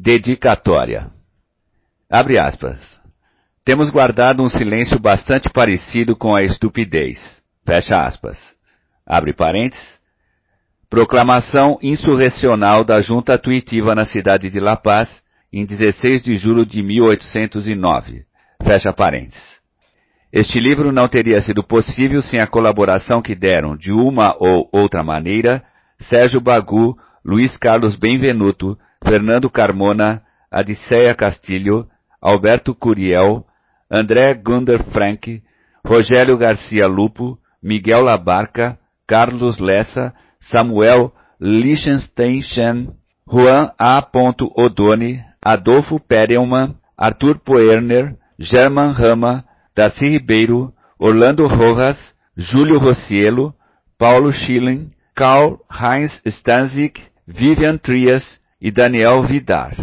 Dedicatória. Abre aspas. Temos guardado um silêncio bastante parecido com a estupidez. Fecha aspas. Abre parênteses. Proclamação insurrecional da junta tuitiva na cidade de La Paz, em 16 de julho de 1809. Fecha parênteses. Este livro não teria sido possível sem a colaboração que deram, de uma ou outra maneira, Sérgio Bagu, Luiz Carlos Benvenuto, Fernando Carmona, Adiceia Castilho, Alberto Curiel, André Gunder Frank, Rogério Garcia Lupo, Miguel Labarca, Carlos Lessa, Samuel Liechtenstein, Juan A. Odoni, Adolfo Perelman, Arthur Poerner, German Rama, Darcy Ribeiro, Orlando Rojas, Júlio Rossiello, Paulo Schilling, Karl Heinz Stanzik, Vivian Trias e Daniel Vidar.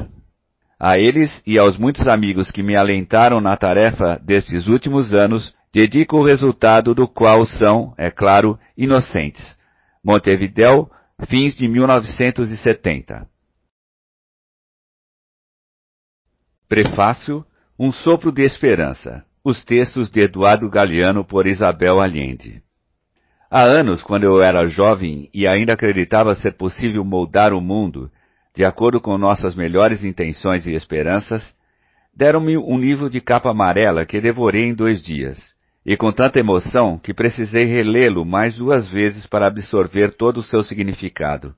A eles e aos muitos amigos que me alentaram na tarefa destes últimos anos, dedico o resultado do qual são, é claro, inocentes. Montevidéu, fins de 1970. Prefácio Um sopro de esperança. Os textos de Eduardo Galeano por Isabel Allende. Há anos, quando eu era jovem e ainda acreditava ser possível moldar o mundo, de acordo com nossas melhores intenções e esperanças, deram-me um livro de capa amarela que devorei em dois dias, e com tanta emoção que precisei relê-lo mais duas vezes para absorver todo o seu significado.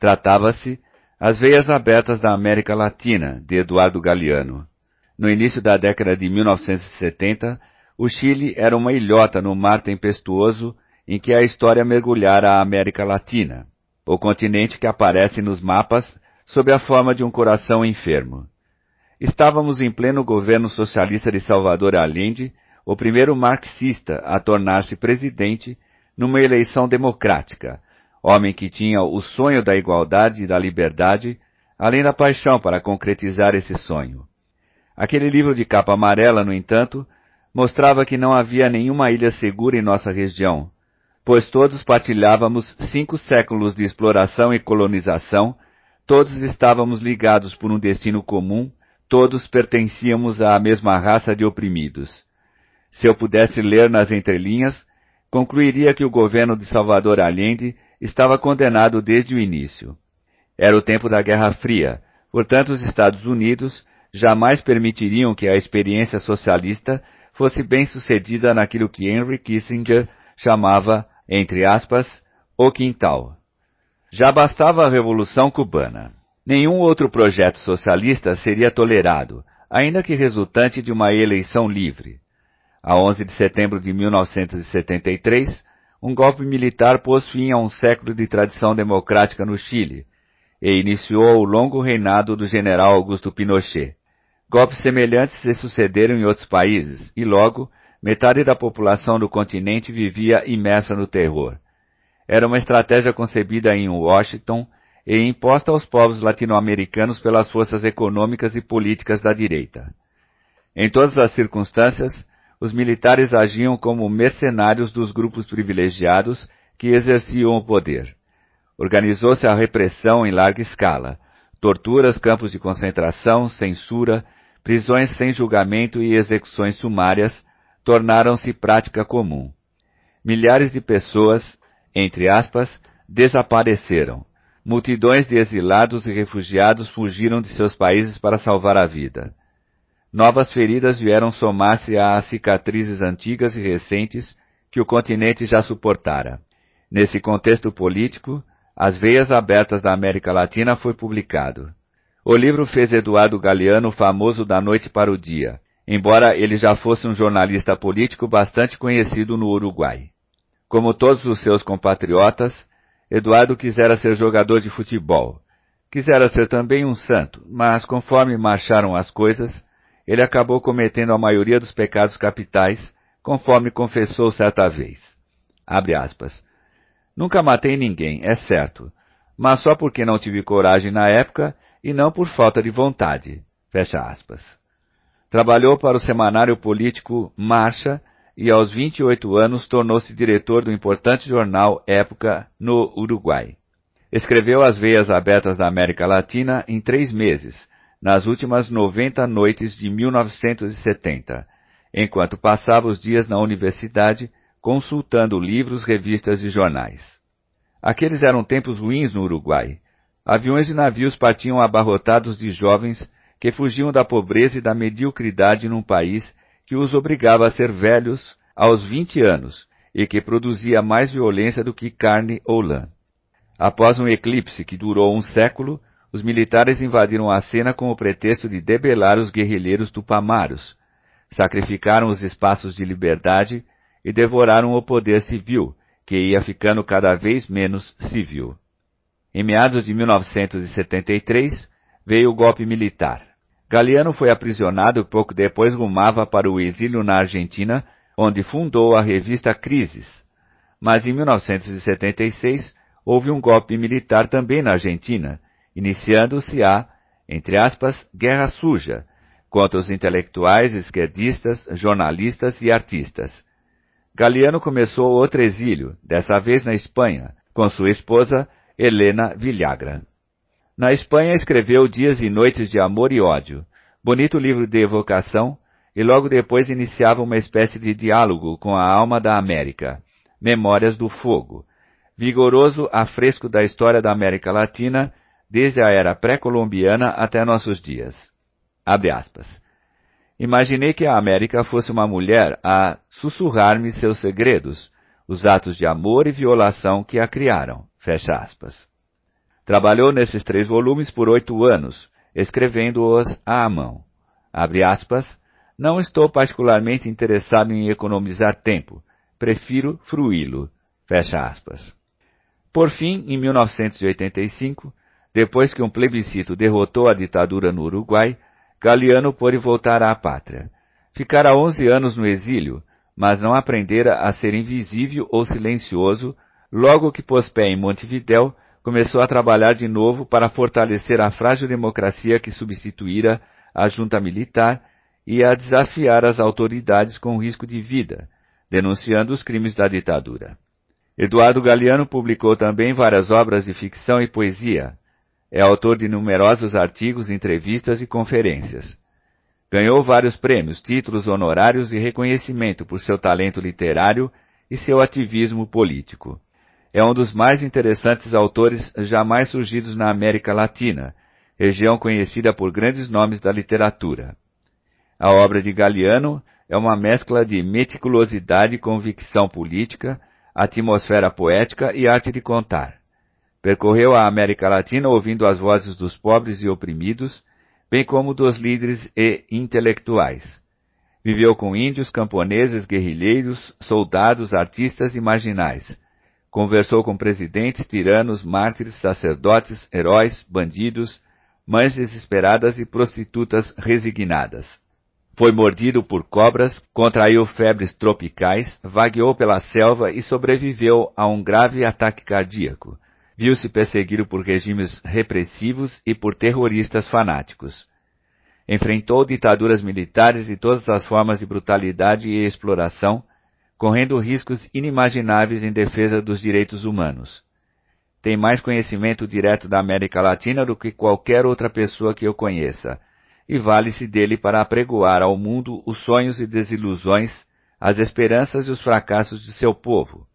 Tratava-se As Veias Abertas da América Latina, de Eduardo Galeano. No início da década de 1970, o Chile era uma ilhota no mar tempestuoso em que a história mergulhara a América Latina, o continente que aparece nos mapas sob a forma de um coração enfermo. Estávamos em pleno governo socialista de Salvador Allende, o primeiro marxista a tornar-se presidente numa eleição democrática, homem que tinha o sonho da igualdade e da liberdade, além da paixão para concretizar esse sonho. Aquele livro de capa amarela, no entanto, mostrava que não havia nenhuma ilha segura em nossa região, pois todos partilhávamos cinco séculos de exploração e colonização Todos estávamos ligados por um destino comum, todos pertencíamos à mesma raça de oprimidos. Se eu pudesse ler nas entrelinhas, concluiria que o governo de Salvador Allende estava condenado desde o início. Era o tempo da Guerra Fria, portanto os Estados Unidos jamais permitiriam que a experiência socialista fosse bem sucedida naquilo que Henry Kissinger chamava, entre aspas, o quintal. Já bastava a Revolução Cubana. Nenhum outro projeto socialista seria tolerado, ainda que resultante de uma eleição livre. A 11 de setembro de 1973, um golpe militar pôs fim a um século de tradição democrática no Chile e iniciou o longo reinado do general Augusto Pinochet. Golpes semelhantes se sucederam em outros países e logo metade da população do continente vivia imersa no terror era uma estratégia concebida em Washington e imposta aos povos latino-americanos pelas forças econômicas e políticas da direita. Em todas as circunstâncias, os militares agiam como mercenários dos grupos privilegiados que exerciam o poder. Organizou-se a repressão em larga escala, torturas, campos de concentração, censura, prisões sem julgamento e execuções sumárias tornaram-se prática comum. Milhares de pessoas, entre aspas, desapareceram. Multidões de exilados e refugiados fugiram de seus países para salvar a vida. Novas feridas vieram somar-se às cicatrizes antigas e recentes que o continente já suportara. Nesse contexto político, As Veias Abertas da América Latina foi publicado. O livro fez Eduardo Galeano famoso da noite para o dia, embora ele já fosse um jornalista político bastante conhecido no Uruguai. Como todos os seus compatriotas, Eduardo quisera ser jogador de futebol. Quisera ser também um santo, mas conforme marcharam as coisas, ele acabou cometendo a maioria dos pecados capitais, conforme confessou certa vez. Nunca matei ninguém, é certo, mas só porque não tive coragem na época e não por falta de vontade. Trabalhou para o semanário político Marcha e aos 28 anos tornou-se diretor do importante jornal Época no Uruguai. Escreveu As Veias Abertas da América Latina em três meses, nas últimas 90 noites de 1970, enquanto passava os dias na universidade consultando livros, revistas e jornais. Aqueles eram tempos ruins no Uruguai. Aviões e navios partiam abarrotados de jovens que fugiam da pobreza e da mediocridade num país que os obrigava a ser velhos aos 20 anos e que produzia mais violência do que carne ou lã. Após um eclipse que durou um século, os militares invadiram a cena com o pretexto de debelar os guerrilheiros tupamaros, sacrificaram os espaços de liberdade e devoraram o poder civil, que ia ficando cada vez menos civil. Em meados de 1973, veio o golpe militar. Galiano foi aprisionado e pouco depois rumava para o exílio na Argentina, onde fundou a revista Crises. Mas em 1976 houve um golpe militar também na Argentina, iniciando-se a, entre aspas, guerra suja, contra os intelectuais, esquerdistas, jornalistas e artistas. Galiano começou outro exílio, dessa vez na Espanha, com sua esposa Helena Villagra. Na Espanha escreveu Dias e Noites de Amor e Ódio, bonito livro de evocação, e logo depois iniciava uma espécie de diálogo com a alma da América, Memórias do Fogo, vigoroso afresco da história da América Latina desde a era pré-colombiana até nossos dias. Imaginei que a América fosse uma mulher a sussurrar-me seus segredos, os atos de amor e violação que a criaram. Fecha aspas. Trabalhou nesses três volumes por oito anos, escrevendo-os à mão. Abre aspas, não estou particularmente interessado em economizar tempo, prefiro fruí-lo. Fecha aspas. Por fim, em 1985, depois que um plebiscito derrotou a ditadura no Uruguai, Galiano pôde voltar à pátria. Ficara onze anos no exílio, mas não aprendera a ser invisível ou silencioso, logo que pôs pé em Montevidéu, começou a trabalhar de novo para fortalecer a frágil democracia que substituíra a junta militar e a desafiar as autoridades com risco de vida, denunciando os crimes da ditadura. Eduardo Galiano publicou também várias obras de ficção e poesia, é autor de numerosos artigos, entrevistas e conferências. Ganhou vários prêmios, títulos honorários e reconhecimento por seu talento literário e seu ativismo político. É um dos mais interessantes autores jamais surgidos na América Latina, região conhecida por grandes nomes da literatura. A obra de Galiano é uma mescla de meticulosidade e convicção política, atmosfera poética e arte de contar. Percorreu a América Latina ouvindo as vozes dos pobres e oprimidos, bem como dos líderes e intelectuais. Viveu com índios, camponeses, guerrilheiros, soldados, artistas e marginais. Conversou com presidentes, tiranos, mártires, sacerdotes, heróis, bandidos, mães desesperadas e prostitutas resignadas. Foi mordido por cobras, contraiu febres tropicais, vagueou pela selva e sobreviveu a um grave ataque cardíaco viu-se perseguido por regimes repressivos e por terroristas fanáticos. Enfrentou ditaduras militares e todas as formas de brutalidade e exploração, correndo riscos inimagináveis em defesa dos direitos humanos. Tem mais conhecimento direto da América Latina do que qualquer outra pessoa que eu conheça, e vale-se dele para apregoar ao mundo os sonhos e desilusões, as esperanças e os fracassos de seu povo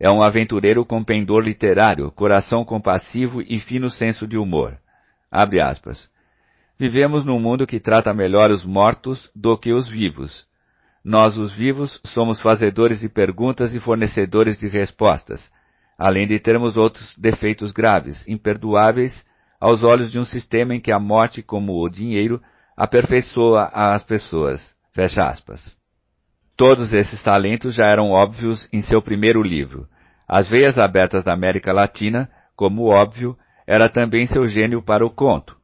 é um aventureiro com pendor literário, coração compassivo e fino senso de humor. Vivemos num mundo que trata melhor os mortos do que os vivos. Nós, os vivos, somos fazedores de perguntas e fornecedores de respostas, além de termos outros defeitos graves, imperdoáveis, aos olhos de um sistema em que a morte, como o dinheiro, aperfeiçoa as pessoas. Fecha aspas. Todos esses talentos já eram óbvios em seu primeiro livro. As Veias Abertas da América Latina, como óbvio, era também seu gênio para o conto.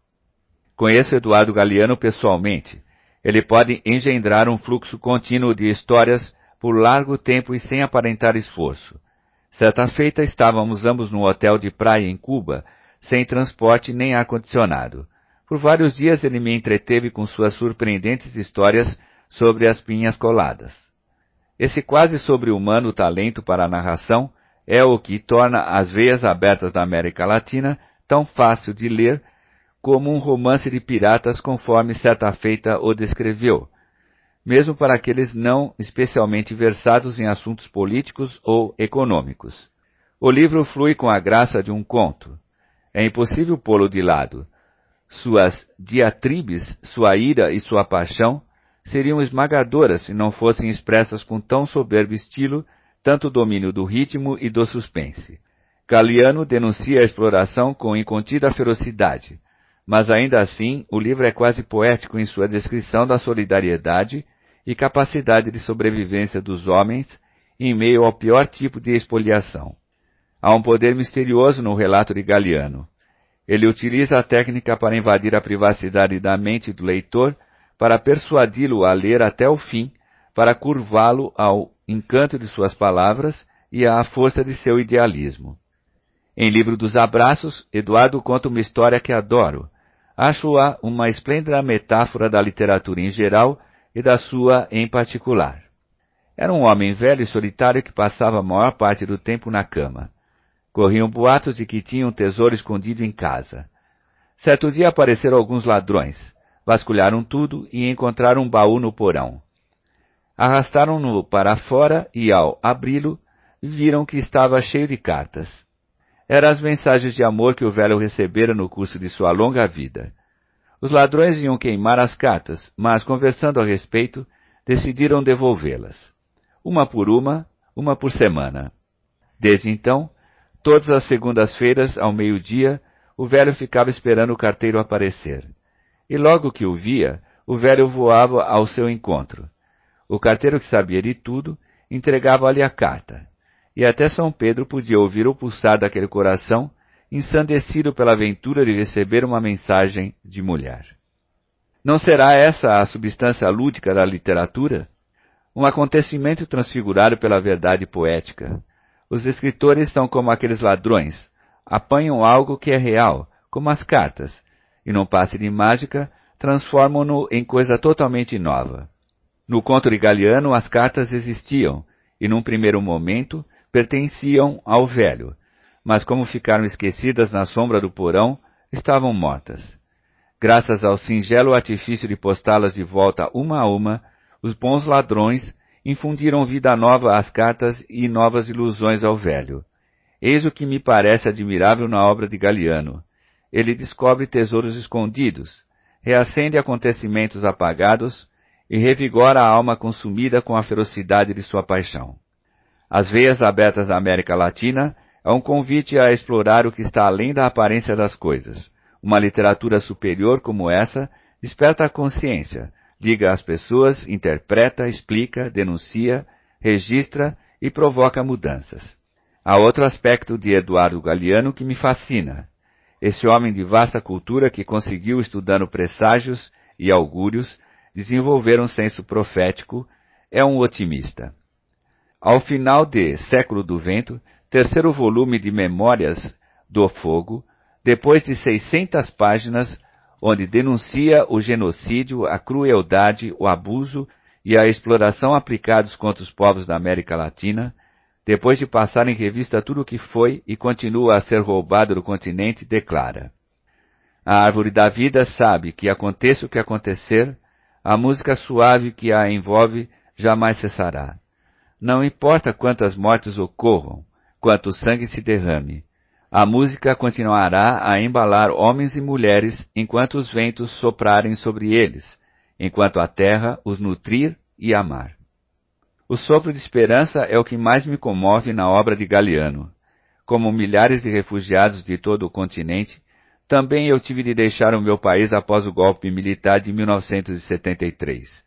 Conheço Eduardo Galeano pessoalmente. Ele pode engendrar um fluxo contínuo de histórias por largo tempo e sem aparentar esforço. Certa feita estávamos ambos num hotel de praia em Cuba, sem transporte nem ar-condicionado. Por vários dias ele me entreteve com suas surpreendentes histórias sobre as pinhas coladas. Esse quase sobre-humano talento para a narração é o que torna as veias abertas da América Latina tão fácil de ler como um romance de piratas conforme certa feita o descreveu, mesmo para aqueles não especialmente versados em assuntos políticos ou econômicos. O livro flui com a graça de um conto. É impossível pô-lo de lado. Suas diatribes, sua ira e sua paixão seriam esmagadoras se não fossem expressas com tão soberbo estilo, tanto domínio do ritmo e do suspense. Galiano denuncia a exploração com incontida ferocidade, mas ainda assim o livro é quase poético em sua descrição da solidariedade e capacidade de sobrevivência dos homens em meio ao pior tipo de expoliação. Há um poder misterioso no relato de Galiano. Ele utiliza a técnica para invadir a privacidade da mente do leitor para persuadi-lo a ler até o fim, para curvá-lo ao encanto de suas palavras e à força de seu idealismo. Em Livro dos Abraços, Eduardo conta uma história que adoro. Acho-a uma esplêndida metáfora da literatura em geral e da sua em particular. Era um homem velho e solitário que passava a maior parte do tempo na cama. Corriam boatos de que tinha um tesouro escondido em casa. Certo dia apareceram alguns ladrões, vasculharam tudo e encontraram um baú no porão. Arrastaram-no para fora e, ao abri-lo, viram que estava cheio de cartas. Eram as mensagens de amor que o velho recebera no curso de sua longa vida. Os ladrões iam queimar as cartas, mas, conversando a respeito, decidiram devolvê-las. Uma por uma, uma por semana. Desde então, todas as segundas-feiras, ao meio-dia, o velho ficava esperando o carteiro aparecer. E logo que o via, o velho voava ao seu encontro. O carteiro que sabia de tudo entregava-lhe a carta. E até São Pedro podia ouvir o pulsar daquele coração ensandecido pela aventura de receber uma mensagem de mulher. Não será essa a substância lúdica da literatura? Um acontecimento transfigurado pela verdade poética. Os escritores são como aqueles ladrões, apanham algo que é real, como as cartas, e num passe de mágica transformam-no em coisa totalmente nova. No conto de Galiano as cartas existiam, e num primeiro momento pertenciam ao velho, mas como ficaram esquecidas na sombra do porão, estavam mortas. Graças ao singelo artifício de postá-las de volta uma a uma, os bons ladrões infundiram vida nova às cartas e novas ilusões ao velho. Eis o que me parece admirável na obra de Galiano. Ele descobre tesouros escondidos, reacende acontecimentos apagados e revigora a alma consumida com a ferocidade de sua paixão. As veias abertas da América Latina é um convite a explorar o que está além da aparência das coisas. Uma literatura superior como essa desperta a consciência, liga as pessoas, interpreta, explica, denuncia, registra e provoca mudanças. Há outro aspecto de Eduardo Galeano que me fascina. Esse homem de vasta cultura que conseguiu, estudando presságios e augúrios, desenvolver um senso profético, é um otimista. Ao final de Século do Vento, terceiro volume de Memórias do Fogo, depois de 600 páginas, onde denuncia o genocídio, a crueldade, o abuso e a exploração aplicados contra os povos da América Latina, depois de passar em revista tudo o que foi e continua a ser roubado do continente, declara: A árvore da vida sabe que aconteça o que acontecer, a música suave que a envolve jamais cessará. Não importa quantas mortes ocorram, quanto sangue se derrame. A música continuará a embalar homens e mulheres enquanto os ventos soprarem sobre eles, enquanto a terra os nutrir e amar. O sopro de esperança é o que mais me comove na obra de Galiano. Como milhares de refugiados de todo o continente, também eu tive de deixar o meu país após o golpe militar de 1973.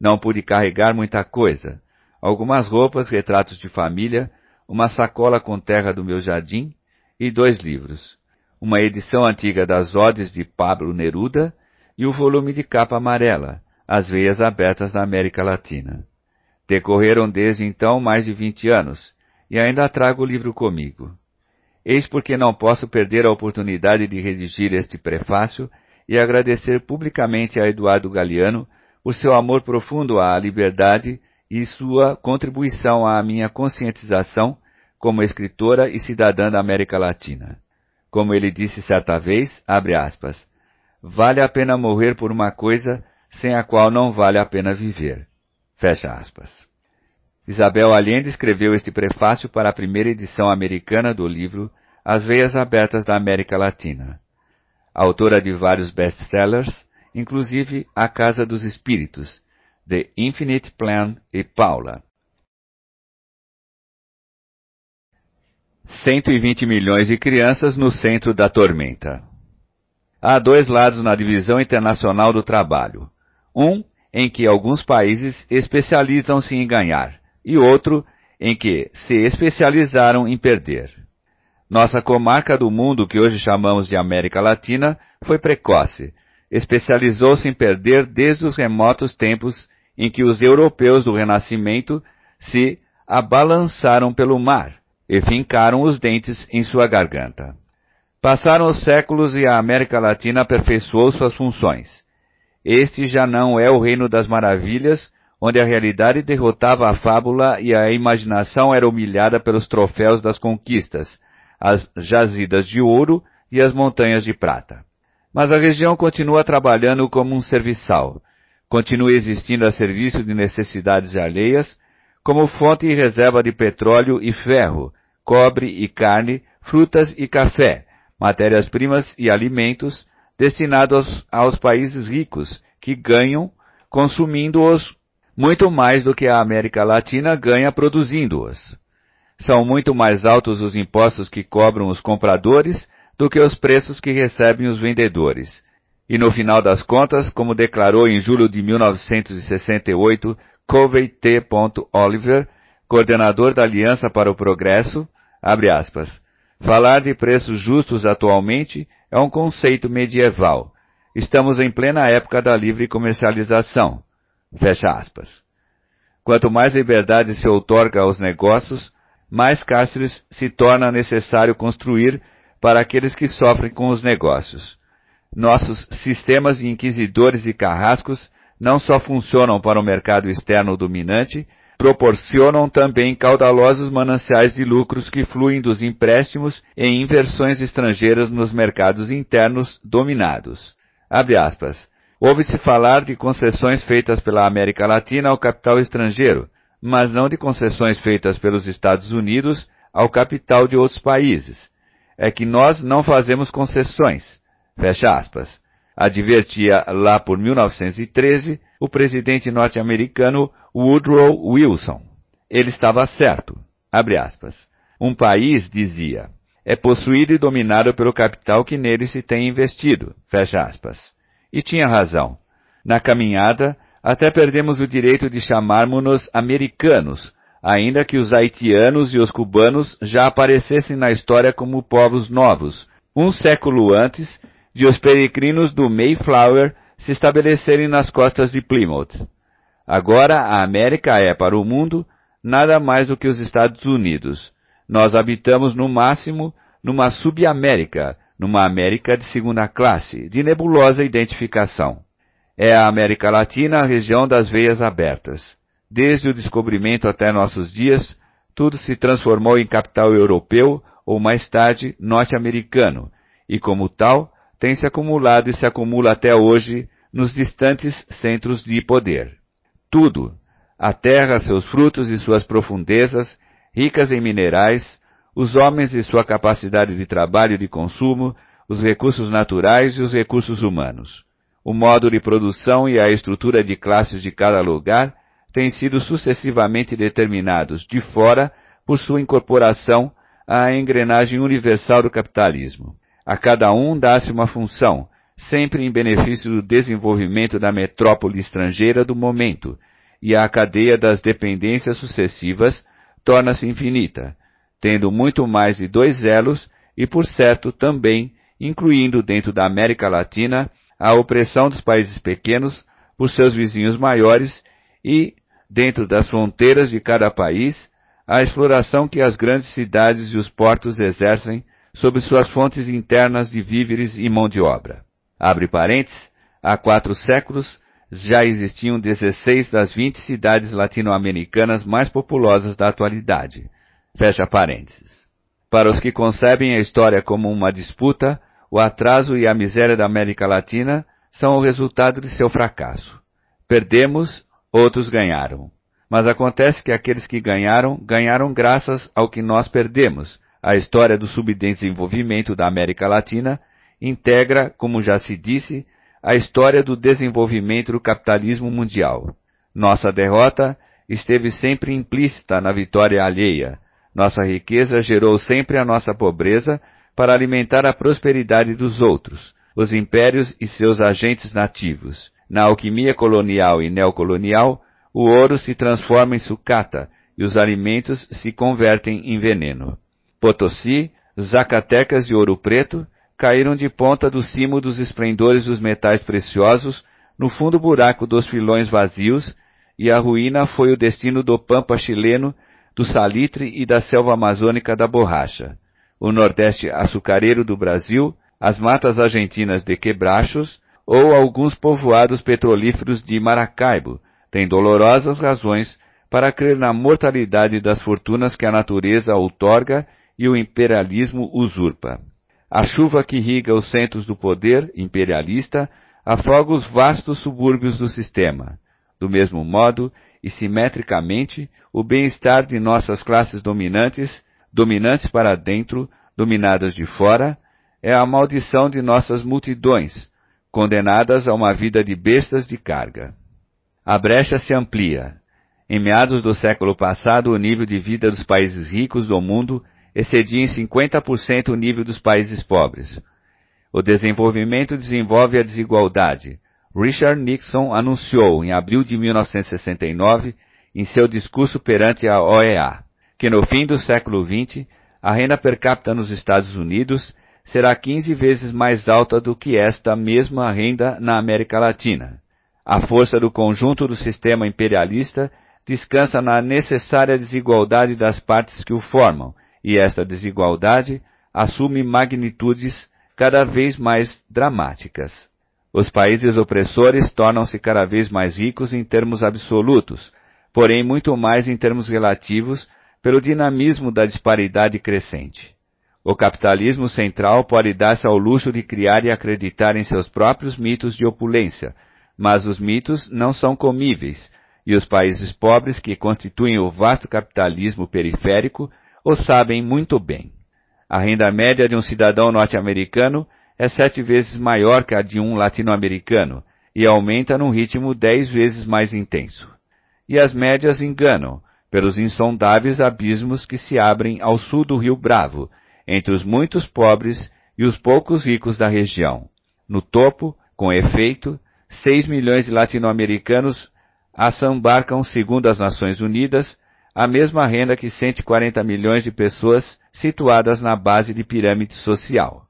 Não pude carregar muita coisa. Algumas roupas, retratos de família, uma sacola com terra do meu jardim e dois livros, uma edição antiga das Odes de Pablo Neruda e o volume de capa amarela, As Veias Abertas da América Latina. Decorreram desde então mais de vinte anos, e ainda trago o livro comigo. Eis porque não posso perder a oportunidade de redigir este prefácio e agradecer publicamente a Eduardo Galeano por seu amor profundo à liberdade e sua contribuição à minha conscientização como escritora e cidadã da América Latina. Como ele disse certa vez, aspas, vale a pena morrer por uma coisa sem a qual não vale a pena viver. Fecha aspas. Isabel Allende escreveu este prefácio para a primeira edição americana do livro As Veias Abertas da América Latina. Autora de vários best-sellers, inclusive A Casa dos Espíritos, The Infinite Plan e Paula. 120 milhões de crianças no centro da tormenta. Há dois lados na divisão internacional do trabalho. Um em que alguns países especializam-se em ganhar, e outro em que se especializaram em perder. Nossa comarca do mundo, que hoje chamamos de América Latina, foi precoce. Especializou-se em perder desde os remotos tempos em que os europeus do Renascimento se abalançaram pelo mar e fincaram os dentes em sua garganta. Passaram os séculos e a América Latina aperfeiçoou suas funções. Este já não é o reino das maravilhas, onde a realidade derrotava a fábula e a imaginação era humilhada pelos troféus das conquistas, as jazidas de ouro e as montanhas de prata. Mas a região continua trabalhando como um serviçal, continua existindo a serviço de necessidades alheias, como fonte e reserva de petróleo e ferro, cobre e carne, frutas e café, matérias-primas e alimentos destinados aos, países ricos, que ganham consumindo-os muito mais do que a América Latina ganha produzindo-os. São muito mais altos os impostos que cobram os compradores do que os preços que recebem os vendedores. E no final das contas, como declarou em julho de 1968 Covey T. Oliver, coordenador da Aliança para o Progresso, abre aspas, falar de preços justos atualmente é um conceito medieval. Estamos em plena época da livre comercialização. Fecha aspas. Quanto mais liberdade se outorga aos negócios, mais cárceres se torna necessário construir para aqueles que sofrem com os negócios. Nossos sistemas de inquisidores e carrascos não só funcionam para o mercado externo dominante, proporcionam também caudalosos mananciais de lucros que fluem dos empréstimos e inversões estrangeiras nos mercados internos dominados. Ouve-se falar de concessões feitas pela América Latina ao capital estrangeiro, mas não de concessões feitas pelos Estados Unidos ao capital de outros países. É que nós não fazemos concessões. Fecha aspas advertia lá por 1913 o presidente norte-americano Woodrow Wilson. Ele estava certo. Um país, dizia, é possuído e dominado pelo capital que nele se tem investido. E tinha razão. Na caminhada, até perdemos o direito de chamarmos-nos americanos, ainda que os haitianos e os cubanos já aparecessem na história como povos novos, um século antes de os peregrinos do Mayflower se estabelecerem nas costas de Plymouth. Agora a América é para o mundo nada mais do que os Estados Unidos. Nós habitamos no máximo numa subamérica, numa América de segunda classe, de nebulosa identificação. É a América Latina a região das veias abertas. Desde o descobrimento até nossos dias, tudo se transformou em capital europeu ou mais tarde norte-americano, e como tal, tem se acumulado e se acumula até hoje nos distantes centros de poder. Tudo, a terra, seus frutos e suas profundezas, ricas em minerais, os homens e sua capacidade de trabalho e de consumo, os recursos naturais e os recursos humanos. O modo de produção e a estrutura de classes de cada lugar têm sido sucessivamente determinados de fora por sua incorporação à engrenagem universal do capitalismo. A cada um dá-se uma função, sempre em benefício do desenvolvimento da metrópole estrangeira do momento, e a cadeia das dependências sucessivas torna-se infinita, tendo muito mais de dois elos e, por certo, também incluindo dentro da América Latina a opressão dos países pequenos por seus vizinhos maiores e, dentro das fronteiras de cada país, a exploração que as grandes cidades e os portos exercem sobre suas fontes internas de víveres e mão de obra. Abre parênteses, há quatro séculos já existiam 16 das 20 cidades latino-americanas mais populosas da atualidade. Fecha parênteses. Para os que concebem a história como uma disputa, o atraso e a miséria da América Latina são o resultado de seu fracasso. Perdemos, outros ganharam. Mas acontece que aqueles que ganharam, ganharam graças ao que nós perdemos. A história do subdesenvolvimento da América Latina integra, como já se disse, a história do desenvolvimento do capitalismo mundial. Nossa derrota esteve sempre implícita na vitória alheia. Nossa riqueza gerou sempre a nossa pobreza para alimentar a prosperidade dos outros, os impérios e seus agentes nativos. Na alquimia colonial e neocolonial, o ouro se transforma em sucata e os alimentos se convertem em veneno. Potosí, Zacatecas e Ouro Preto caíram de ponta do cimo dos esplendores dos metais preciosos no fundo buraco dos filões vazios e a ruína foi o destino do pampa chileno, do salitre e da selva amazônica da borracha. O nordeste açucareiro do Brasil, as matas argentinas de quebrachos ou alguns povoados petrolíferos de Maracaibo têm dolorosas razões para crer na mortalidade das fortunas que a natureza outorga e o imperialismo usurpa. A chuva que irriga os centros do poder imperialista afoga os vastos subúrbios do sistema. Do mesmo modo, e simetricamente, o bem-estar de nossas classes dominantes, dominantes para dentro, dominadas de fora, é a maldição de nossas multidões, condenadas a uma vida de bestas de carga. A brecha se amplia. Em meados do século passado, o nível de vida dos países ricos do mundo excedia em 50% o nível dos países pobres. O desenvolvimento desenvolve a desigualdade. Richard Nixon anunciou em abril de 1969, em seu discurso perante a OEA, que no fim do século XX, a renda per capita nos Estados Unidos será 15 vezes mais alta do que esta mesma renda na América Latina. A força do conjunto do sistema imperialista descansa na necessária desigualdade das partes que o formam, e esta desigualdade assume magnitudes cada vez mais dramáticas. Os países opressores tornam-se cada vez mais ricos em termos absolutos, porém muito mais em termos relativos pelo dinamismo da disparidade crescente. O capitalismo central pode dar-se ao luxo de criar e acreditar em seus próprios mitos de opulência, mas os mitos não são comíveis, e os países pobres que constituem o vasto capitalismo periférico o sabem muito bem. A renda média de um cidadão norte-americano é sete vezes maior que a de um latino-americano e aumenta num ritmo dez vezes mais intenso. E as médias enganam, pelos insondáveis abismos que se abrem ao sul do Rio Bravo, entre os muitos pobres e os poucos ricos da região. No topo, com efeito, seis milhões de latino-americanos assambarcam, segundo as Nações Unidas, a mesma renda que 140 milhões de pessoas situadas na base de pirâmide social.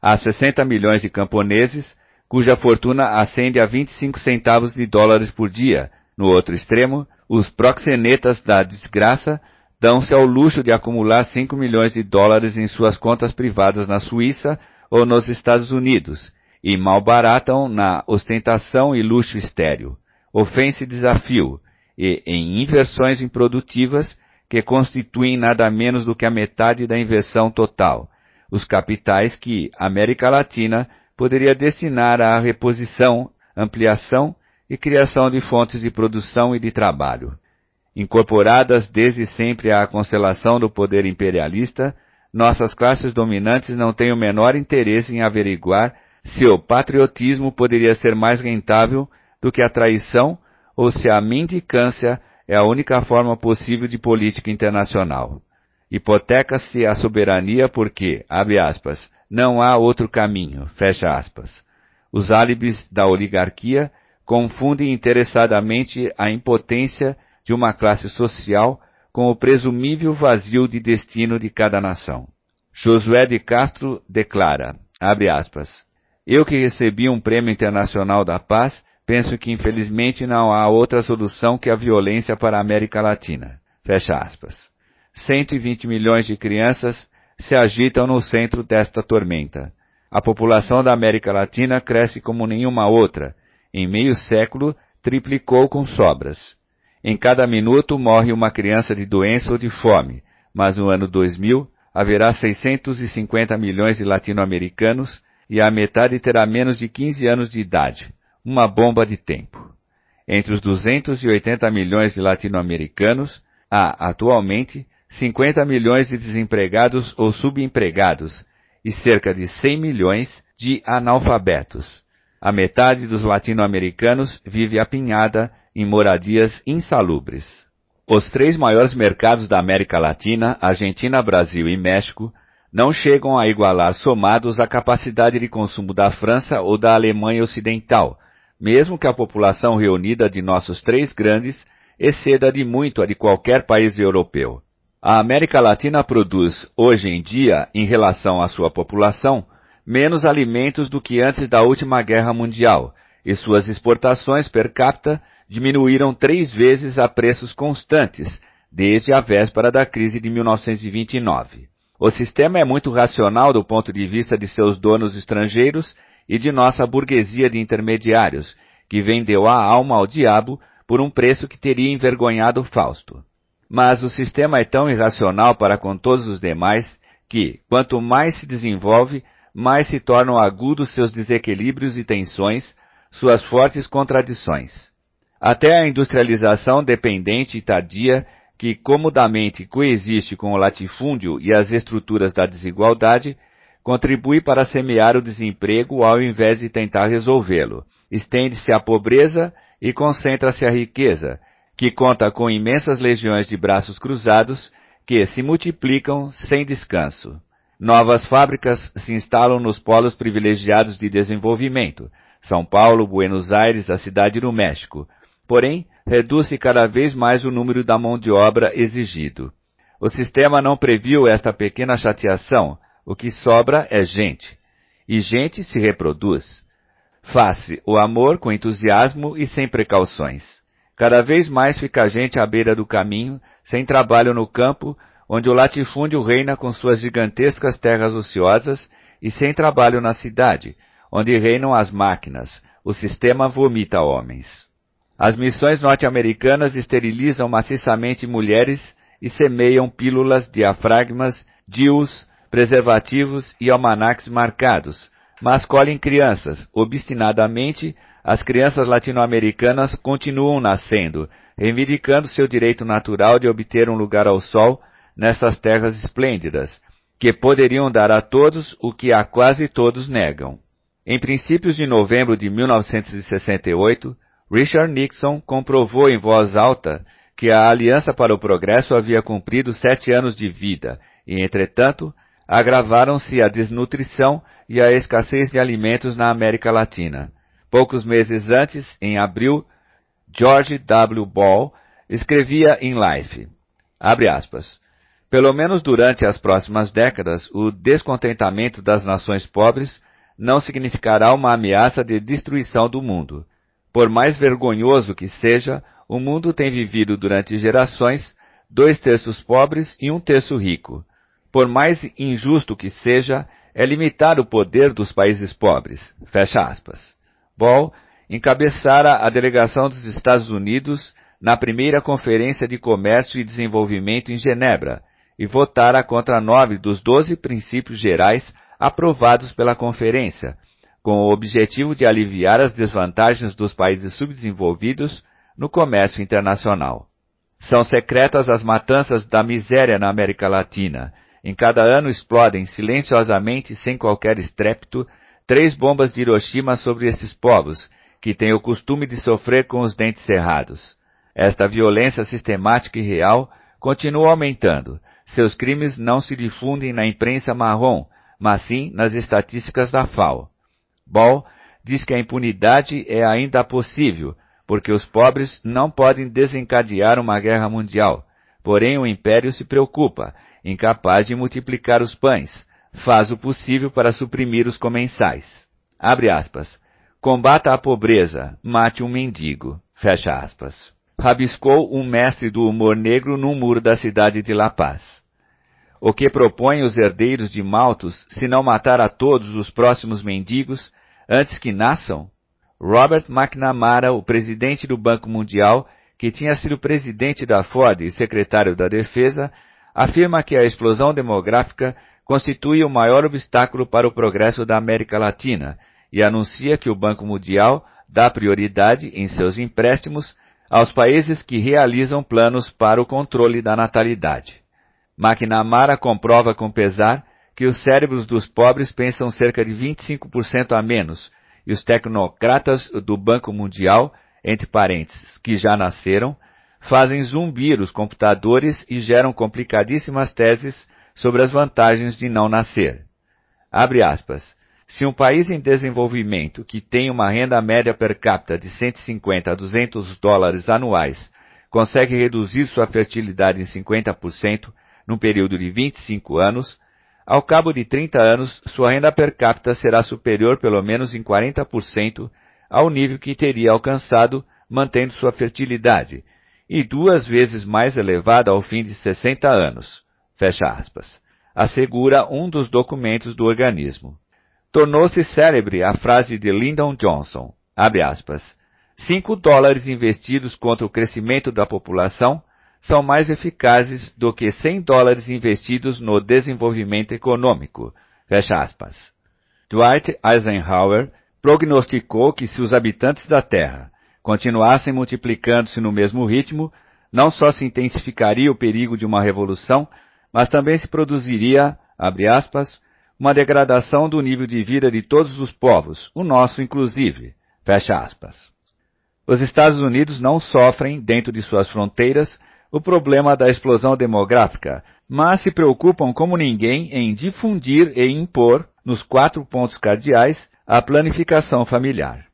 Há 60 milhões de camponeses, cuja fortuna ascende a 25 centavos de dólares por dia. No outro extremo, os proxenetas da desgraça dão-se ao luxo de acumular 5 milhões de dólares em suas contas privadas na Suíça ou nos Estados Unidos e malbaratam na ostentação e luxo estéril. Ofense desafio, e em inversões improdutivas que constituem nada menos do que a metade da inversão total, os capitais que a América Latina poderia destinar à reposição, ampliação e criação de fontes de produção e de trabalho. Incorporadas desde sempre à constelação do poder imperialista, nossas classes dominantes não têm o menor interesse em averiguar se o patriotismo poderia ser mais rentável do que a traição ou se a mendicância é a única forma possível de política internacional. Hipoteca-se a soberania porque, abre aspas, não há outro caminho, fecha aspas. Os álibis da oligarquia confundem interessadamente a impotência de uma classe social com o presumível vazio de destino de cada nação. Josué de Castro declara, abre aspas, eu que recebi um prêmio internacional da paz Penso que infelizmente não há outra solução que a violência para a América Latina. Fecha aspas. 120 milhões de crianças se agitam no centro desta tormenta. A população da América Latina cresce como nenhuma outra. Em meio século, triplicou com sobras. Em cada minuto morre uma criança de doença ou de fome, mas no ano 2000 haverá 650 milhões de latino-americanos e a metade terá menos de 15 anos de idade. Uma bomba de tempo. Entre os 280 milhões de latino-americanos, há, atualmente, 50 milhões de desempregados ou subempregados e cerca de 100 milhões de analfabetos. A metade dos latino-americanos vive apinhada em moradias insalubres. Os três maiores mercados da América Latina, Argentina, Brasil e México, não chegam a igualar somados a capacidade de consumo da França ou da Alemanha Ocidental, mesmo que a população reunida de nossos três grandes exceda de muito a de qualquer país europeu. A América Latina produz, hoje em dia, em relação à sua população, menos alimentos do que antes da última guerra mundial, e suas exportações per capita diminuíram três vezes a preços constantes, desde a véspera da crise de 1929. O sistema é muito racional do ponto de vista de seus donos estrangeiros e de nossa burguesia de intermediários, que vendeu a alma ao diabo por um preço que teria envergonhado Fausto. Mas o sistema é tão irracional para com todos os demais que, quanto mais se desenvolve, mais se tornam agudos seus desequilíbrios e tensões, suas fortes contradições. Até a industrialização dependente e tardia que comodamente coexiste com o latifúndio e as estruturas da desigualdade, contribui para semear o desemprego ao invés de tentar resolvê-lo. Estende-se a pobreza e concentra-se a riqueza, que conta com imensas legiões de braços cruzados que se multiplicam sem descanso. Novas fábricas se instalam nos polos privilegiados de desenvolvimento, São Paulo, Buenos Aires, a cidade do México, Porém, reduz-se cada vez mais o número da mão de obra exigido. O sistema não previu esta pequena chateação, o que sobra é gente. E gente se reproduz. Faz-se o amor com entusiasmo e sem precauções. Cada vez mais fica a gente à beira do caminho, sem trabalho no campo, onde o latifúndio reina com suas gigantescas terras ociosas, e sem trabalho na cidade, onde reinam as máquinas. O sistema vomita homens. As missões norte-americanas esterilizam maciçamente mulheres e semeiam pílulas, diafragmas, DIUs, preservativos e almanacs marcados, mas colhem crianças. Obstinadamente, as crianças latino-americanas continuam nascendo, reivindicando seu direito natural de obter um lugar ao sol nessas terras esplêndidas, que poderiam dar a todos o que a quase todos negam. Em princípios de novembro de 1968, Richard Nixon comprovou em voz alta que a Aliança para o Progresso havia cumprido sete anos de vida e, entretanto, agravaram-se a desnutrição e a escassez de alimentos na América Latina. Poucos meses antes, em abril, George W. Ball escrevia em Life, aspas, pelo menos durante as próximas décadas, o descontentamento das nações pobres não significará uma ameaça de destruição do mundo. Por mais vergonhoso que seja, o mundo tem vivido durante gerações dois terços pobres e um terço rico. Por mais injusto que seja, é limitar o poder dos países pobres. Fecha aspas. Ball encabeçara a delegação dos Estados Unidos na primeira Conferência de Comércio e Desenvolvimento em Genebra e votara contra nove dos doze princípios gerais aprovados pela conferência, com o objetivo de aliviar as desvantagens dos países subdesenvolvidos no comércio internacional. São secretas as matanças da miséria na América Latina. Em cada ano explodem silenciosamente, sem qualquer estrépito, três bombas de Hiroshima sobre esses povos, que têm o costume de sofrer com os dentes cerrados. Esta violência sistemática e real continua aumentando. Seus crimes não se difundem na imprensa marrom, mas sim nas estatísticas da FAO. Ball diz que a impunidade é ainda possível, porque os pobres não podem desencadear uma guerra mundial. Porém, o império se preocupa, incapaz de multiplicar os pães, faz o possível para suprimir os comensais. Abre aspas. Combata a pobreza, mate um mendigo. Fecha aspas. Rabiscou um mestre do humor negro no muro da cidade de La Paz. O que propõem os herdeiros de Malthus se não matar a todos os próximos mendigos antes que nasçam? Robert McNamara, o presidente do Banco Mundial, que tinha sido presidente da Ford e secretário da Defesa, afirma que a explosão demográfica constitui o maior obstáculo para o progresso da América Latina e anuncia que o Banco Mundial dá prioridade em seus empréstimos aos países que realizam planos para o controle da natalidade. McNamara comprova com pesar que os cérebros dos pobres pensam cerca de 25% a menos e os tecnocratas do Banco Mundial, entre parênteses, que já nasceram, fazem zumbir os computadores e geram complicadíssimas teses sobre as vantagens de não nascer. Abre aspas. Se um país em desenvolvimento que tem uma renda média per capita de 150 a 200 dólares anuais consegue reduzir sua fertilidade em 50% num período de 25 anos, ao cabo de 30 anos sua renda per capita será superior pelo menos em 40% ao nível que teria alcançado mantendo sua fertilidade, e duas vezes mais elevada ao fim de 60 anos. Fecha aspas. Assegura um dos documentos do organismo. Tornou-se célebre a frase de Lyndon Johnson, abre aspas, cinco dólares investidos contra o crescimento da população são mais eficazes do que 100 dólares investidos no desenvolvimento econômico. Fecha aspas. Dwight Eisenhower prognosticou que se os habitantes da Terra continuassem multiplicando-se no mesmo ritmo, não só se intensificaria o perigo de uma revolução, mas também se produziria, abre aspas, uma degradação do nível de vida de todos os povos, o nosso inclusive. Fecha aspas. Os Estados Unidos não sofrem, dentro de suas fronteiras, o problema da explosão demográfica, mas se preocupam como ninguém em difundir e impor, nos quatro pontos cardeais, a planificação familiar.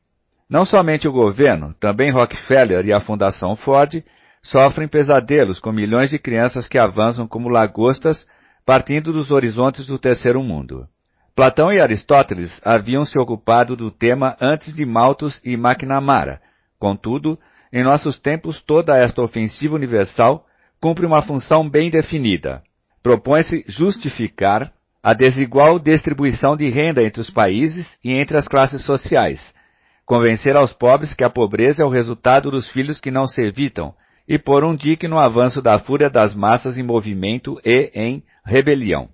Não somente o governo, também Rockefeller e a Fundação Ford sofrem pesadelos com milhões de crianças que avançam como lagostas partindo dos horizontes do terceiro mundo. Platão e Aristóteles haviam se ocupado do tema antes de Malthus e McNamara. Contudo, em nossos tempos toda esta ofensiva universal cumpre uma função bem definida. Propõe-se justificar a desigual distribuição de renda entre os países e entre as classes sociais, convencer aos pobres que a pobreza é o resultado dos filhos que não se evitam, e por um dique no avanço da fúria das massas em movimento e em rebelião.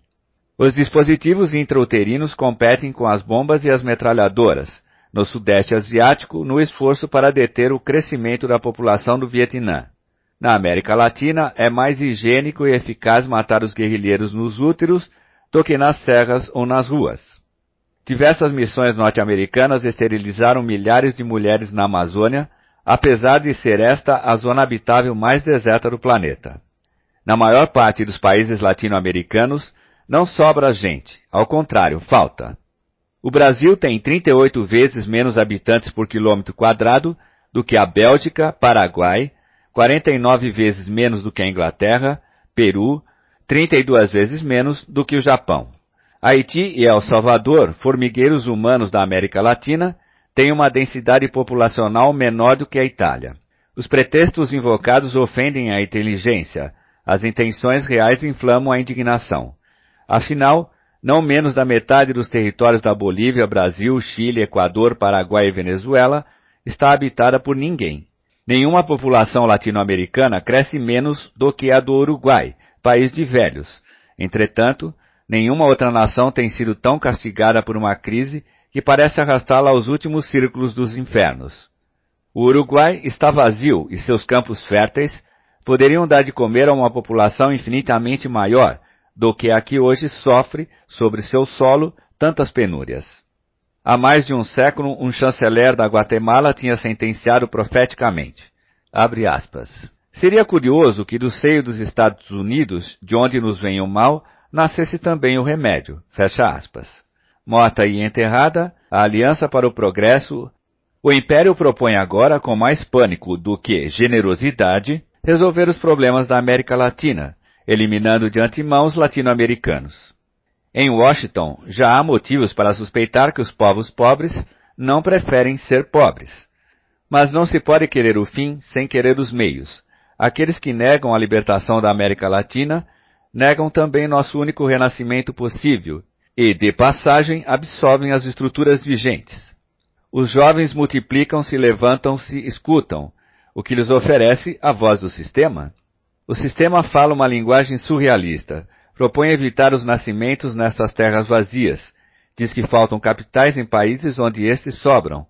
Os dispositivos intrauterinos competem com as bombas e as metralhadoras, no Sudeste Asiático, no esforço para deter o crescimento da população do Vietnã. Na América Latina, é mais higiênico e eficaz matar os guerrilheiros nos úteros do que nas serras ou nas ruas. Diversas missões norte-americanas esterilizaram milhares de mulheres na Amazônia apesar de ser esta a zona habitável mais deserta do planeta. Na maior parte dos países latino-americanos, não sobra gente, ao contrário, falta. O Brasil tem 38 vezes menos habitantes por quilômetro quadrado do que a Bélgica, Paraguai, 49 vezes menos do que a Inglaterra, Peru, 32 vezes menos do que o Japão. Haiti e El Salvador, formigueiros humanos da América Latina, tem uma densidade populacional menor do que a Itália. Os pretextos invocados ofendem a inteligência, as intenções reais inflamam a indignação. Afinal, não menos da metade dos territórios da Bolívia, Brasil, Chile, Equador, Paraguai e Venezuela está habitada por ninguém. Nenhuma população latino-americana cresce menos do que a do Uruguai, país de velhos. Entretanto, nenhuma outra nação tem sido tão castigada por uma crise que parece arrastá-la aos últimos círculos dos infernos. O Uruguai está vazio e seus campos férteis poderiam dar de comer a uma população infinitamente maior do que a que hoje sofre sobre seu solo tantas penúrias. Há mais de um século, um chanceler da Guatemala tinha sentenciado profeticamente, Seria curioso que do seio dos Estados Unidos, de onde nos vem o mal, nascesse também o remédio, fecha aspas. Morta e enterrada, a Aliança para o Progresso, o Império propõe agora, com mais pânico do que generosidade, resolver os problemas da América Latina, eliminando de antemão os latino-americanos. Em Washington, já há motivos para suspeitar que os povos pobres não preferem ser pobres. Mas não se pode querer o fim sem querer os meios. Aqueles que negam a libertação da América Latina negam também nosso único renascimento possível e, de passagem, absorvem as estruturas vigentes. Os jovens multiplicam-se, levantam-se, escutam, o que lhes oferece a voz do sistema. O sistema fala uma linguagem surrealista, propõe evitar os nascimentos nestas terras vazias. Diz que faltam capitais em países onde estes sobram,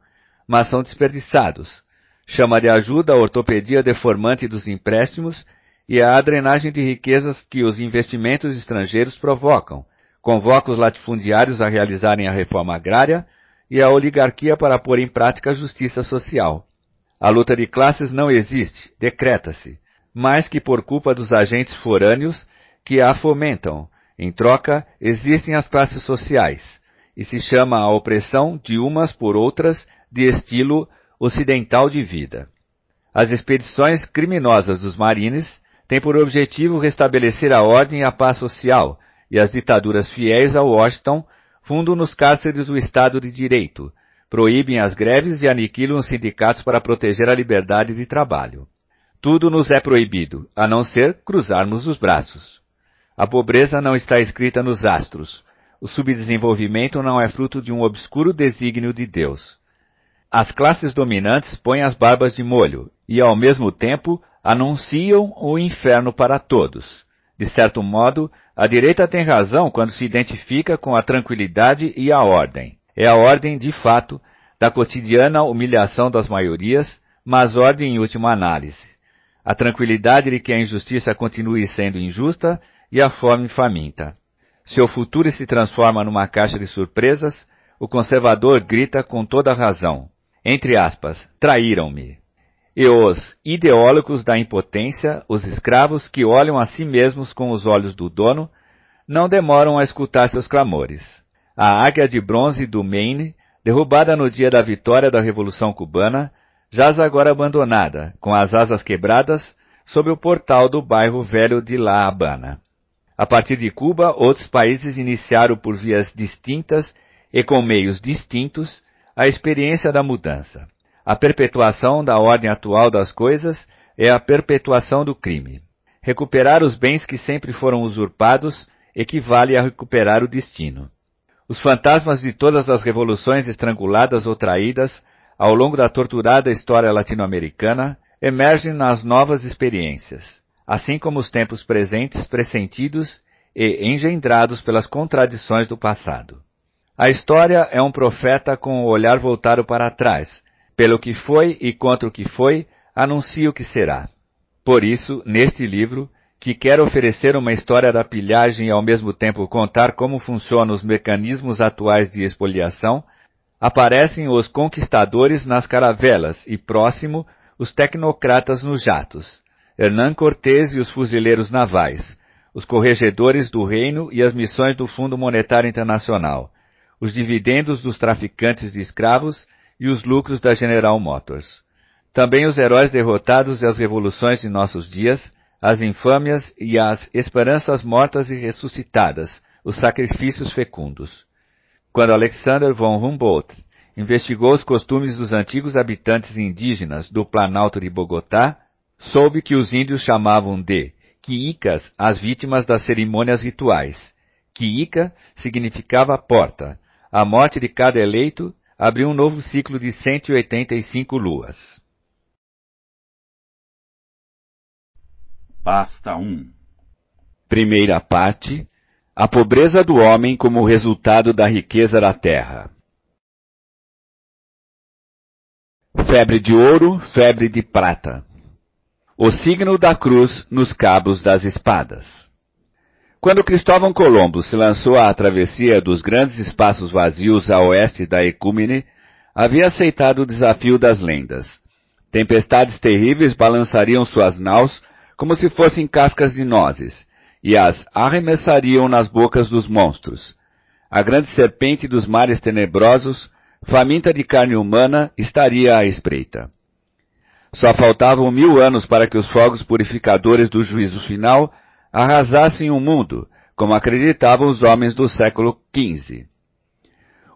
mas são desperdiçados. Chama de ajuda a ortopedia deformante dos empréstimos e a drenagem de riquezas que os investimentos estrangeiros provocam. Convoca os latifundiários a realizarem a reforma agrária e a oligarquia para pôr em prática a justiça social. A luta de classes não existe, decreta-se, mais que por culpa dos agentes forâneos que a fomentam. Em troca, existem as classes sociais, e se chama a opressão de umas por outras de estilo ocidental de vida. As expedições criminosas dos marines têm por objetivo restabelecer a ordem e a paz social, e as ditaduras fiéis a Washington fundam nos cárceres o Estado de Direito, proíbem as greves e aniquilam os sindicatos para proteger a liberdade de trabalho. Tudo nos é proibido, a não ser cruzarmos os braços. A pobreza não está escrita nos astros. O subdesenvolvimento não é fruto de um obscuro desígnio de Deus. As classes dominantes põem as barbas de molho e, ao mesmo tempo, anunciam o inferno para todos. De certo modo, a direita tem razão quando se identifica com a tranquilidade e a ordem. É a ordem, de fato, da cotidiana humilhação das maiorias, mas ordem em última análise. A tranquilidade de que a injustiça continue sendo injusta e a fome faminta. Se o futuro se transforma numa caixa de surpresas, o conservador grita com toda razão entre aspas, traíram-me. E os ideólogos da impotência, os escravos que olham a si mesmos com os olhos do dono, não demoram a escutar seus clamores. A águia de bronze do Maine, derrubada no dia da vitória da Revolução Cubana, jaz agora abandonada, com as asas quebradas, sob o portal do bairro velho de La Habana. A partir de Cuba, outros países iniciaram por vias distintas e com meios distintos a experiência da mudança. A perpetuação da ordem atual das coisas é a perpetuação do crime. Recuperar os bens que sempre foram usurpados equivale a recuperar o destino. Os fantasmas de todas as revoluções estranguladas ou traídas ao longo da torturada história latino-americana emergem nas novas experiências, assim como os tempos presentes pressentidos e engendrados pelas contradições do passado. A história é um profeta com o olhar voltado para trás. Pelo que foi e contra o que foi, anuncia o que será. Por isso, neste livro, que quer oferecer uma história da pilhagem e ao mesmo tempo contar como funcionam os mecanismos atuais de expoliação, aparecem os conquistadores nas caravelas e próximo os tecnocratas nos jatos, Hernán Cortés e os fuzileiros navais, os corregedores do reino e as missões do Fundo Monetário Internacional, os dividendos dos traficantes de escravos e os lucros da General Motors. Também os heróis derrotados e as revoluções de nossos dias, as infâmias e as esperanças mortas e ressuscitadas, os sacrifícios fecundos. Quando Alexander von Humboldt investigou os costumes dos antigos habitantes indígenas do Planalto de Bogotá, soube que os índios chamavam de quiicas as vítimas das cerimônias rituais. Quiica significava porta, a morte de cada eleito abriu um novo ciclo de 185 luas. Pasta 1 Primeira parte A pobreza do homem como resultado da riqueza da terra. Febre de ouro, febre de prata. O signo da cruz nos cabos das espadas. Quando Cristóvão Colombo se lançou à travessia dos grandes espaços vazios a oeste da Ecúmene, havia aceitado o desafio das lendas. Tempestades terríveis balançariam suas naus como se fossem cascas de nozes, e as arremessariam nas bocas dos monstros. A grande serpente dos mares tenebrosos, faminta de carne humana, estaria à espreita. Só faltavam mil anos para que os fogos purificadores do juízo final arrasassem o mundo, como acreditavam os homens do século XV.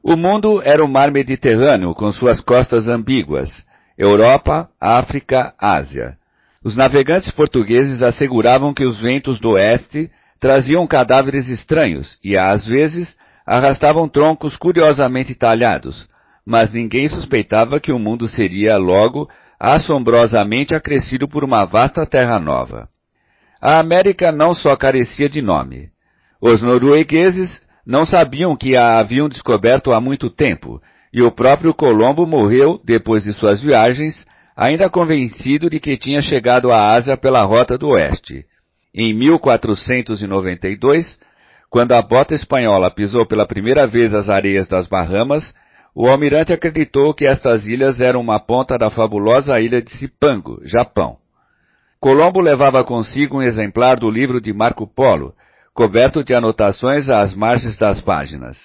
O mundo era o mar Mediterrâneo com suas costas ambíguas, Europa, África, Ásia. Os navegantes portugueses asseguravam que os ventos do oeste traziam cadáveres estranhos e, às vezes, arrastavam troncos curiosamente talhados, mas ninguém suspeitava que o mundo seria, logo, assombrosamente acrescido por uma vasta terra nova. A América não só carecia de nome. Os noruegueses não sabiam que a haviam descoberto há muito tempo, e o próprio Colombo morreu, depois de suas viagens, ainda convencido de que tinha chegado à Ásia pela rota do oeste. Em 1492, quando a bota espanhola pisou pela primeira vez as areias das Bahamas, o almirante acreditou que estas ilhas eram uma ponta da fabulosa ilha de Cipango, Japão. Colombo levava consigo um exemplar do livro de Marco Polo, coberto de anotações às margens das páginas.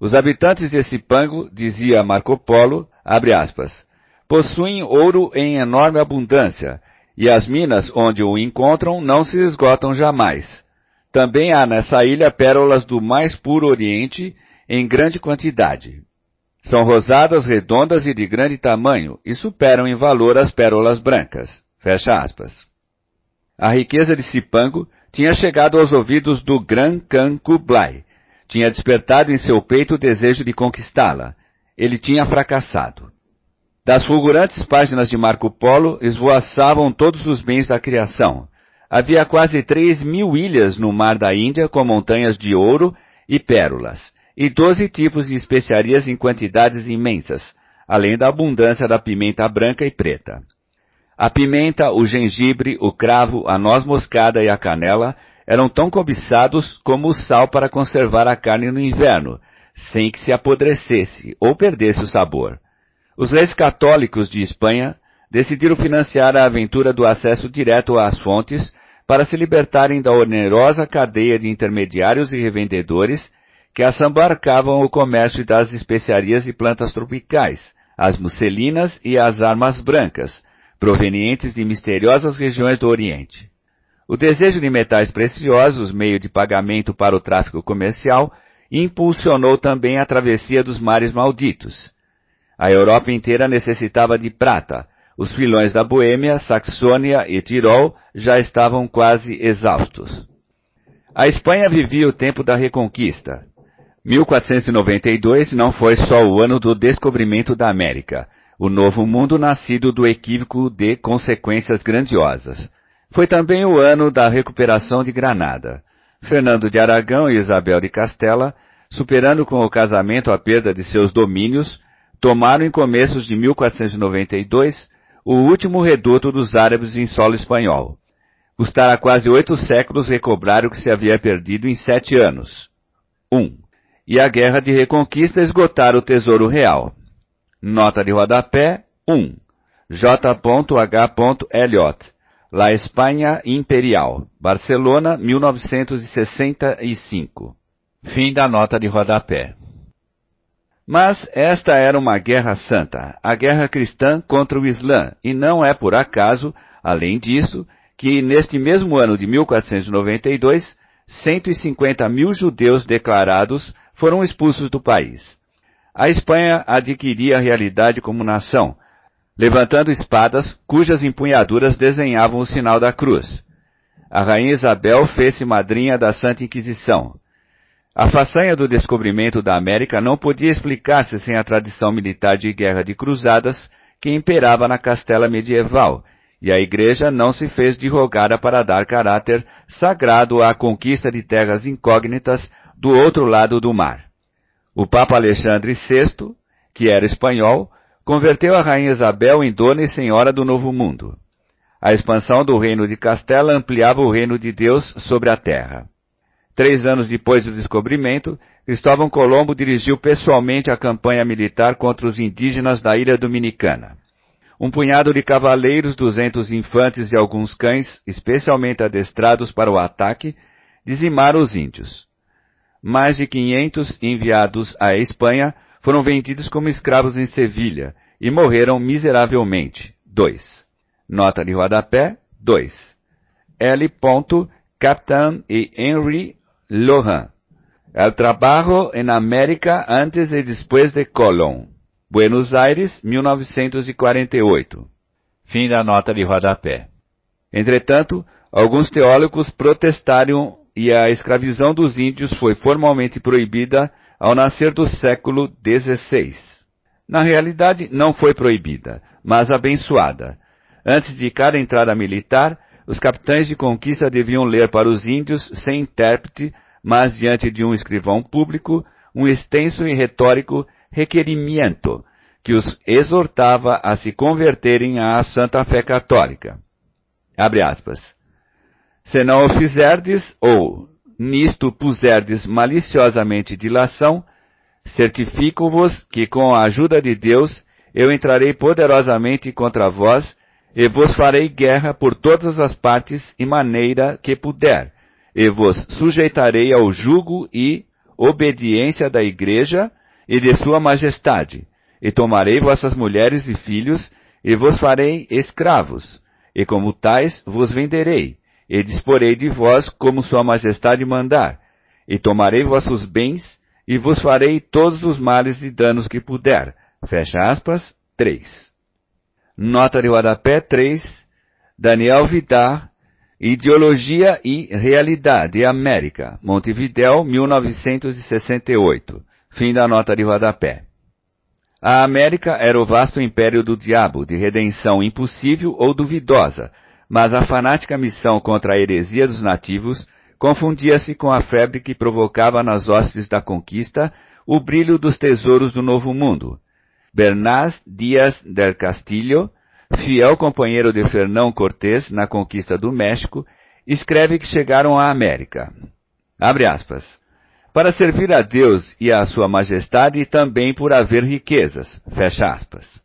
Os habitantes de Cipango, dizia Marco Polo, abre aspas, possuem ouro em enorme abundância, e as minas onde o encontram não se esgotam jamais. Também há nessa ilha pérolas do mais puro Oriente em grande quantidade. São rosadas, redondas e de grande tamanho, e superam em valor as pérolas brancas. Fecha aspas. A riqueza de Cipango tinha chegado aos ouvidos do Gran Khan Kublai. Tinha despertado em seu peito o desejo de conquistá-la. Ele tinha fracassado. Das fulgurantes páginas de Marco Polo esvoaçavam todos os bens da criação. Havia quase três mil ilhas no mar da Índia com montanhas de ouro e pérolas, e doze tipos de especiarias em quantidades imensas, além da abundância da pimenta branca e preta. A pimenta, o gengibre, o cravo, a noz moscada e a canela eram tão cobiçados como o sal para conservar a carne no inverno, sem que se apodrecesse ou perdesse o sabor. Os reis católicos de Espanha decidiram financiar a aventura do acesso direto às fontes para se libertarem da onerosa cadeia de intermediários e revendedores que assambarcavam o comércio das especiarias e plantas tropicais, as musselinas e as armas brancas, provenientes de misteriosas regiões do Oriente. O desejo de metais preciosos, meio de pagamento para o tráfico comercial, impulsionou também a travessia dos mares malditos. A Europa inteira necessitava de prata. Os filões da Boêmia, Saxônia e Tirol já estavam quase exaustos. A Espanha vivia o tempo da Reconquista. 1492 não foi só o ano do descobrimento da América, o novo mundo nascido do equívoco de consequências grandiosas. Foi também o ano da recuperação de Granada. Fernando de Aragão e Isabel de Castela, superando com o casamento a perda de seus domínios, tomaram em começos de 1492 o último reduto dos árabes em solo espanhol. Custara quase oito séculos recobrar o que se havia perdido em sete anos. 1. Um, e a guerra de reconquista esgotar o tesouro real. Nota de rodapé 1. J.H. Elliot. La Espanha Imperial. Barcelona, 1965. Fim da nota de rodapé. Mas esta era uma guerra santa, a guerra cristã contra o Islã, e não é por acaso, além disso, que neste mesmo ano de 1492, 150 mil judeus declarados foram expulsos do país a Espanha adquiria a realidade como nação, levantando espadas cujas empunhaduras desenhavam o sinal da cruz. A rainha Isabel fez-se madrinha da Santa Inquisição. A façanha do descobrimento da América não podia explicar-se sem a tradição militar de guerra de cruzadas que imperava na castela medieval, e a Igreja não se fez de rogada para dar caráter sagrado à conquista de terras incógnitas do outro lado do mar. O Papa Alexandre VI, que era espanhol, converteu a Rainha Isabel em dona e senhora do Novo Mundo. A expansão do reino de Castela ampliava o reino de Deus sobre a terra. Três anos depois do descobrimento, Cristóvão Colombo dirigiu pessoalmente a campanha militar contra os indígenas da ilha dominicana. Um punhado de cavaleiros, duzentos infantes e alguns cães, especialmente adestrados para o ataque, dizimaram os índios mais de 500 enviados à Espanha foram vendidos como escravos em Sevilha e morreram miseravelmente. 2. Nota de rodapé 2. L. Capitán e Henry Lohan. El trabajo en América antes e después de Colón. Buenos Aires, 1948. Fim da nota de rodapé. Entretanto, alguns teólogos protestaram e a escravização dos índios foi formalmente proibida ao nascer do século XVI. Na realidade, não foi proibida, mas abençoada. Antes de cada entrada militar, os capitães de conquista deviam ler para os índios, sem intérprete, mas diante de um escrivão público, um extenso e retórico requerimento que os exortava a se converterem à Santa Fé Católica. Abre aspas. Se não o fizerdes, ou nisto puserdes maliciosamente dilação, certifico-vos que com a ajuda de Deus eu entrarei poderosamente contra vós e vos farei guerra por todas as partes e maneira que puder, e vos sujeitarei ao jugo e obediência da igreja e de sua majestade, e tomarei vossas mulheres e filhos, e vos farei escravos, e como tais vos venderei, e disporei de vós como sua majestade mandar, e tomarei vossos bens, e vos farei todos os males e danos que puder. Fecha aspas, 3. Nota de rodapé 3, Daniel Vidar, Ideologia e Realidade América, Montevidéu, 1968. Fim da nota de rodapé. A América era o vasto império do diabo, de redenção impossível ou duvidosa, mas a fanática missão contra a heresia dos nativos confundia-se com a febre que provocava nas hostes da conquista o brilho dos tesouros do Novo Mundo. Bernás Díaz del Castillo, fiel companheiro de Fernão Cortés na conquista do México, escreve que chegaram à América. Abre aspas para servir a Deus e a Sua Majestade e também por haver riquezas. Fecha aspas.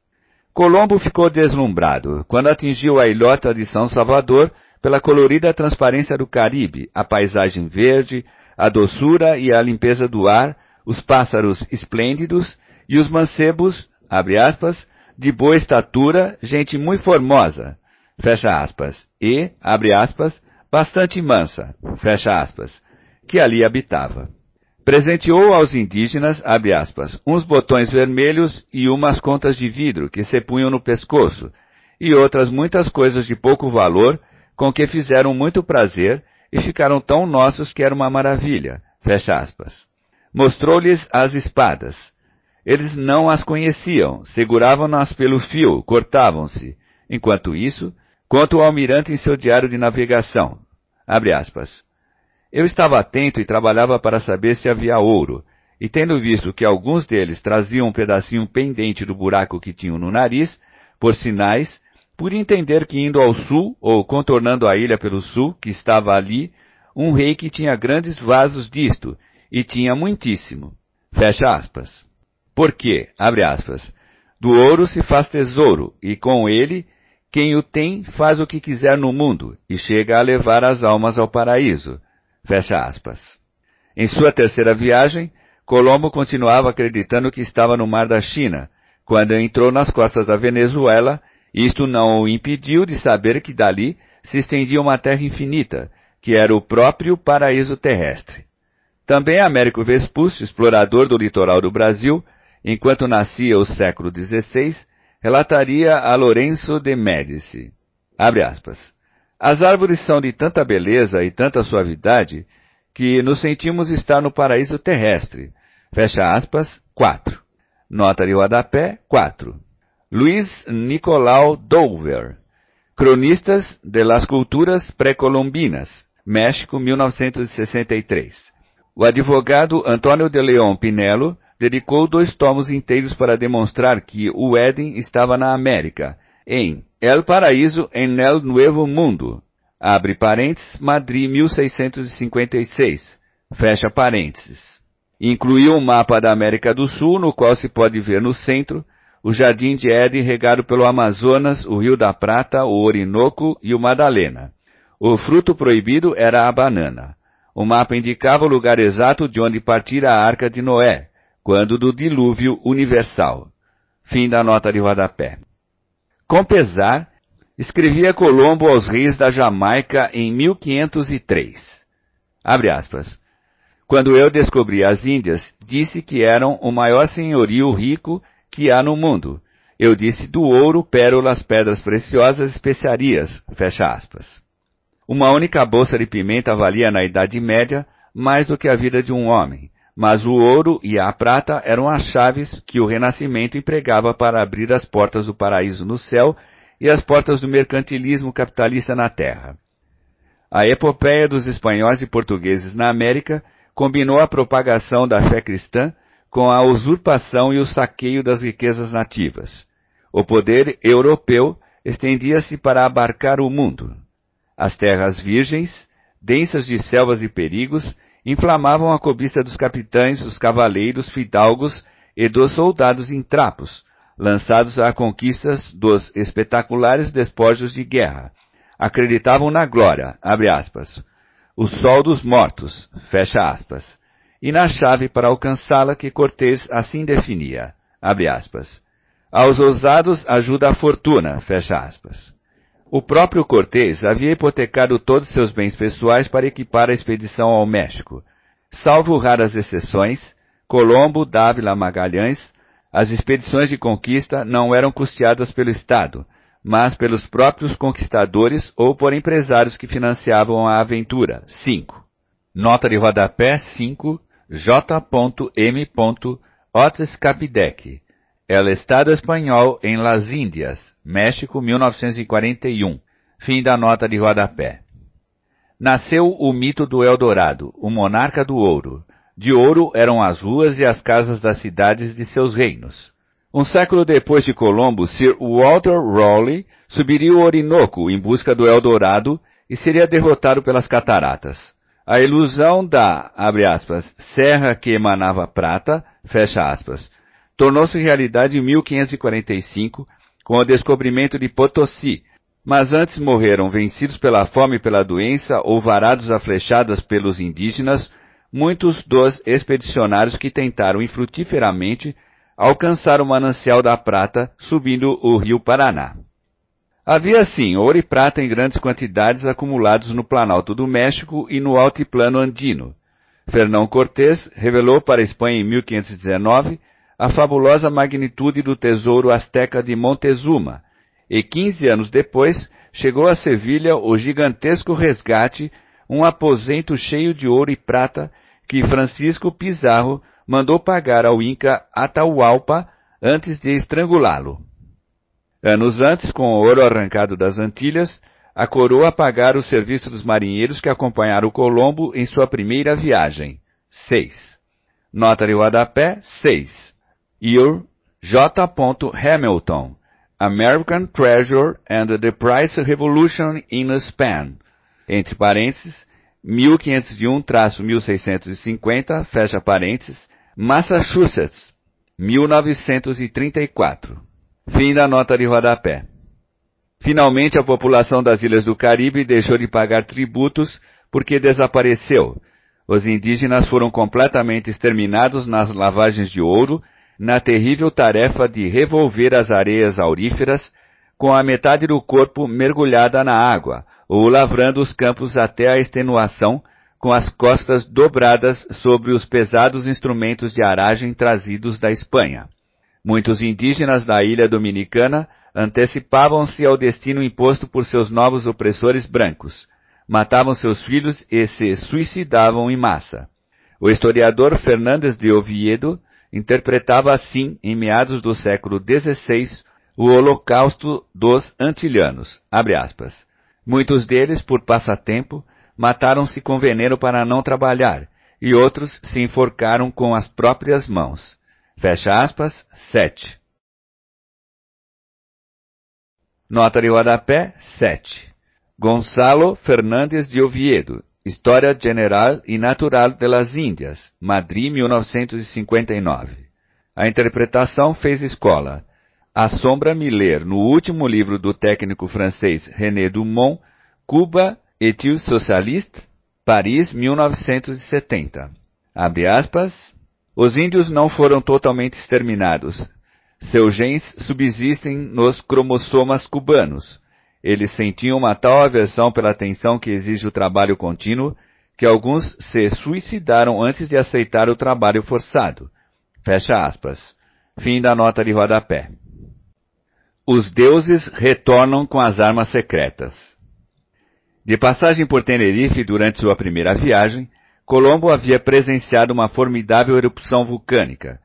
Colombo ficou deslumbrado quando atingiu a ilhota de São Salvador pela colorida transparência do Caribe, a paisagem verde, a doçura e a limpeza do ar, os pássaros esplêndidos e os mancebos, abre aspas, de boa estatura, gente muito formosa, fecha aspas, e, abre aspas, bastante mansa, fecha aspas, que ali habitava. Presenteou aos indígenas, abre aspas, uns botões vermelhos e umas contas de vidro que se punham no pescoço, e outras muitas coisas de pouco valor, com que fizeram muito prazer e ficaram tão nossos que era uma maravilha. Fecha aspas. Mostrou-lhes as espadas. Eles não as conheciam, seguravam-nas pelo fio, cortavam-se. Enquanto isso, conta o almirante em seu diário de navegação. Abre aspas. Eu estava atento e trabalhava para saber se havia ouro, e tendo visto que alguns deles traziam um pedacinho pendente do buraco que tinham no nariz, por sinais, pude entender que indo ao sul, ou contornando a ilha pelo sul, que estava ali, um rei que tinha grandes vasos disto, e tinha muitíssimo. Fecha aspas. Porque, abre aspas, do ouro se faz tesouro, e com ele, quem o tem faz o que quiser no mundo, e chega a levar as almas ao paraíso. Fecha aspas. Em sua terceira viagem, Colombo continuava acreditando que estava no mar da China, quando entrou nas costas da Venezuela, isto não o impediu de saber que dali se estendia uma terra infinita, que era o próprio paraíso terrestre. Também Américo Vespúcio, explorador do litoral do Brasil, enquanto nascia o século XVI, relataria a Lourenço de Médici. Abre aspas. As árvores são de tanta beleza e tanta suavidade que nos sentimos estar no paraíso terrestre. Fecha aspas, 4. Nota de rodapé, 4. Luiz Nicolau Dover, Cronistas de las Culturas Pré-Colombinas, México, 1963. O advogado Antônio de León Pinelo dedicou dois tomos inteiros para demonstrar que o Éden estava na América, em El Paraíso en el Nuevo Mundo, abre parênteses, Madrid 1656, fecha parênteses. Incluiu um mapa da América do Sul, no qual se pode ver no centro o Jardim de Éden regado pelo Amazonas, o Rio da Prata, o Orinoco e o Madalena. O fruto proibido era a banana. O mapa indicava o lugar exato de onde partira a Arca de Noé, quando do dilúvio universal. Fim da nota de rodapé. Com pesar, escrevia Colombo aos reis da Jamaica em 1503. Abre aspas. Quando eu descobri as Índias, disse que eram o maior senhorio rico que há no mundo. Eu disse do ouro, pérolas, pedras preciosas, especiarias. Fecha aspas. Uma única bolsa de pimenta valia na Idade Média mais do que a vida de um homem, mas o ouro e a prata eram as chaves que o Renascimento empregava para abrir as portas do paraíso no céu e as portas do mercantilismo capitalista na terra. A epopeia dos espanhóis e portugueses na América combinou a propagação da fé cristã com a usurpação e o saqueio das riquezas nativas. O poder europeu estendia-se para abarcar o mundo. As terras virgens, densas de selvas e perigos, inflamavam a cobiça dos capitães, dos cavaleiros, fidalgos e dos soldados em trapos, lançados à conquistas dos espetaculares despojos de guerra. Acreditavam na glória, aspas, o sol dos mortos, aspas, e na chave para alcançá-la que Cortés assim definia, aspas, aos ousados ajuda a fortuna, aspas. O próprio Cortés havia hipotecado todos seus bens pessoais para equipar a expedição ao México. Salvo raras exceções, Colombo, Dávila, Magalhães, as expedições de conquista não eram custeadas pelo Estado, mas pelos próprios conquistadores ou por empresários que financiavam a aventura. 5. Nota de rodapé 5 J.M. Otis Capidec. El Estado Espanhol em Las Índias, México, 1941. Fim da nota de rodapé. Nasceu o mito do Eldorado, o monarca do ouro. De ouro eram as ruas e as casas das cidades de seus reinos. Um século depois de Colombo, Sir Walter Raleigh subiria o Orinoco em busca do Eldorado e seria derrotado pelas cataratas. A ilusão da, aspas, serra que emanava prata, aspas, tornou-se realidade em 1545 com o descobrimento de Potosí, mas antes morreram vencidos pela fome e pela doença ou varados a flechadas pelos indígenas muitos dos expedicionários que tentaram infrutíferamente alcançar o manancial da prata subindo o rio Paraná. Havia sim ouro e prata em grandes quantidades acumulados no Planalto do México e no altiplano andino. Fernão Cortés revelou para a Espanha em 1519 a fabulosa magnitude do tesouro asteca de Montezuma, e quinze anos depois chegou a Sevilha o gigantesco resgate, um aposento cheio de ouro e prata que Francisco Pizarro mandou pagar ao Inca Atahualpa antes de estrangulá-lo. Anos antes, com o ouro arrancado das Antilhas, a coroa pagara o serviço dos marinheiros que acompanharam Colombo em sua primeira viagem. 6. Nota de rodapé 6. Earl J. Hamilton, American Treasure and the Price Revolution in Spain, entre parênteses, 1501-1650, fecha parênteses, Massachusetts, 1934. Fim da nota de rodapé. Finalmente, a população das ilhas do Caribe deixou de pagar tributos porque desapareceu. Os indígenas foram completamente exterminados nas lavagens de ouro na terrível tarefa de revolver as areias auríferas com a metade do corpo mergulhada na água, ou lavrando os campos até a extenuação, com as costas dobradas sobre os pesados instrumentos de aragem trazidos da Espanha. Muitos indígenas da ilha dominicana antecipavam-se ao destino imposto por seus novos opressores brancos, matavam seus filhos e se suicidavam em massa. O historiador Fernandes de Oviedo interpretava assim, em meados do século XVI, o Holocausto dos Antilhanos. Muitos deles, por passatempo, mataram-se com veneno para não trabalhar, e outros se enforcaram com as próprias mãos. Fecha aspas, 7. Nota de rodapé 7. Gonçalo Fernandes de Oviedo, História General e Natural de las Índias, Madrid, 1959. A interpretação fez escola. Assombra-me ler no último livro do técnico francês René Dumont, Cuba est-il socialiste? Paris, 1970. Abre aspas. Os índios não foram totalmente exterminados. Seus genes subsistem nos cromossomas cubanos eles sentiam uma tal aversão pela atenção que exige o trabalho contínuo que alguns se suicidaram antes de aceitar o trabalho forçado. Fecha aspas. Fim da nota de rodapé. Os deuses retornam com as armas secretas. De passagem por Tenerife durante sua primeira viagem, Colombo havia presenciado uma formidável erupção vulcânica.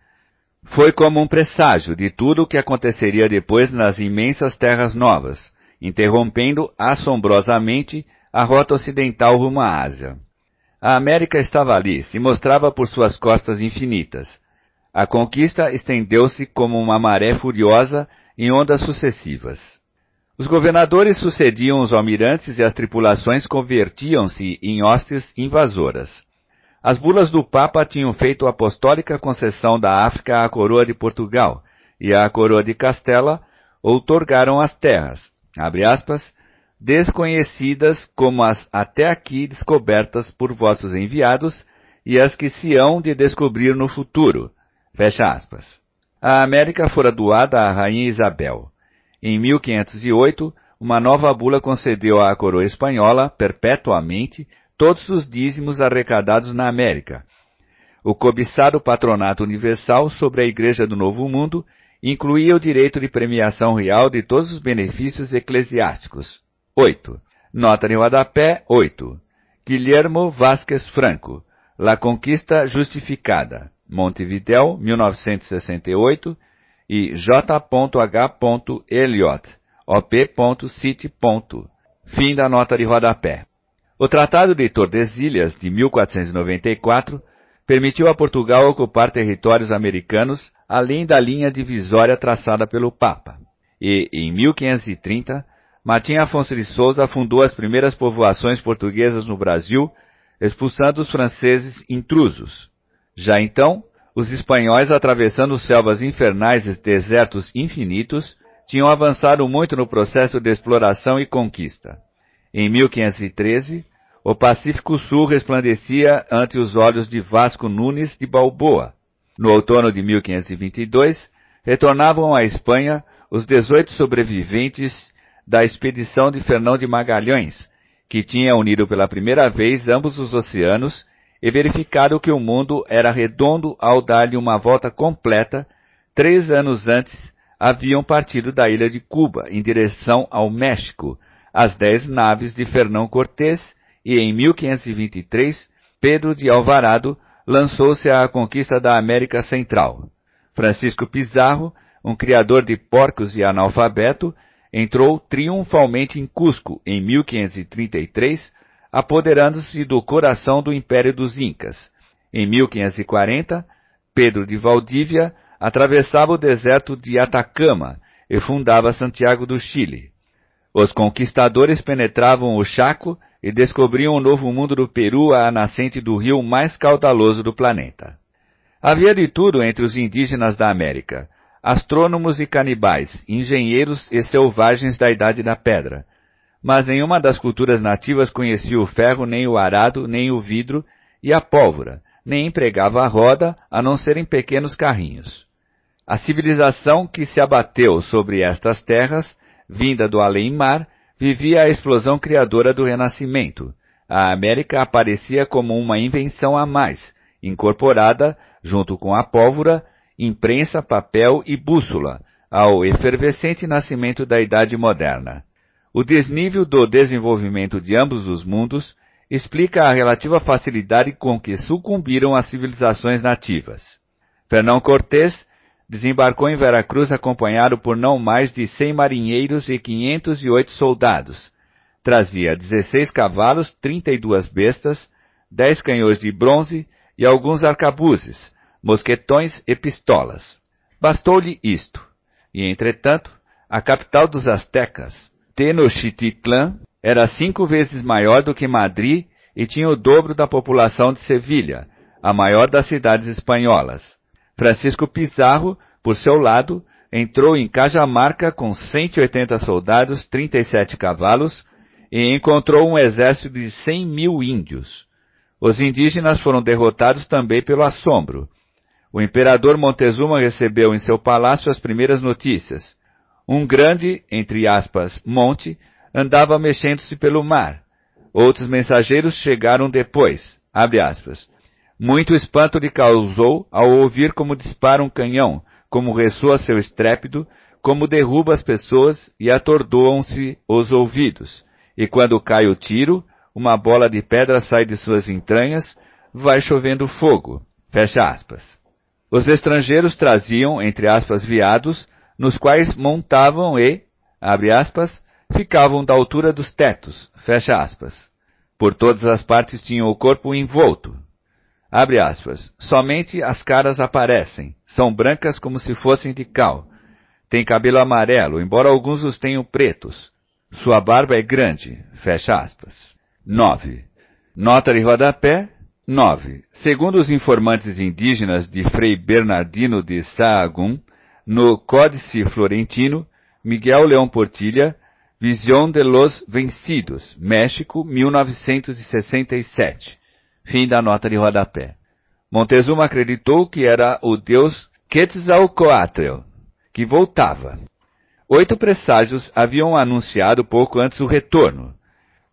Foi como um presságio de tudo o que aconteceria depois nas imensas terras novas, interrompendo assombrosamente a rota ocidental rumo à Ásia. A América estava ali, se mostrava por suas costas infinitas. A conquista estendeu-se como uma maré furiosa em ondas sucessivas. Os governadores sucediam os almirantes e as tripulações convertiam-se em hostes invasoras. As bulas do Papa tinham feito apostólica concessão da África à coroa de Portugal, e à coroa de Castela outorgaram as terras, aspas, desconhecidas como as até aqui descobertas por vossos enviados e as que se hão de descobrir no futuro. Fecha aspas. A América fora doada à Rainha Isabel. Em 1508, uma nova bula concedeu à coroa espanhola, perpetuamente, todos os dízimos arrecadados na América. O cobiçado patronato universal sobre a Igreja do Novo Mundo incluía o direito de premiação real de todos os benefícios eclesiásticos. 8. Nota de rodapé 8. Guilhermo Vasquez Franco. La Conquista Justificada. Montevideo, 1968. E J.H. Eliot. op.city. Fim da nota de rodapé. O Tratado de Tordesilhas, de 1494, permitiu a Portugal ocupar territórios americanos além da linha divisória traçada pelo Papa. E, em 1530, Martim Afonso de Souza fundou as primeiras povoações portuguesas no Brasil, expulsando os franceses intrusos. Já então, os espanhóis, atravessando selvas infernais e desertos infinitos, tinham avançado muito no processo de exploração e conquista. Em 1513, o Pacífico Sul resplandecia ante os olhos de Vasco Nunes de Balboa. No outono de 1522, retornavam à Espanha os 18 sobreviventes da expedição de Fernão de Magalhães, que tinha unido pela primeira vez ambos os oceanos e verificado que o mundo era redondo ao dar-lhe uma volta completa, três anos antes haviam partido da ilha de Cuba em direção ao México as dez naves de Fernão Cortés e em 1523 Pedro de Alvarado lançou-se à conquista da América Central. Francisco Pizarro, um criador de porcos e analfabeto, entrou triunfalmente em Cusco em 1533, apoderando-se do coração do Império dos Incas. Em 1540, Pedro de Valdívia atravessava o deserto de Atacama e fundava Santiago do Chile. Os conquistadores penetravam o Chaco e descobriam o novo mundo do Peru à nascente do rio mais caudaloso do planeta. Havia de tudo entre os indígenas da América astrônomos e canibais, engenheiros e selvagens da Idade da Pedra. Mas nenhuma das culturas nativas conhecia o ferro, nem o arado, nem o vidro e a pólvora, nem empregava a roda, a não ser em pequenos carrinhos. A civilização que se abateu sobre estas terras, vinda do além-mar, vivia a explosão criadora do Renascimento. A América aparecia como uma invenção a mais, incorporada, junto com a pólvora, imprensa, papel e bússola, ao efervescente nascimento da Idade Moderna. O desnível do desenvolvimento de ambos os mundos explica a relativa facilidade com que sucumbiram as civilizações nativas. Fernão Cortés desembarcou em Veracruz acompanhado por não mais de 100 marinheiros e 508 soldados. Trazia 16 cavalos, 32 bestas, 10 canhões de bronze e alguns arcabuzes, mosquetões e pistolas. Bastou-lhe isto. E, entretanto, a capital dos astecas, Tenochtitlan, era cinco vezes maior do que Madrid e tinha o dobro da população de Sevilha, a maior das cidades espanholas. Francisco Pizarro, por seu lado, entrou em Cajamarca com 180 soldados, 37 cavalos e encontrou um exército de 100 mil índios. Os indígenas foram derrotados também pelo assombro, o imperador Montezuma recebeu em seu palácio as primeiras notícias. Um grande, entre aspas, monte, andava mexendo-se pelo mar. Outros mensageiros chegaram depois, abre aspas. Muito espanto lhe causou ao ouvir como dispara um canhão, como ressoa seu estrépito, como derruba as pessoas e atordoam-se os ouvidos. E quando cai o tiro, uma bola de pedra sai de suas entranhas, vai chovendo fogo. Fecha aspas. Os estrangeiros traziam, entre aspas, viados, nos quais montavam e, abre aspas, ficavam da altura dos tetos, fecha aspas. Por todas as partes tinham o corpo envolto. Abre aspas. Somente as caras aparecem. São brancas como se fossem de cal. Tem cabelo amarelo, embora alguns os tenham pretos. Sua barba é grande. Fecha aspas. 9. Nota de rodapé. 9. Segundo os informantes indígenas de Frei Bernardino de Sahagún, no Códice Florentino, Miguel Leão Portilha, Visión de los Vencidos, México, 1967. Fim da nota de rodapé. Montezuma acreditou que era o deus Quetzalcoatl, que voltava. Oito presságios haviam anunciado pouco antes o retorno.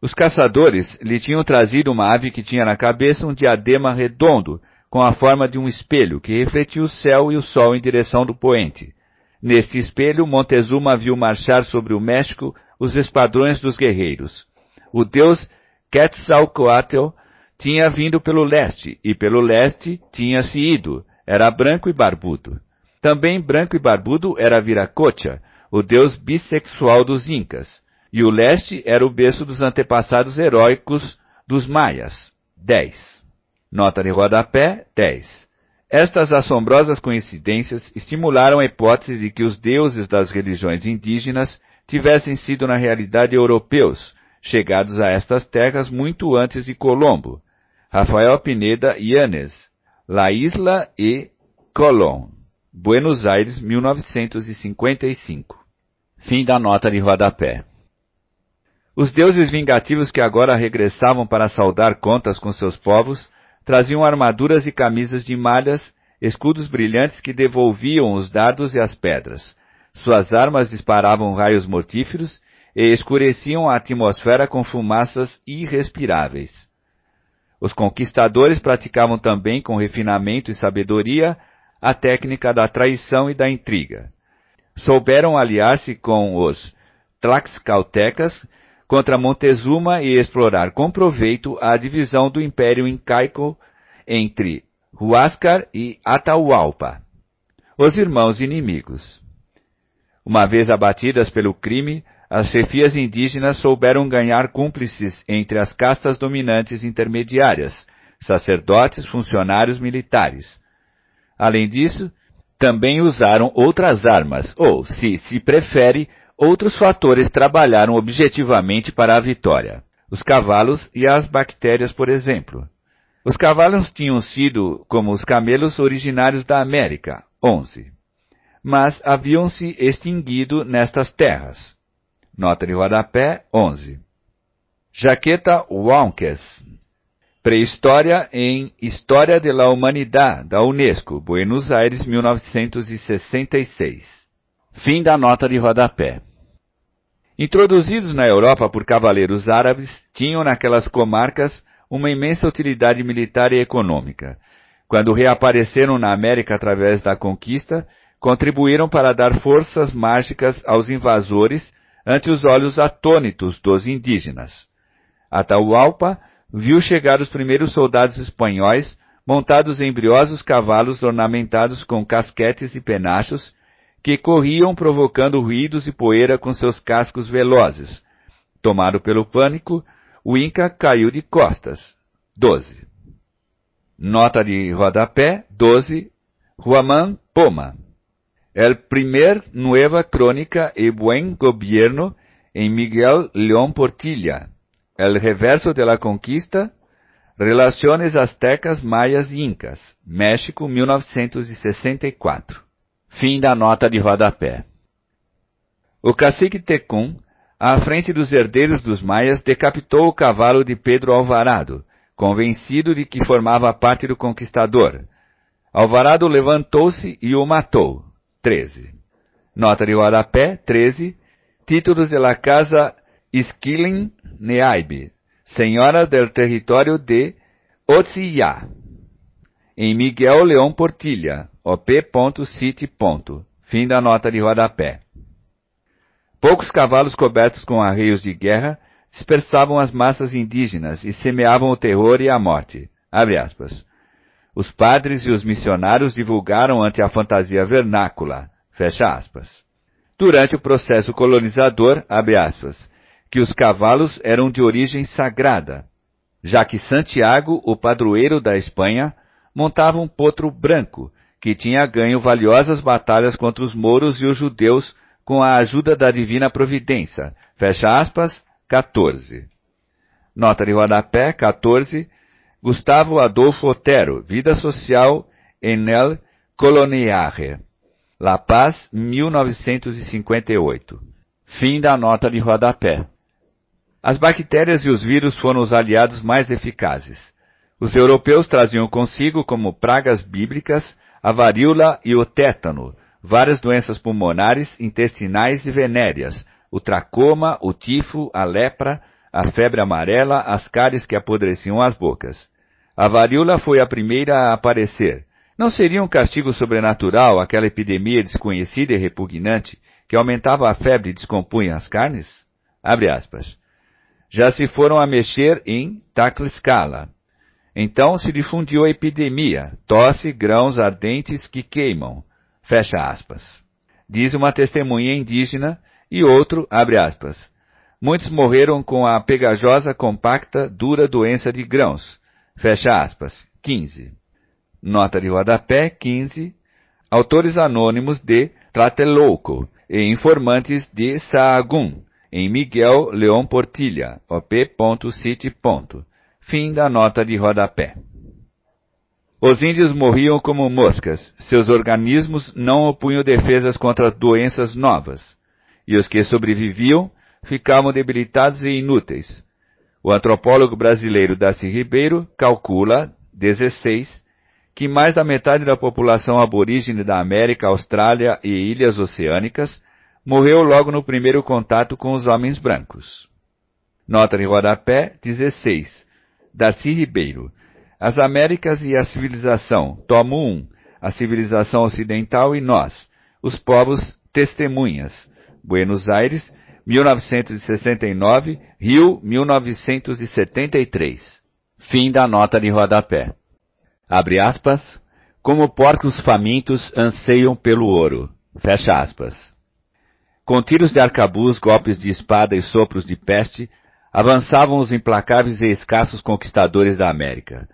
Os caçadores lhe tinham trazido uma ave que tinha na cabeça um diadema redondo, com a forma de um espelho, que refletia o céu e o sol em direção do poente. Neste espelho, Montezuma viu marchar sobre o México os esquadrões dos guerreiros. O deus Quetzalcoatl tinha vindo pelo leste, e pelo leste tinha-se ido. Era branco e barbudo. Também branco e barbudo era Viracocha, o deus bissexual dos Incas. E o leste era o berço dos antepassados heróicos dos Maias. 10. Nota de rodapé 10. Estas assombrosas coincidências estimularam a hipótese de que os deuses das religiões indígenas tivessem sido na realidade europeus, chegados a estas terras muito antes de Colombo. Rafael Pineda Yanes, La Isla e Colón, Buenos Aires, 1955. Fim da nota de rodapé. Os deuses vingativos que agora regressavam para saldar contas com seus povos traziam armaduras e camisas de malhas, escudos brilhantes que devolviam os dardos e as pedras. Suas armas disparavam raios mortíferos e escureciam a atmosfera com fumaças irrespiráveis. Os conquistadores praticavam também com refinamento e sabedoria a técnica da traição e da intriga. Souberam aliar-se com os Tlaxcaltecas contra Montezuma e explorar com proveito a divisão do Império Incaico entre Huáscar e Atahualpa, os irmãos inimigos. Uma vez abatidas pelo crime, as chefias indígenas souberam ganhar cúmplices entre as castas dominantes intermediárias, sacerdotes, funcionários militares. Além disso, também usaram outras armas, ou, se se prefere, Outros fatores trabalharam objetivamente para a vitória. Os cavalos e as bactérias, por exemplo. Os cavalos tinham sido, como os camelos, originários da América, 11. Mas haviam-se extinguido nestas terras. Nota de rodapé, 11. Jaqueta Wonkes. Pré-história em História de la Humanidade, da Unesco, Buenos Aires, 1966. Fim da nota de rodapé. Introduzidos na Europa por cavaleiros árabes, tinham naquelas comarcas uma imensa utilidade militar e econômica. Quando reapareceram na América através da conquista, contribuíram para dar forças mágicas aos invasores ante os olhos atônitos dos indígenas. Atahualpa viu chegar os primeiros soldados espanhóis montados em briosos cavalos ornamentados com casquetes e penachos que corriam provocando ruídos e poeira com seus cascos velozes. Tomado pelo pânico, o Inca caiu de costas. 12. Nota de rodapé 12. Juan Poma. El primer nueva crónica y buen gobierno en Miguel León Portilla. El reverso de la conquista. Relaciones aztecas, mayas e incas. México, 1964. Fim da nota de rodapé. O cacique Tecum, à frente dos herdeiros dos maias, decapitou o cavalo de Pedro Alvarado, convencido de que formava parte do conquistador. Alvarado levantou-se e o matou. 13. Nota de rodapé, 13. Títulos de la Casa Esquilin Neaibe, Senhora del Território de Otziyá, em Miguel Leão Portilha, op.city. Fim da nota de rodapé. Poucos cavalos cobertos com arreios de guerra dispersavam as massas indígenas e semeavam o terror e a morte. Os padres e os missionários divulgaram ante a fantasia vernácula. Durante o processo colonizador, aspas, que os cavalos eram de origem sagrada. já que Santiago, o padroeiro da Espanha, montava um potro branco, que tinha ganho valiosas batalhas contra os mouros e os judeus com a ajuda da divina providência. Fecha aspas, 14. Nota de rodapé, 14. Gustavo Adolfo Otero, Vida Social en el Coloniare. La Paz, 1958. Fim da nota de rodapé. As bactérias e os vírus foram os aliados mais eficazes. Os europeus traziam consigo como pragas bíblicas a varíola e o tétano, várias doenças pulmonares, intestinais e venéreas, o tracoma, o tifo, a lepra, a febre amarela, as cáries que apodreciam as bocas. A varíola foi a primeira a aparecer. Não seria um castigo sobrenatural aquela epidemia desconhecida e repugnante que aumentava a febre e descompunha as carnes? Já se foram a mexer em Tlaxcala, então se difundiu a epidemia, tosse, grãos ardentes que queimam. Fecha aspas. Diz uma testemunha indígena e outro, abre aspas. Muitos morreram com a pegajosa, compacta, dura doença de grãos. Fecha aspas. 15. Nota de rodapé 15. Autores anônimos de Tlatelolco e informantes de Sahagún, em Miguel León Portilha, op.city. Fim da nota de rodapé. Os índios morriam como moscas, seus organismos não opunham defesas contra doenças novas, e os que sobreviviam ficavam debilitados e inúteis. O antropólogo brasileiro Darcy Ribeiro calcula, 16, que mais da metade da população aborígene da América, Austrália e ilhas oceânicas morreu logo no primeiro contato com os homens brancos. Nota de rodapé 16. Darcy Ribeiro. As Américas e a civilização. Tomo 1. A civilização ocidental e nós. Os povos testemunhas. Buenos Aires, 1969, Rio, 1973. Fim da nota de rodapé. Abre aspas. Como porcos famintos anseiam pelo ouro. Fecha aspas. Com tiros de arcabuz, golpes de espada e sopros de peste, avançavam os implacáveis e escassos conquistadores da América.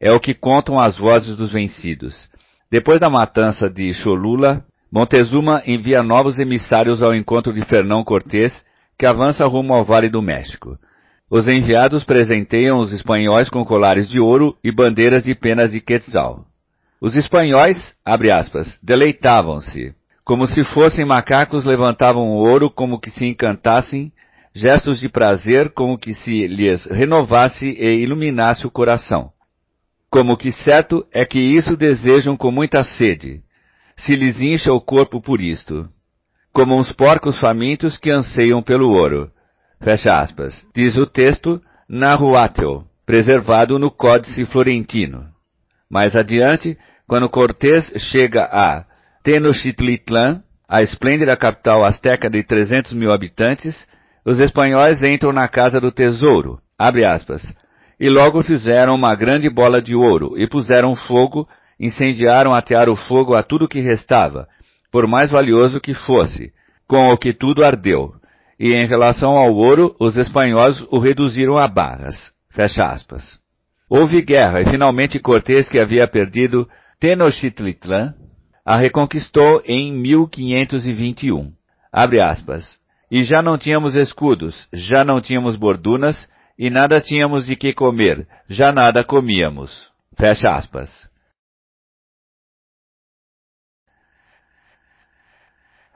É o que contam as vozes dos vencidos. Depois da matança de Cholula, Montezuma envia novos emissários ao encontro de Fernão Cortés, que avança rumo ao Vale do México. Os enviados presenteiam os espanhóis com colares de ouro e bandeiras de penas de quetzal. Os espanhóis, abre aspas, deleitavam-se. Como se fossem macacos, levantavam o ouro como que se encantassem gestos de prazer como que se lhes renovasse e iluminasse o coração. Como que certo é que isso desejam com muita sede, se lhes incha o corpo por isto. Como uns porcos famintos que anseiam pelo ouro. Fecha aspas. Diz o texto Nahuatl, preservado no Códice Florentino. Mais adiante, quando Cortés chega a Tenochtitlan, a esplêndida capital asteca de 300 mil habitantes, os espanhóis entram na casa do tesouro, aspas, e logo fizeram uma grande bola de ouro, e puseram fogo, incendiaram atear o fogo a tudo que restava, por mais valioso que fosse, com o que tudo ardeu. E em relação ao ouro, os espanhóis o reduziram a barras. Fecha aspas. Houve guerra, e finalmente Cortés, que havia perdido Tenochtitlan, a reconquistou em 1521. Abre aspas. E já não tínhamos escudos, já não tínhamos bordunas, e nada tínhamos de que comer, já nada comíamos. Fecha aspas.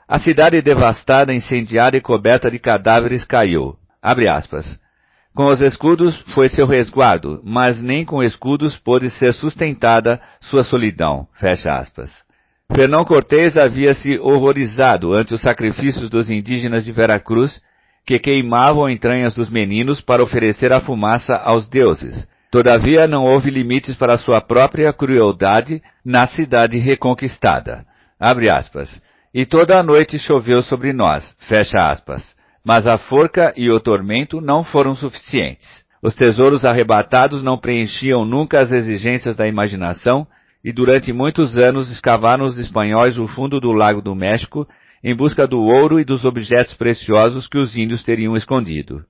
A cidade devastada, incendiada e coberta de cadáveres caiu. Abre aspas. Com os escudos foi seu resguardo, mas nem com escudos pôde ser sustentada sua solidão. Fecha aspas. Fernão Cortés havia se horrorizado ante os sacrifícios dos indígenas de Veracruz, que queimavam entranhas dos meninos para oferecer a fumaça aos deuses. Todavia não houve limites para sua própria crueldade na cidade reconquistada. E toda a noite choveu sobre nós. Fecha aspas. Mas a forca e o tormento não foram suficientes. Os tesouros arrebatados não preenchiam nunca as exigências da imaginação e durante muitos anos escavaram os espanhóis o fundo do Lago do México em busca do ouro e dos objetos preciosos que os índios teriam escondido.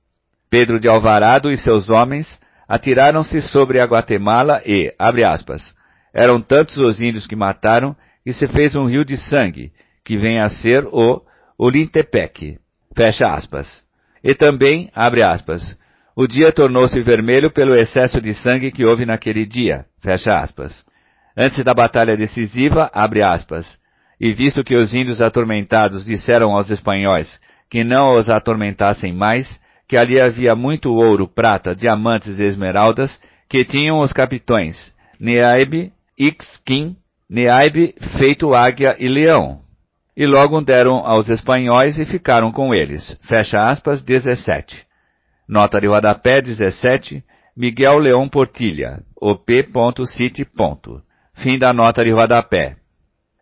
Pedro de Alvarado e seus homens atiraram-se sobre a Guatemala e, abre aspas, eram tantos os índios que mataram que se fez um rio de sangue, que vem a ser o Olintepec, fecha aspas. E também, abre aspas, o dia tornou-se vermelho pelo excesso de sangue que houve naquele dia, fecha aspas. Antes da batalha decisiva, abre aspas, e visto que os índios atormentados disseram aos espanhóis que não os atormentassem mais, que ali havia muito ouro, prata, diamantes e esmeraldas, que tinham os capitões Neaib, Ixquim, Neaib, feito águia e leão. E logo deram aos espanhóis e ficaram com eles. Fecha aspas, 17. Nota de rodapé 17, Miguel Leão Portilha, op.city. Fim da nota de rodapé.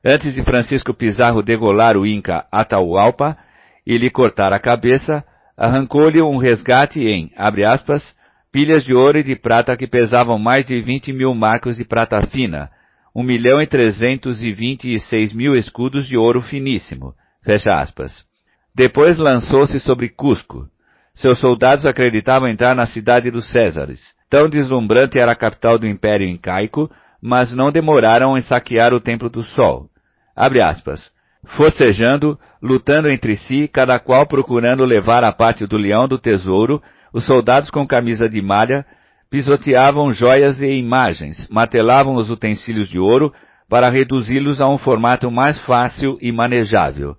Antes de Francisco Pizarro degolar o Inca Atahualpa e lhe cortar a cabeça, arrancou-lhe um resgate em, abre aspas, pilhas de ouro e de prata que pesavam mais de vinte mil marcos de prata fina, um milhão e trezentos e vinte e seis mil escudos de ouro finíssimo, fecha aspas. Depois lançou-se sobre Cusco. Seus soldados acreditavam entrar na cidade dos Césares. Tão deslumbrante era a capital do Império Incaico, mas não demoraram em saquear o Templo do Sol. Abre aspas. Forcejando, lutando entre si, cada qual procurando levar a parte do leão do tesouro, os soldados com camisa de malha pisoteavam joias e imagens, martelavam os utensílios de ouro para reduzi-los a um formato mais fácil e manejável.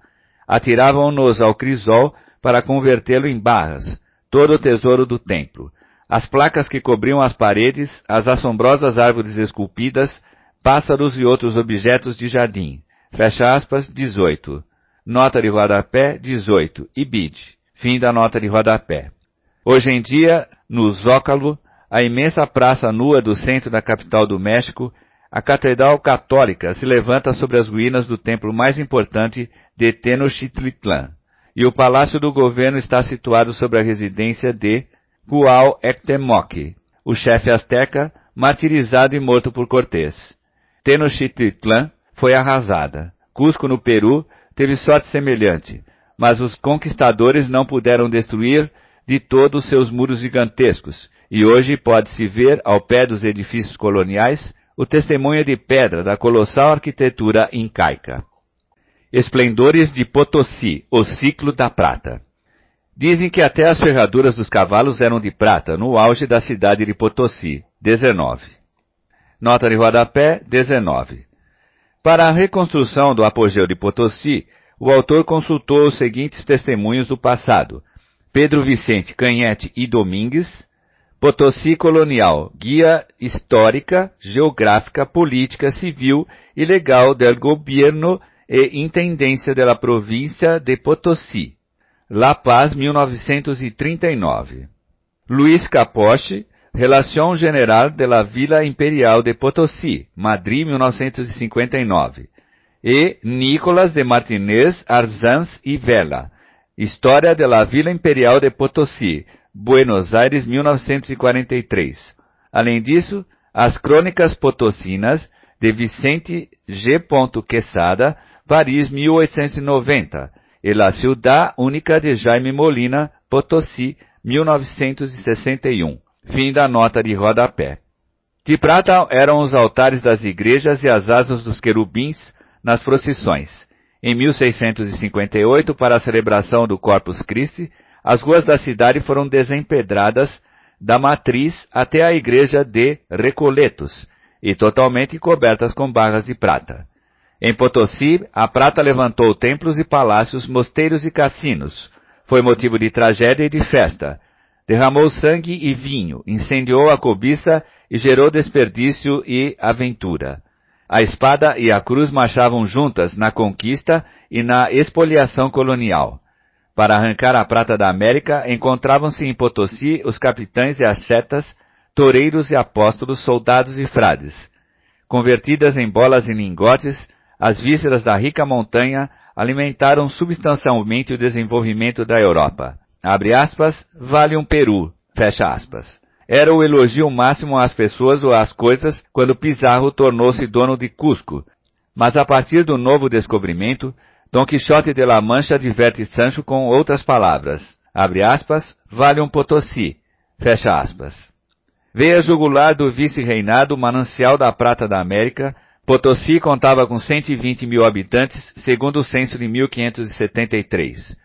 Atiravam-nos ao crisol para convertê-lo em barras, todo o tesouro do templo as placas que cobriam as paredes, as assombrosas árvores esculpidas, pássaros e outros objetos de jardim. Fecha aspas, 18. Nota de rodapé, 18. E bid. Fim da nota de rodapé. Hoje em dia, no Zócalo, a imensa praça nua do centro da capital do México, a Catedral Católica se levanta sobre as ruínas do templo mais importante de Tenochtitlan, e o Palácio do Governo está situado sobre a residência de Cuauhtémoc, o chefe asteca, martirizado e morto por Cortés. Tenochtitlan foi arrasada. Cusco, no Peru, teve sorte semelhante, mas os conquistadores não puderam destruir de todos seus muros gigantescos, e hoje pode-se ver, ao pé dos edifícios coloniais, o testemunho de pedra da colossal arquitetura incaica. Esplendores de Potosí, o ciclo da prata. Dizem que até as ferraduras dos cavalos eram de prata, no auge da cidade de Potosí. 19. Nota de rodapé, 19. Para a reconstrução do apogeu de Potosí, o autor consultou os seguintes testemunhos do passado. Pedro Vicente Canhete e Domingues, Potosí Colonial, Guia Histórica, Geográfica, Política, Civil e Legal del Gobierno e Intendência de la Província de Potosí. La Paz, 1939. Luiz Capoche, Relação General de la Vila Imperial de Potosí, Madrid, 1959. E Nicolas de Martinez Arzanz e Vela, História de la Vila Imperial de Potosí, Buenos Aires, 1943. Além disso, as Crônicas Potosinas, de Vicente G. Quesada, Paris, 1890 e La Ciudad Única de Jaime Molina, Potosí, 1961. Fim da nota de rodapé. De prata eram os altares das igrejas e as asas dos querubins nas procissões. Em 1658, para a celebração do Corpus Christi, as ruas da cidade foram desempedradas da matriz até a igreja de Recoletos e totalmente cobertas com barras de prata. Em Potosí, a prata levantou templos e palácios, mosteiros e cassinos. Foi motivo de tragédia e de festa. Derramou sangue e vinho, incendiou a cobiça e gerou desperdício e aventura. A espada e a cruz marchavam juntas na conquista e na expoliação colonial. Para arrancar a prata da América, encontravam-se em Potosí os capitães e as setas, toureiros e apóstolos, soldados e frades. Convertidas em bolas e lingotes, as vísceras da rica montanha alimentaram substancialmente o desenvolvimento da Europa. Abre aspas, vale um Peru, fecha aspas. Era o elogio máximo às pessoas ou às coisas quando Pizarro tornou-se dono de Cusco. Mas a partir do novo descobrimento, Dom Quixote de la Mancha adverte Sancho com outras palavras. Abre aspas, vale um Potosí, fecha aspas. Veio a jugular do vice-reinado manancial da prata da América, Potosí contava com 120 mil habitantes, segundo o censo de 1573.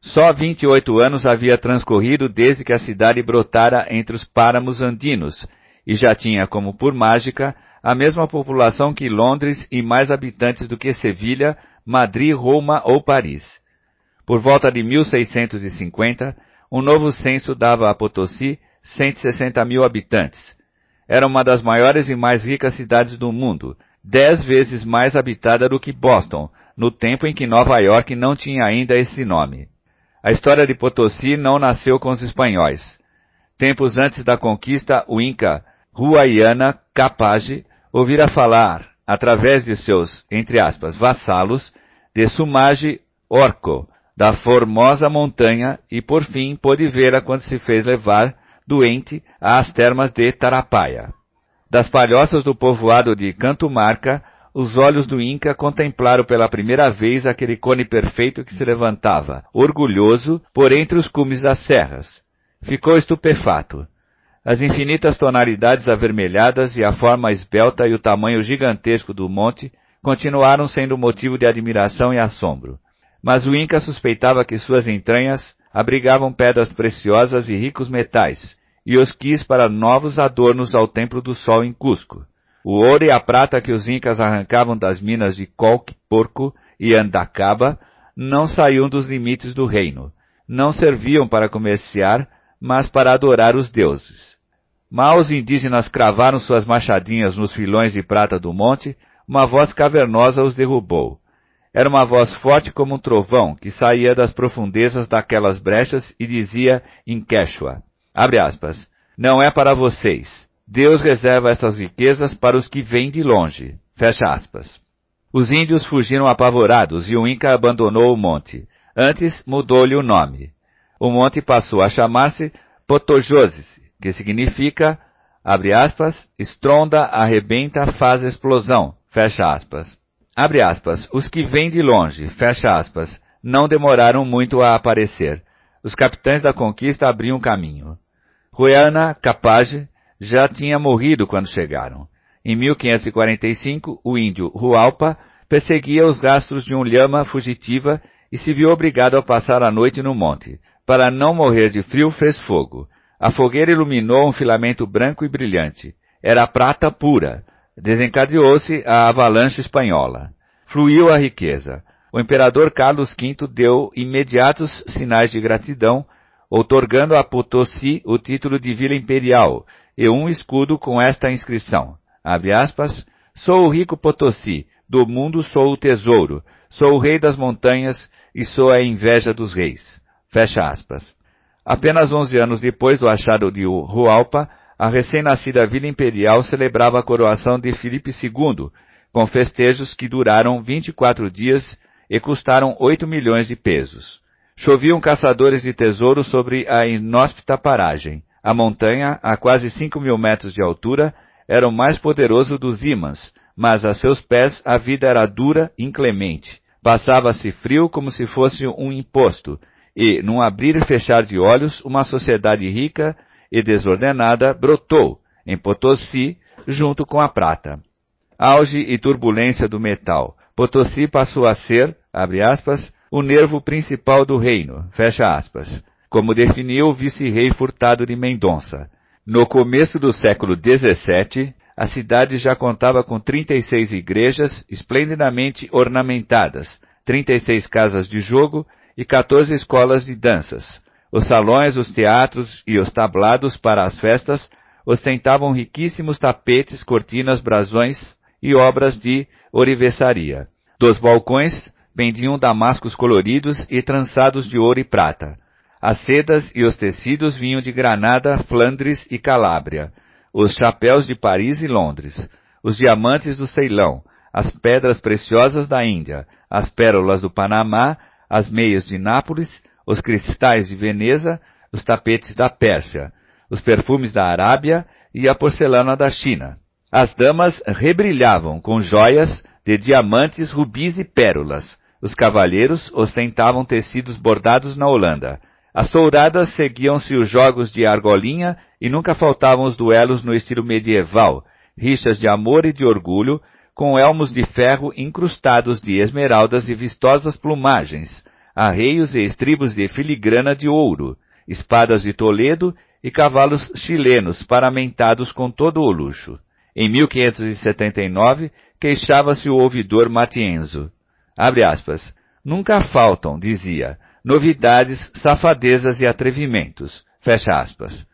Só 28 anos havia transcorrido desde que a cidade brotara entre os páramos andinos, e já tinha como por mágica a mesma população que Londres e mais habitantes do que Sevilha, Madrid, Roma ou Paris. Por volta de 1650, um novo censo dava a Potosí 160 mil habitantes. Era uma das maiores e mais ricas cidades do mundo, dez vezes mais habitada do que Boston, no tempo em que Nova York não tinha ainda esse nome. A história de Potosí não nasceu com os espanhóis. Tempos antes da conquista, o Inca Huayana Capaje ouvira falar, através de seus, entre aspas, vassalos, de Sumage Orco, da formosa montanha, e por fim pôde vê-la quando se fez levar, doente, às termas de Tarapaia. Das palhoças do povoado de Cantumarca, os olhos do Inca contemplaram pela primeira vez aquele cone perfeito que se levantava, orgulhoso, por entre os cumes das serras. Ficou estupefato. As infinitas tonalidades avermelhadas e a forma esbelta e o tamanho gigantesco do monte continuaram sendo motivo de admiração e assombro. Mas o Inca suspeitava que suas entranhas abrigavam pedras preciosas e ricos metais, e os quis para novos adornos ao Templo do Sol em Cusco. O ouro e a prata que os incas arrancavam das minas de Colque, Porco e Andacaba não saíam dos limites do reino. Não serviam para comerciar, mas para adorar os deuses. Mal os indígenas cravaram suas machadinhas nos filões de prata do monte, uma voz cavernosa os derrubou. Era uma voz forte como um trovão que saía das profundezas daquelas brechas e dizia em Quechua. Abre aspas. Não é para vocês. Deus reserva essas riquezas para os que vêm de longe. Fecha aspas. Os índios fugiram apavorados e o Inca abandonou o monte. Antes mudou-lhe o nome. O monte passou a chamar-se Potojoses, que significa, abre aspas, estronda, arrebenta, faz explosão, fecha aspas. Abre aspas, os que vêm de longe, fecha aspas, não demoraram muito a aparecer. Os capitães da conquista abriam caminho. Ruana Capage já tinha morrido quando chegaram. Em 1545, o índio Rualpa perseguia os rastros de um lhama fugitiva e se viu obrigado a passar a noite no monte. Para não morrer de frio, fez fogo. A fogueira iluminou um filamento branco e brilhante. Era prata pura. Desencadeou-se a avalanche espanhola. Fluiu a riqueza. O imperador Carlos V deu imediatos sinais de gratidão outorgando a Potosí o título de Vila Imperial e um escudo com esta inscrição, aspas, Sou o rico Potosí, do mundo sou o tesouro, sou o rei das montanhas e sou a inveja dos reis. Fecha aspas. Apenas onze anos depois do achado de Hualpa, a recém-nascida Vila Imperial celebrava a coroação de Filipe II, com festejos que duraram 24 dias e custaram 8 milhões de pesos. Choviam caçadores de tesouros sobre a inóspita paragem. A montanha, a quase cinco mil metros de altura, era o mais poderoso dos ímãs, mas a seus pés a vida era dura, inclemente. Passava-se frio como se fosse um imposto, e, num abrir e fechar de olhos, uma sociedade rica e desordenada brotou, em Potosí, junto com a prata. Auge e turbulência do metal. Potosí passou a ser, abre aspas, o nervo principal do reino, fecha aspas, como definiu o vice-rei Furtado de Mendonça. No começo do século XVII, a cidade já contava com 36 igrejas esplendidamente ornamentadas, 36 casas de jogo e 14 escolas de danças. Os salões, os teatros e os tablados para as festas ostentavam riquíssimos tapetes, cortinas, brasões e obras de orivesaria. Dos balcões vendiam damascos coloridos e trançados de ouro e prata. As sedas e os tecidos vinham de Granada, Flandres e Calábria, os chapéus de Paris e Londres, os diamantes do Ceilão, as pedras preciosas da Índia, as pérolas do Panamá, as meias de Nápoles, os cristais de Veneza, os tapetes da Pérsia, os perfumes da Arábia e a porcelana da China. As damas rebrilhavam com joias de diamantes, rubis e pérolas, os cavalheiros ostentavam tecidos bordados na Holanda. As touradas seguiam-se os jogos de argolinha e nunca faltavam os duelos no estilo medieval, rixas de amor e de orgulho, com elmos de ferro incrustados de esmeraldas e vistosas plumagens, arreios e estribos de filigrana de ouro, espadas de Toledo e cavalos chilenos paramentados com todo o luxo. Em 1579, queixava-se o ouvidor Matienzo. Abre aspas. Nunca faltam, dizia, novidades, safadezas e atrevimentos. Fecha aspas.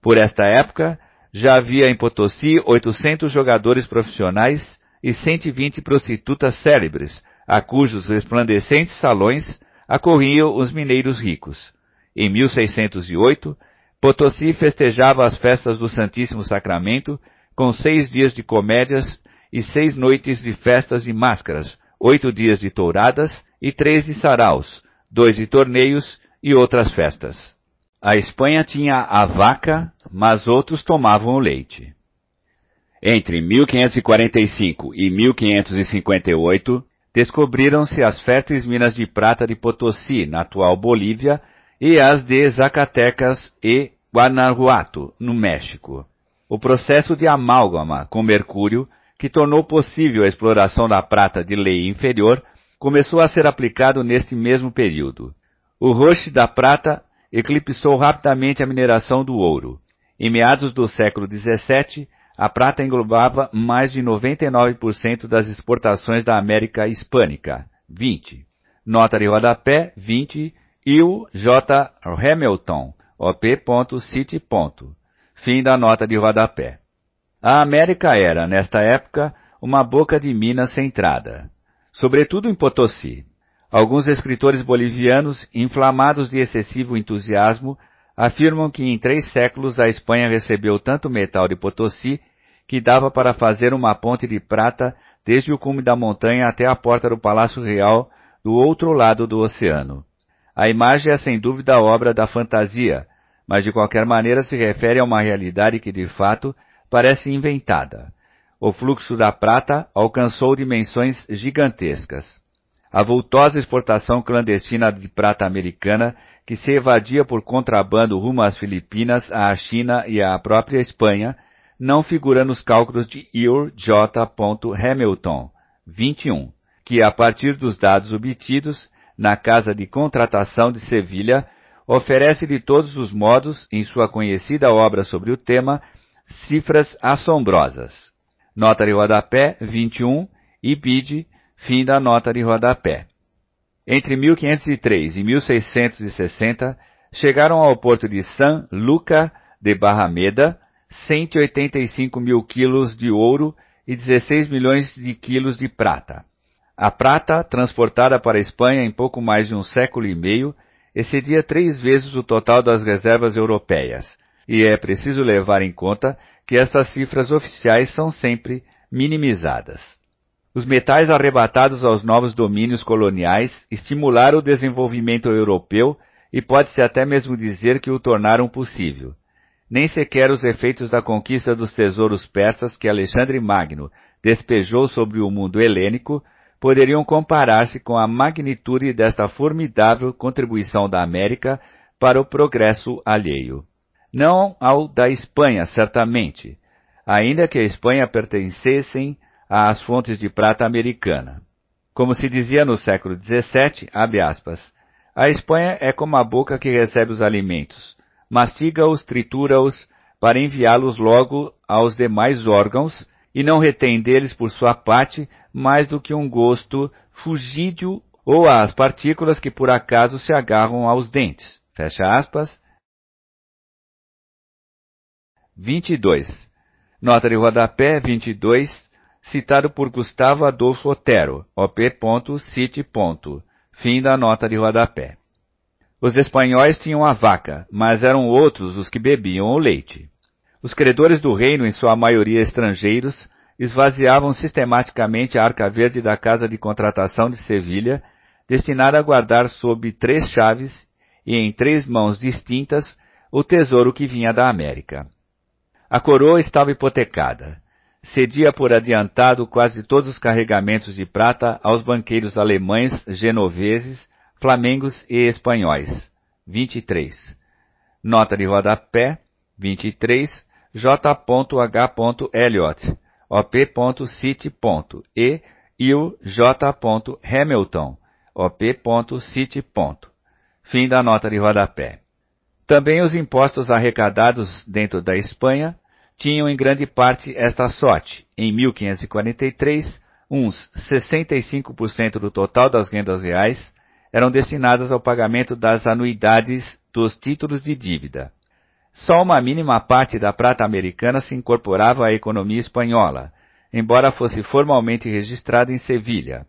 Por esta época, já havia em Potosí 800 jogadores profissionais e 120 prostitutas célebres, a cujos resplandecentes salões acorriam os mineiros ricos. Em 1608, Potosí festejava as festas do Santíssimo Sacramento com seis dias de comédias e seis noites de festas e máscaras, oito dias de touradas e três de saraus, dois de torneios e outras festas. A Espanha tinha a vaca, mas outros tomavam o leite. Entre 1545 e 1558, descobriram-se as férteis minas de prata de Potosí, na atual Bolívia, e as de Zacatecas e Guanajuato, no México. O processo de amálgama com mercúrio, que tornou possível a exploração da prata de lei inferior, começou a ser aplicado neste mesmo período. O roche da prata eclipsou rapidamente a mineração do ouro. Em meados do século XVII, a prata englobava mais de 99% das exportações da América Hispânica, 20. Nota de rodapé, 20 e o J. Hamilton, op.city. Fim da nota de rodapé. A América era, nesta época, uma boca de minas centrada, sobretudo em Potosí. Alguns escritores bolivianos, inflamados de excessivo entusiasmo, afirmam que em três séculos a Espanha recebeu tanto metal de Potosí que dava para fazer uma ponte de prata desde o cume da montanha até a porta do Palácio Real do outro lado do oceano. A imagem é sem dúvida obra da fantasia, mas de qualquer maneira se refere a uma realidade que de fato parece inventada. O fluxo da prata alcançou dimensões gigantescas. A vultosa exportação clandestina de prata americana, que se evadia por contrabando rumo às Filipinas, à China e à própria Espanha, não figura nos cálculos de Ur J. Hamilton, 21, que a partir dos dados obtidos na Casa de Contratação de Sevilha, oferece de todos os modos, em sua conhecida obra sobre o tema, cifras assombrosas. Nota de rodapé 21 e BID, fim da nota de rodapé. Entre 1503 e 1660, chegaram ao porto de San Luca de Barrameda 185 mil quilos de ouro e 16 milhões de quilos de prata. A prata, transportada para a Espanha em pouco mais de um século e meio, excedia três vezes o total das reservas europeias, e é preciso levar em conta que estas cifras oficiais são sempre minimizadas. Os metais arrebatados aos novos domínios coloniais estimularam o desenvolvimento europeu e pode-se até mesmo dizer que o tornaram possível. Nem sequer os efeitos da conquista dos tesouros persas que Alexandre Magno despejou sobre o mundo helênico poderiam comparar-se com a magnitude desta formidável contribuição da América para o progresso alheio. Não ao da Espanha, certamente, ainda que a Espanha pertencessem às fontes de prata americana. Como se dizia no século XVII, aspas, a Espanha é como a boca que recebe os alimentos, mastiga-os, tritura-os, para enviá-los logo aos demais órgãos e não retém deles, por sua parte, mais do que um gosto fugídio ou as partículas que por acaso se agarram aos dentes. Fecha aspas. 22. Nota de rodapé 22, citado por Gustavo Adolfo Otero, op.cite. Fim da nota de rodapé. Os espanhóis tinham a vaca, mas eram outros os que bebiam o leite. Os credores do reino, em sua maioria estrangeiros, esvaziavam sistematicamente a arca verde da Casa de Contratação de Sevilha, destinada a guardar sob três chaves e em três mãos distintas o tesouro que vinha da América. A coroa estava hipotecada. Cedia por adiantado quase todos os carregamentos de prata aos banqueiros alemães, genoveses, flamengos e espanhóis. 23. Nota de rodapé 23 J.H. Elliot, op.city. e Il J. Hamilton, op.city. Fim da nota de rodapé. Também os impostos arrecadados dentro da Espanha tinham em grande parte esta sorte. Em 1543, uns 65% do total das rendas reais eram destinadas ao pagamento das anuidades dos títulos de dívida. Só uma mínima parte da prata americana se incorporava à economia espanhola, embora fosse formalmente registrada em Sevilha.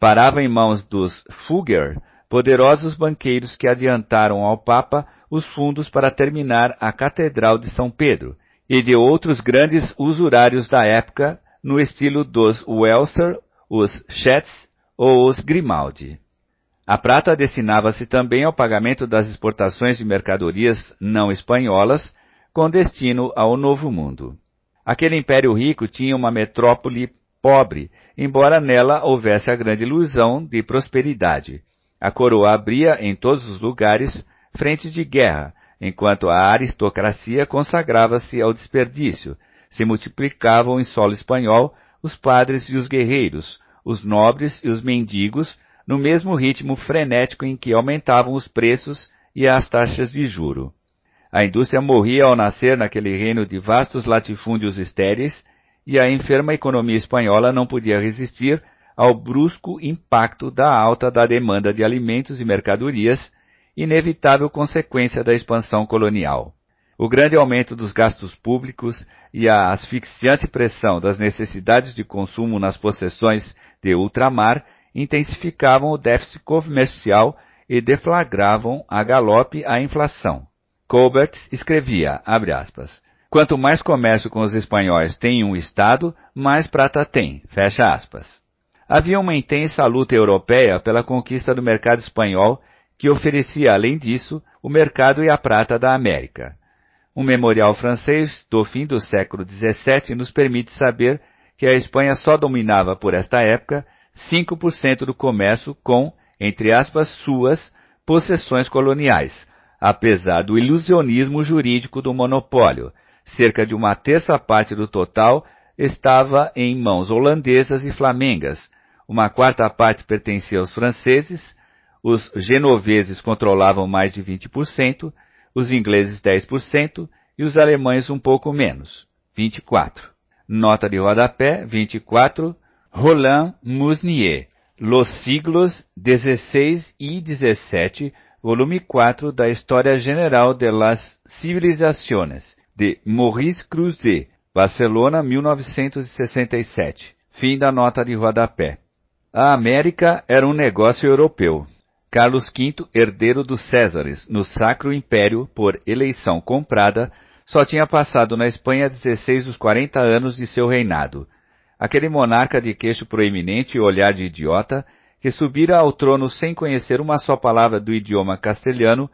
Parava em mãos dos Fugger, poderosos banqueiros que adiantaram ao Papa os fundos para terminar a Catedral de São Pedro, e de outros grandes usurários da época, no estilo dos Welser, os Schetz ou os Grimaldi. A prata destinava-se também ao pagamento das exportações de mercadorias não espanholas com destino ao Novo Mundo. Aquele império rico tinha uma metrópole pobre, embora nela houvesse a grande ilusão de prosperidade. A coroa abria em todos os lugares frentes de guerra, enquanto a aristocracia consagrava-se ao desperdício. Se multiplicavam em solo espanhol os padres e os guerreiros, os nobres e os mendigos, no mesmo ritmo frenético em que aumentavam os preços e as taxas de juro. A indústria morria ao nascer naquele reino de vastos latifúndios estéreis, e a enferma economia espanhola não podia resistir ao brusco impacto da alta da demanda de alimentos e mercadorias, inevitável consequência da expansão colonial. O grande aumento dos gastos públicos e a asfixiante pressão das necessidades de consumo nas possessões de ultramar intensificavam o déficit comercial e deflagravam a galope a inflação. Colbert escrevia, aspas, quanto mais comércio com os espanhóis tem um Estado, mais prata tem, fecha aspas. Havia uma intensa luta europeia pela conquista do mercado espanhol, que oferecia, além disso, o mercado e a prata da América. Um memorial francês do fim do século XVII nos permite saber que a Espanha só dominava por esta época 5% do comércio com, entre aspas, suas possessões coloniais, apesar do ilusionismo jurídico do monopólio. Cerca de uma terça parte do total estava em mãos holandesas e flamengas, uma quarta parte pertencia aos franceses, os genoveses controlavam mais de 20%, os ingleses 10% e os alemães um pouco menos, 24%. Nota de rodapé 24 Roland Musnier, Los siglos XVI e XVII, volume 4 da História General de las Civilizaciones, de Maurice Cruzet, Barcelona, 1967. Fim da nota de rodapé. A América era um negócio europeu. Carlos V, herdeiro dos Césares, no Sacro Império, por eleição comprada, só tinha passado na Espanha 16 dos 40 anos de seu reinado. Aquele monarca de queixo proeminente e olhar de idiota, que subira ao trono sem conhecer uma só palavra do idioma castelhano,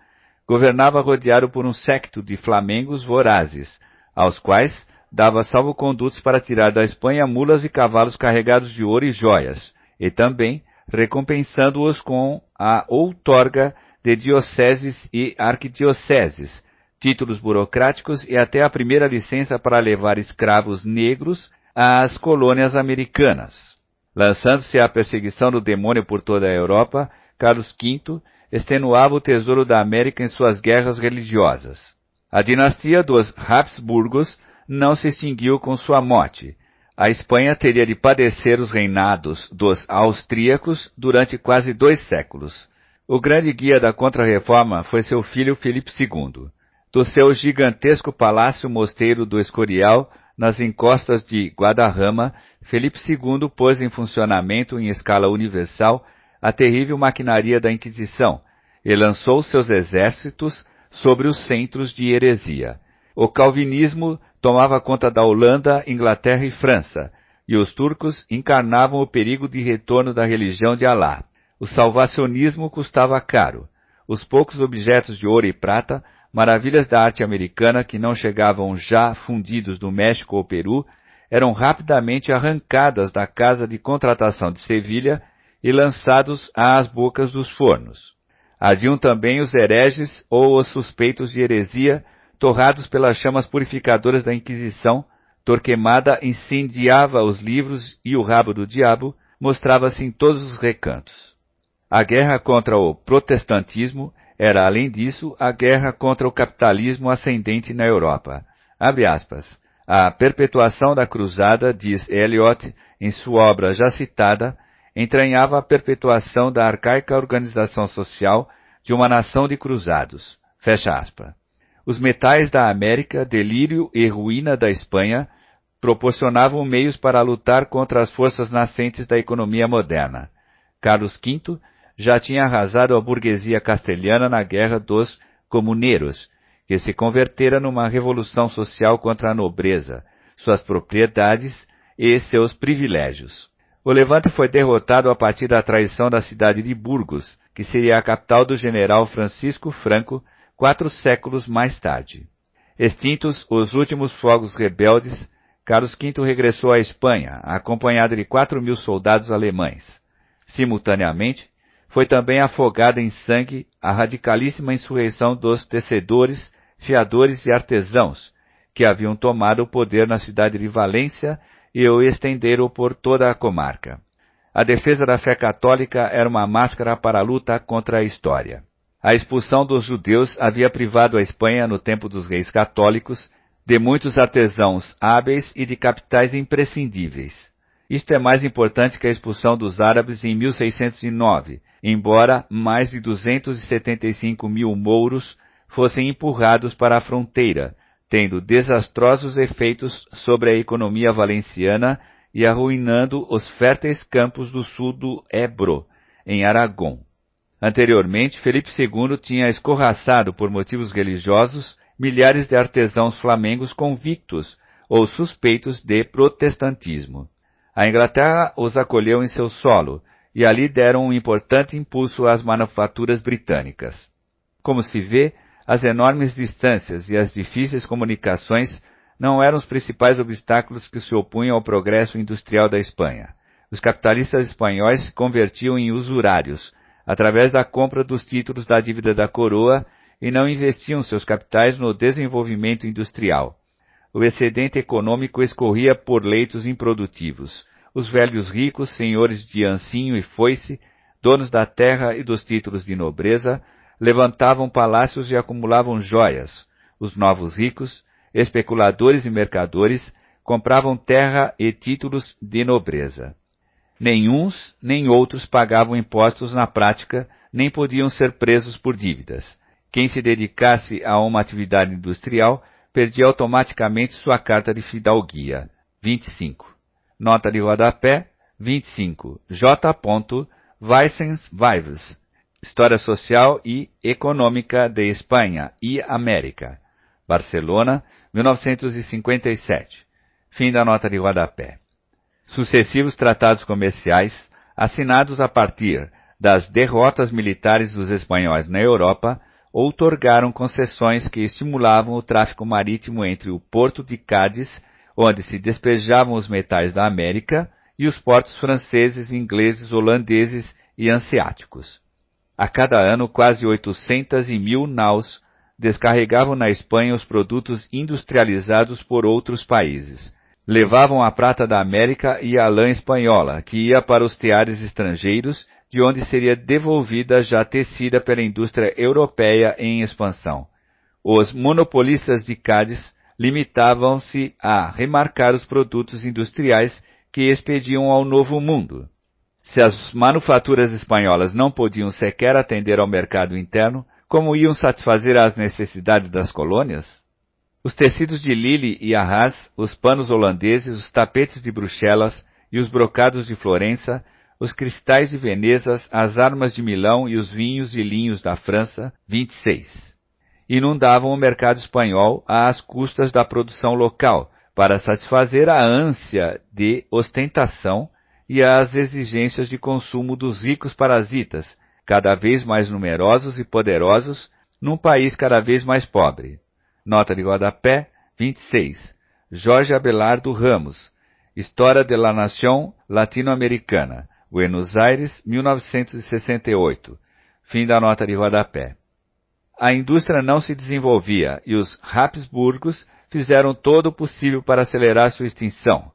governava rodeado por um séquito de flamengos vorazes, aos quais dava salvo-condutos para tirar da Espanha mulas e cavalos carregados de ouro e joias, e também recompensando-os com a outorga de dioceses e arquidioceses, títulos burocráticos e até a primeira licença para levar escravos negros às colônias americanas. Lançando-se à perseguição do demônio por toda a Europa, Carlos V extenuava o tesouro da América em suas guerras religiosas. A dinastia dos Habsburgos não se extinguiu com sua morte. A Espanha teria de padecer os reinados dos austríacos durante quase dois séculos. O grande guia da Contra-Reforma foi seu filho Felipe II. Do seu gigantesco palácio mosteiro do Escorial nas encostas de Guadarrama, Felipe II pôs em funcionamento em escala universal a terrível maquinaria da Inquisição e lançou seus exércitos sobre os centros de heresia. O calvinismo tomava conta da Holanda, Inglaterra e França, e os turcos encarnavam o perigo de retorno da religião de Alá. O salvacionismo custava caro. Os poucos objetos de ouro e prata Maravilhas da arte americana que não chegavam já fundidos no México ou Peru eram rapidamente arrancadas da casa de contratação de Sevilha e lançados às bocas dos fornos. Haviam também os hereges ou os suspeitos de heresia, torrados pelas chamas purificadoras da Inquisição, Torquemada incendiava os livros e o rabo do diabo mostrava-se em todos os recantos. A guerra contra o protestantismo era, além disso, a guerra contra o capitalismo ascendente na Europa. Aspas, a perpetuação da cruzada, diz Eliot em sua obra já citada, entranhava a perpetuação da arcaica organização social de uma nação de cruzados. Fecha aspas. Os metais da América, delírio e ruína da Espanha, proporcionavam meios para lutar contra as forças nascentes da economia moderna. Carlos V já tinha arrasado a burguesia castelhana na Guerra dos Comuneiros, que se convertera numa revolução social contra a nobreza, suas propriedades e seus privilégios. O levante foi derrotado a partir da traição da cidade de Burgos, que seria a capital do general Francisco Franco quatro séculos mais tarde. Extintos os últimos fogos rebeldes, Carlos V regressou à Espanha, acompanhado de quatro mil soldados alemães. Simultaneamente, foi também afogada em sangue a radicalíssima insurreição dos tecedores, fiadores e artesãos, que haviam tomado o poder na cidade de Valência e o estenderam por toda a comarca. A defesa da fé católica era uma máscara para a luta contra a história. A expulsão dos judeus havia privado a Espanha, no tempo dos reis católicos, de muitos artesãos hábeis e de capitais imprescindíveis. Isto é mais importante que a expulsão dos árabes em 1609, embora mais de 275 mil mouros fossem empurrados para a fronteira, tendo desastrosos efeitos sobre a economia valenciana e arruinando os férteis campos do sul do Ebro, em Aragão. Anteriormente, Felipe II tinha escorraçado por motivos religiosos milhares de artesãos flamengos convictos ou suspeitos de protestantismo. A Inglaterra os acolheu em seu solo e ali deram um importante impulso às manufaturas britânicas. Como se vê, as enormes distâncias e as difíceis comunicações não eram os principais obstáculos que se opunham ao progresso industrial da Espanha. Os capitalistas espanhóis se convertiam em usurários, através da compra dos títulos da dívida da coroa e não investiam seus capitais no desenvolvimento industrial. O excedente econômico escorria por leitos improdutivos. Os velhos ricos, senhores de ancinho e foice, donos da terra e dos títulos de nobreza, levantavam palácios e acumulavam joias. Os novos ricos, especuladores e mercadores, compravam terra e títulos de nobreza. Nem uns nem outros pagavam impostos na prática, nem podiam ser presos por dívidas. Quem se dedicasse a uma atividade industrial perdia automaticamente sua carta de fidalguia. 25. Nota de rodapé 25. J. Weissens Vives. História Social e Econômica de Espanha e América. Barcelona, 1957. Fim da nota de rodapé sucessivos tratados comerciais, assinados a partir das derrotas militares dos espanhóis na Europa, outorgaram concessões que estimulavam o tráfico marítimo entre o porto de Cádiz, onde se despejavam os metais da América, e os portos franceses, ingleses, holandeses e anseáticos. A cada ano, quase 800 e mil naus descarregavam na Espanha os produtos industrializados por outros países, levavam a prata da América e a lã espanhola, que ia para os teares estrangeiros, de onde seria devolvida já tecida pela indústria europeia em expansão. Os monopolistas de Cádiz limitavam-se a remarcar os produtos industriais que expediam ao Novo Mundo. Se as manufaturas espanholas não podiam sequer atender ao mercado interno, como iam satisfazer às necessidades das colônias? Os tecidos de Lille e Arras, os panos holandeses, os tapetes de Bruxelas e os brocados de Florença, os cristais de Veneza, as armas de Milão e os vinhos e linhos da França, 26. Inundavam o mercado espanhol às custas da produção local, para satisfazer a ânsia de ostentação e as exigências de consumo dos ricos parasitas, cada vez mais numerosos e poderosos, num país cada vez mais pobre. Nota de rodapé 26. Jorge Abelardo Ramos. História de la Nación Latino-Americana. Buenos Aires, 1968. Fim da nota de rodapé. a indústria não se desenvolvia e os Habsburgos fizeram todo o possível para acelerar sua extinção.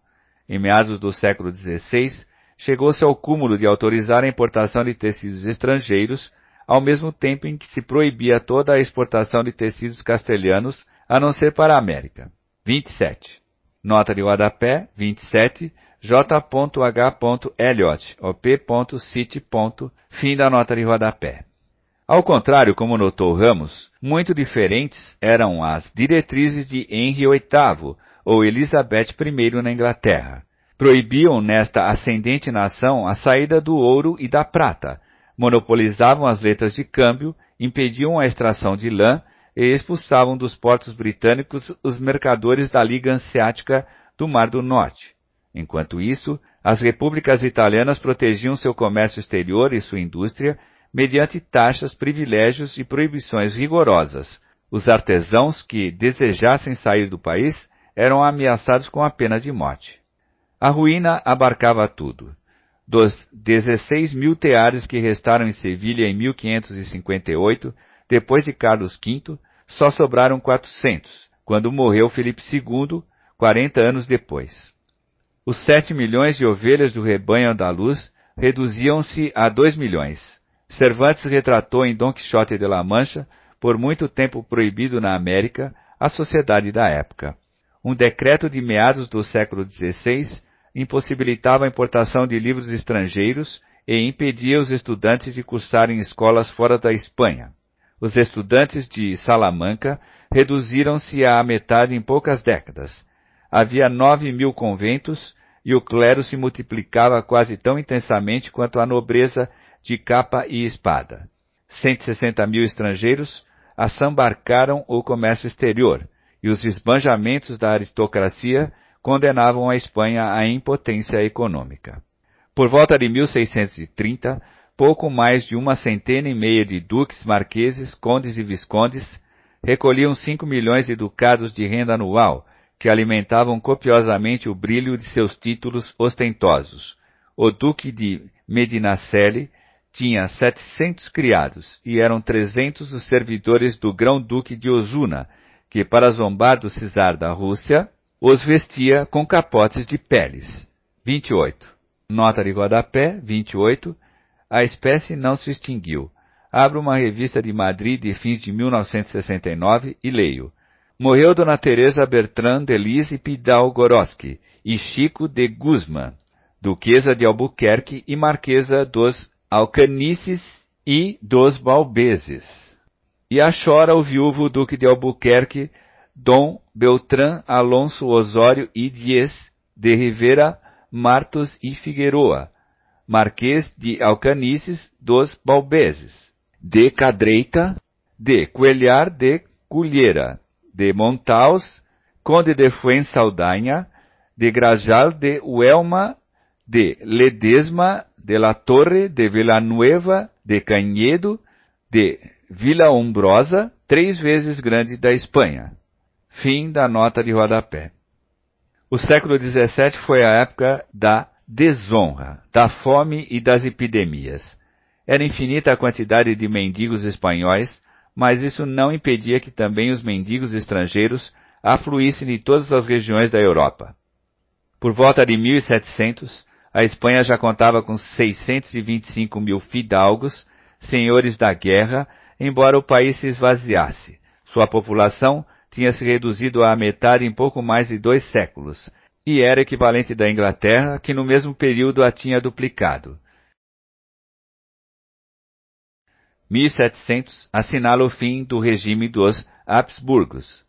Em meados do século XVI, chegou-se ao cúmulo de autorizar a importação de tecidos estrangeiros, ao mesmo tempo em que se proibia toda a exportação de tecidos castelhanos, a não ser para a América. 27. Nota de rodapé, 27, J.H. Elliot, P.City. Fim da nota de rodapé. Ao contrário, como notou Ramos, muito diferentes eram as diretrizes de Henry VIII ou Elizabeth I na Inglaterra. Proibiam nesta ascendente nação a saída do ouro e da prata, monopolizavam as letras de câmbio, impediam a extração de lã e expulsavam dos portos britânicos os mercadores da Liga Hanseática do Mar do Norte. Enquanto isso, as repúblicas italianas protegiam seu comércio exterior e sua indústria mediante taxas, privilégios e proibições rigorosas. Os artesãos que desejassem sair do país eram ameaçados com a pena de morte. A ruína abarcava tudo. Dos 16 mil teares que restaram em Sevilha em 1558, depois de Carlos V, só sobraram 400, quando morreu Felipe II, 40 anos depois. Os 7 milhões de ovelhas do rebanho andaluz reduziam-se a 2 milhões. Cervantes retratou em Dom Quixote de la Mancha, por muito tempo proibido na América, a sociedade da época. Um decreto de meados do século XVI impossibilitava a importação de livros estrangeiros e impedia os estudantes de cursarem escolas fora da Espanha. Os estudantes de Salamanca reduziram-se à metade em poucas décadas. Havia nove mil conventos e o clero se multiplicava quase tão intensamente quanto a nobreza de capa e espada. 160 mil estrangeiros assambarcaram o comércio exterior, e os esbanjamentos da aristocracia condenavam a Espanha à impotência econômica. Por volta de 1630, pouco mais de uma centena e meia de duques, marqueses, condes e viscondes recolhiam cinco milhões de ducados de renda anual, que alimentavam copiosamente o brilho de seus títulos ostentosos. O duque de Medinaceli tinha setecentos criados, e eram trezentos os servidores do grão-duque de Osuna, que, para zombar do czar da Rússia, os vestia com capotes de peles. 28. Nota de rodapé, 28. A espécie não se extinguiu. Abro uma revista de Madrid de fins de 1969 e leio. Morreu Dona Teresa Bertrand de Lise Pidal-Goroski e Chico de Guzman, Duquesa de Albuquerque e Marquesa dos Alcanices e dos Balbeses. E achora o viúvo duque de Albuquerque, Dom Beltrán Alonso Osório e Dias de Rivera Martos e Figueroa, Marquês de Alcanices dos Balbeses, de Cadreita, de Coelhar de Culheira, de Montaus, Conde de Fuensaldanha, de Grajal de Uelma, de Ledesma de la Torre de Villanueva de Canhedo de Vila Umbrosa, três vezes grande da Espanha. Fim da nota de rodapé. O século XVII foi a época da desonra, da fome e das epidemias. Era infinita a quantidade de mendigos espanhóis, mas isso não impedia que também os mendigos estrangeiros afluíssem de todas as regiões da Europa. Por volta de 1700, a Espanha já contava com 625 mil fidalgos, senhores da guerra, embora o país se esvaziasse. Sua população tinha se reduzido à metade em pouco mais de dois séculos, e era equivalente da Inglaterra, que no mesmo período a tinha duplicado. 1700 assinala o fim do regime dos Habsburgos.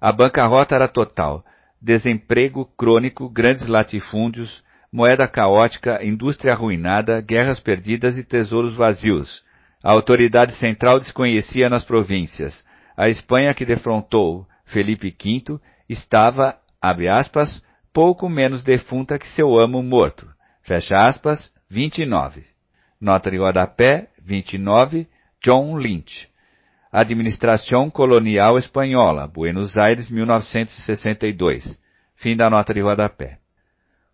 A bancarrota era total, desemprego crônico, grandes latifúndios, moeda caótica, indústria arruinada, guerras perdidas e tesouros vazios. A autoridade central desconhecia nas províncias. A Espanha que defrontou Felipe V estava, abre aspas, pouco menos defunta que seu amo morto. Fecha aspas, 29. Nota de rodapé, 29, John Lynch. Administração Colonial Espanhola, Buenos Aires, 1962. Fim da nota de rodapé.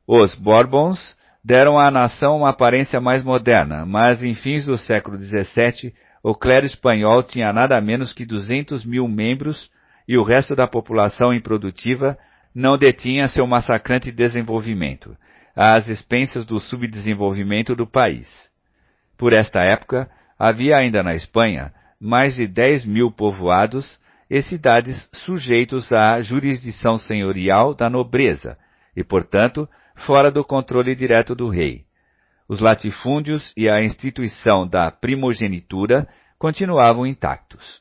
Os Bourbons deram à nação uma aparência mais moderna, mas em fins do século XVII, o clero espanhol tinha nada menos que 200 mil membros e o resto da população improdutiva não detinha seu massacrante desenvolvimento, às expensas do subdesenvolvimento do país. Por esta época, havia ainda na Espanha mais de 10 mil povoados e cidades sujeitos à jurisdição senhorial da nobreza e, portanto, fora do controle direto do rei. Os latifúndios e a instituição da primogenitura continuavam intactos.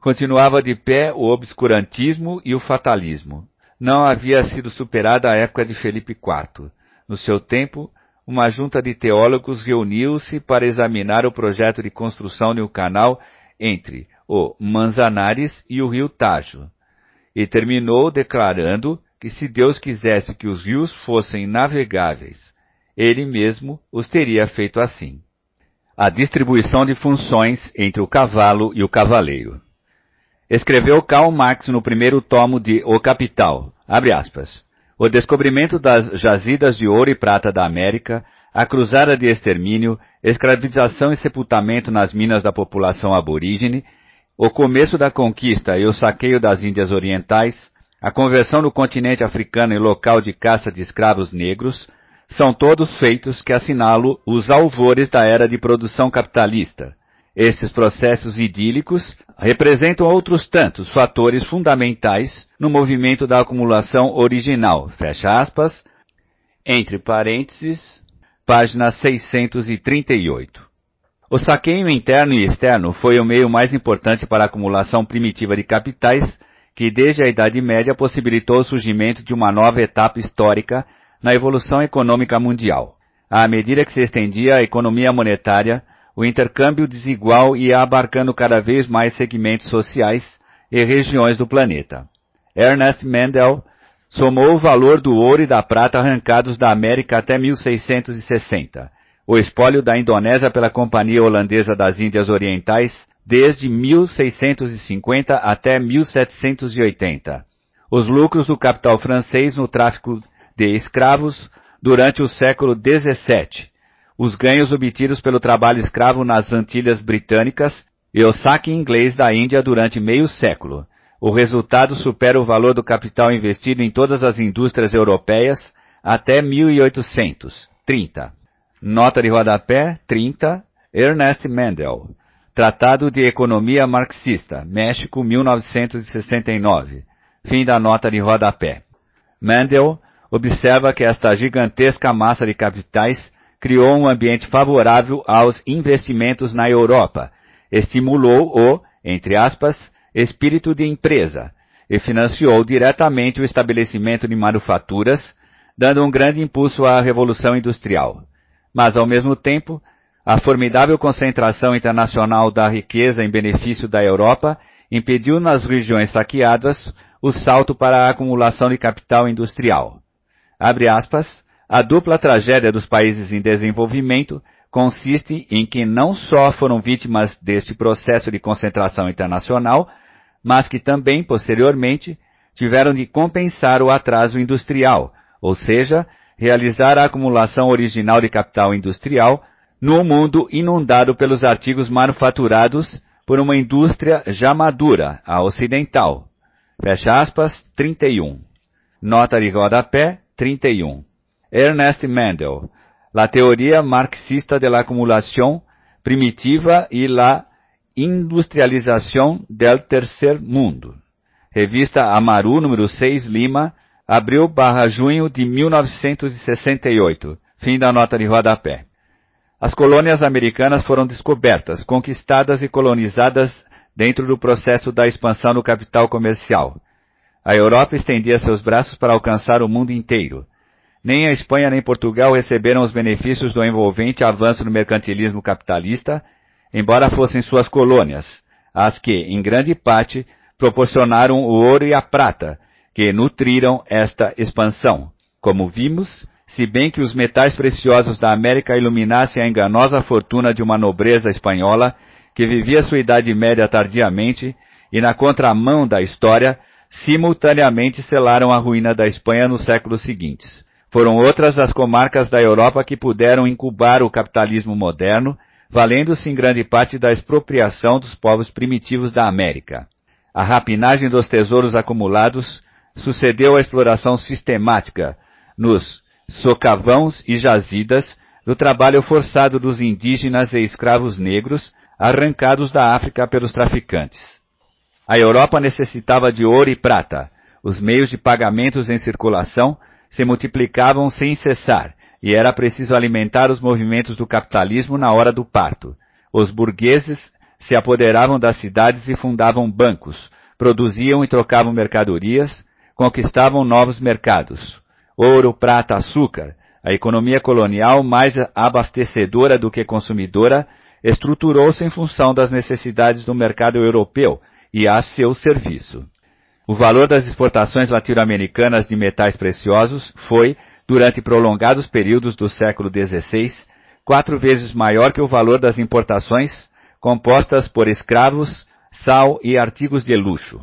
Continuava de pé o obscurantismo e o fatalismo. Não havia sido superada a época de Felipe IV. No seu tempo, uma junta de teólogos reuniu-se para examinar o projeto de construção de um canal entre o Manzanares e o rio Tajo, e terminou declarando que se Deus quisesse que os rios fossem navegáveis, ele mesmo os teria feito assim. A distribuição de funções entre o cavalo e o cavaleiro. Escreveu Karl Marx no primeiro tomo de O Capital, aspas, o descobrimento das jazidas de ouro e prata da América, a cruzada de extermínio, escravização e sepultamento nas minas da população aborígene, o começo da conquista e o saqueio das Índias Orientais, a conversão do continente africano em local de caça de escravos negros, são todos feitos que assinalam os alvores da era de produção capitalista. Esses processos idílicos representam outros tantos fatores fundamentais no movimento da acumulação original, fecha aspas, entre parênteses, página 638. O saqueio interno e externo foi o meio mais importante para a acumulação primitiva de capitais, que desde a Idade Média possibilitou o surgimento de uma nova etapa histórica na evolução econômica mundial. À medida que se estendia a economia monetária, o intercâmbio desigual ia abarcando cada vez mais segmentos sociais e regiões do planeta. Ernest Mendel somou o valor do ouro e da prata arrancados da América até 1660 o espólio da Indonésia pela Companhia Holandesa das Índias Orientais desde 1650 até 1780. Os lucros do capital francês no tráfico de escravos durante o século XVII. Os ganhos obtidos pelo trabalho escravo nas Antilhas Britânicas e o saque inglês da Índia durante meio século. O resultado supera o valor do capital investido em todas as indústrias europeias até 1830. Nota de rodapé 30, Ernest Mendel. Tratado de Economia Marxista, México, 1969. Fim da nota de rodapé. Mendel observa que esta gigantesca massa de capitais criou um ambiente favorável aos investimentos na Europa, estimulou o, entre aspas, espírito de empresa e financiou diretamente o estabelecimento de manufaturas, dando um grande impulso à Revolução Industrial. Mas, ao mesmo tempo, a formidável concentração internacional da riqueza em benefício da Europa impediu nas regiões saqueadas o salto para a acumulação de capital industrial. Abre aspas, a dupla tragédia dos países em desenvolvimento consiste em que não só foram vítimas deste processo de concentração internacional, mas que também, posteriormente, tiveram de compensar o atraso industrial, ou seja, realizar a acumulação original de capital industrial no mundo inundado pelos artigos manufaturados por uma indústria já madura, a ocidental. Fecha aspas, 31. Nota de rodapé, 31. Ernest Mendel, La teoria marxista de la acumulación primitiva e la industrialização del tercer mundo. Revista Amaru, número 6, Lima, abril barra junho de 1968. Fim da nota de rodapé. As colônias americanas foram descobertas, conquistadas e colonizadas dentro do processo da expansão do capital comercial. A Europa estendia seus braços para alcançar o mundo inteiro. Nem a Espanha nem Portugal receberam os benefícios do envolvente avanço no mercantilismo capitalista, embora fossem suas colônias, as que, em grande parte, proporcionaram o ouro e a prata, que nutriram esta expansão. Como vimos, se bem que os metais preciosos da América iluminassem a enganosa fortuna de uma nobreza espanhola que vivia sua idade média tardiamente e na contramão da história, simultaneamente selaram a ruína da Espanha nos séculos seguintes. Foram outras as comarcas da Europa que puderam incubar o capitalismo moderno, valendo-se em grande parte da expropriação dos povos primitivos da América. A rapinagem dos tesouros acumulados sucedeu à exploração sistemática nos socavãos e jazidas do trabalho forçado dos indígenas e escravos negros arrancados da África pelos traficantes. A Europa necessitava de ouro e prata. Os meios de pagamentos em circulação se multiplicavam sem cessar, e era preciso alimentar os movimentos do capitalismo na hora do parto. Os burgueses se apoderavam das cidades e fundavam bancos, produziam e trocavam mercadorias, conquistavam novos mercados. Ouro, prata, açúcar, a economia colonial, mais abastecedora do que consumidora, estruturou-se em função das necessidades do mercado europeu e a seu serviço. O valor das exportações latino-americanas de metais preciosos foi, durante prolongados períodos do século XVI, quatro vezes maior que o valor das importações, compostas por escravos, sal e artigos de luxo.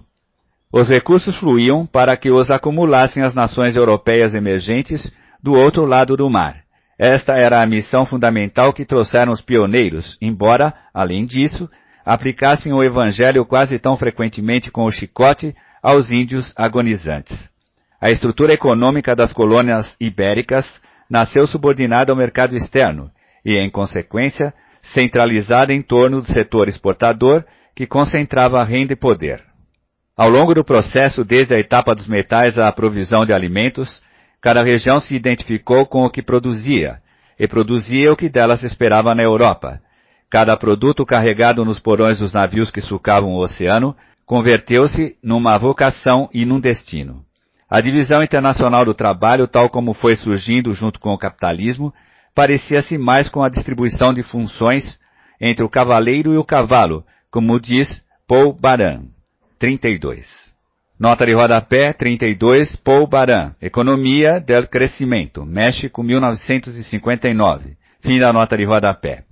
Os recursos fluíam para que os acumulassem as nações europeias emergentes do outro lado do mar. Esta era a missão fundamental que trouxeram os pioneiros, embora, além disso, aplicassem o evangelho quase tão frequentemente com o chicote aos índios agonizantes. A estrutura econômica das colônias ibéricas nasceu subordinada ao mercado externo e, em consequência, centralizada em torno do setor exportador que concentrava renda e poder. Ao longo do processo, desde a etapa dos metais à provisão de alimentos, Cada região se identificou com o que produzia, e produzia o que dela se esperava na Europa. Cada produto carregado nos porões dos navios que sucavam o oceano converteu-se numa vocação e num destino. A divisão internacional do trabalho, tal como foi surgindo junto com o capitalismo, parecia-se mais com a distribuição de funções entre o cavaleiro e o cavalo, como diz Paul Baran, 32. Nota de rodapé 32, Paul Baran, Economia del Crescimento, México 1959. Fim da nota de rodapé.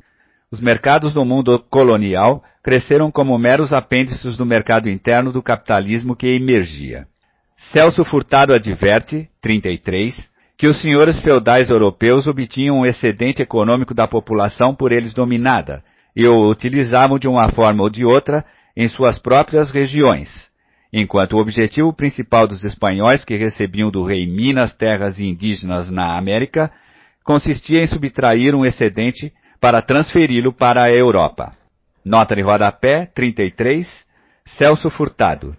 Os mercados no mundo colonial cresceram como meros apêndices do mercado interno do capitalismo que emergia. Celso Furtado adverte, 33, que os senhores feudais europeus obtinham um excedente econômico da população por eles dominada e o utilizavam de uma forma ou de outra em suas próprias regiões, enquanto o objetivo principal dos espanhóis que recebiam do rei Minas terras indígenas na América consistia em subtrair um excedente para transferi-lo para a Europa. Nota de rodapé 33, Celso Furtado.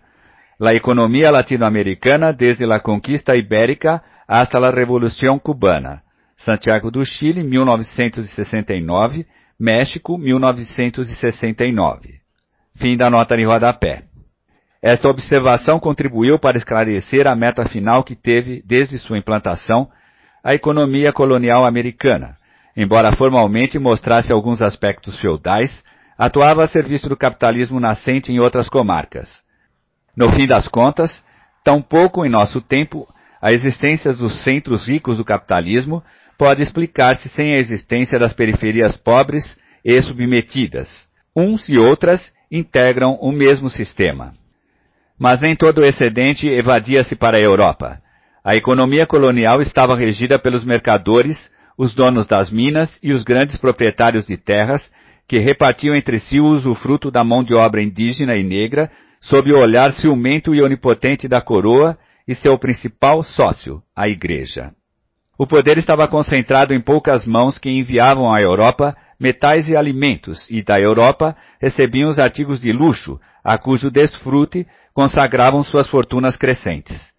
La economia latino-americana desde la conquista ibérica hasta la revolución cubana. Santiago do Chile, 1969, México, 1969. Fim da nota de rodapé. Esta observação contribuiu para esclarecer a meta final que teve, desde sua implantação, a economia colonial americana. Embora formalmente mostrasse alguns aspectos feudais, atuava a serviço do capitalismo nascente em outras comarcas. No fim das contas, tampouco em nosso tempo, a existência dos centros ricos do capitalismo pode explicar-se sem a existência das periferias pobres e submetidas. Uns e outras integram o mesmo sistema. Mas nem todo o excedente evadia-se para a Europa. A economia colonial estava regida pelos mercadores, os donos das minas e os grandes proprietários de terras, que repartiam entre si o usufruto da mão de obra indígena e negra, sob o olhar ciumento e onipotente da coroa e seu principal sócio, a Igreja. O poder estava concentrado em poucas mãos que enviavam à Europa metais e alimentos, e da Europa recebiam os artigos de luxo, a cujo desfrute consagravam suas fortunas crescentes.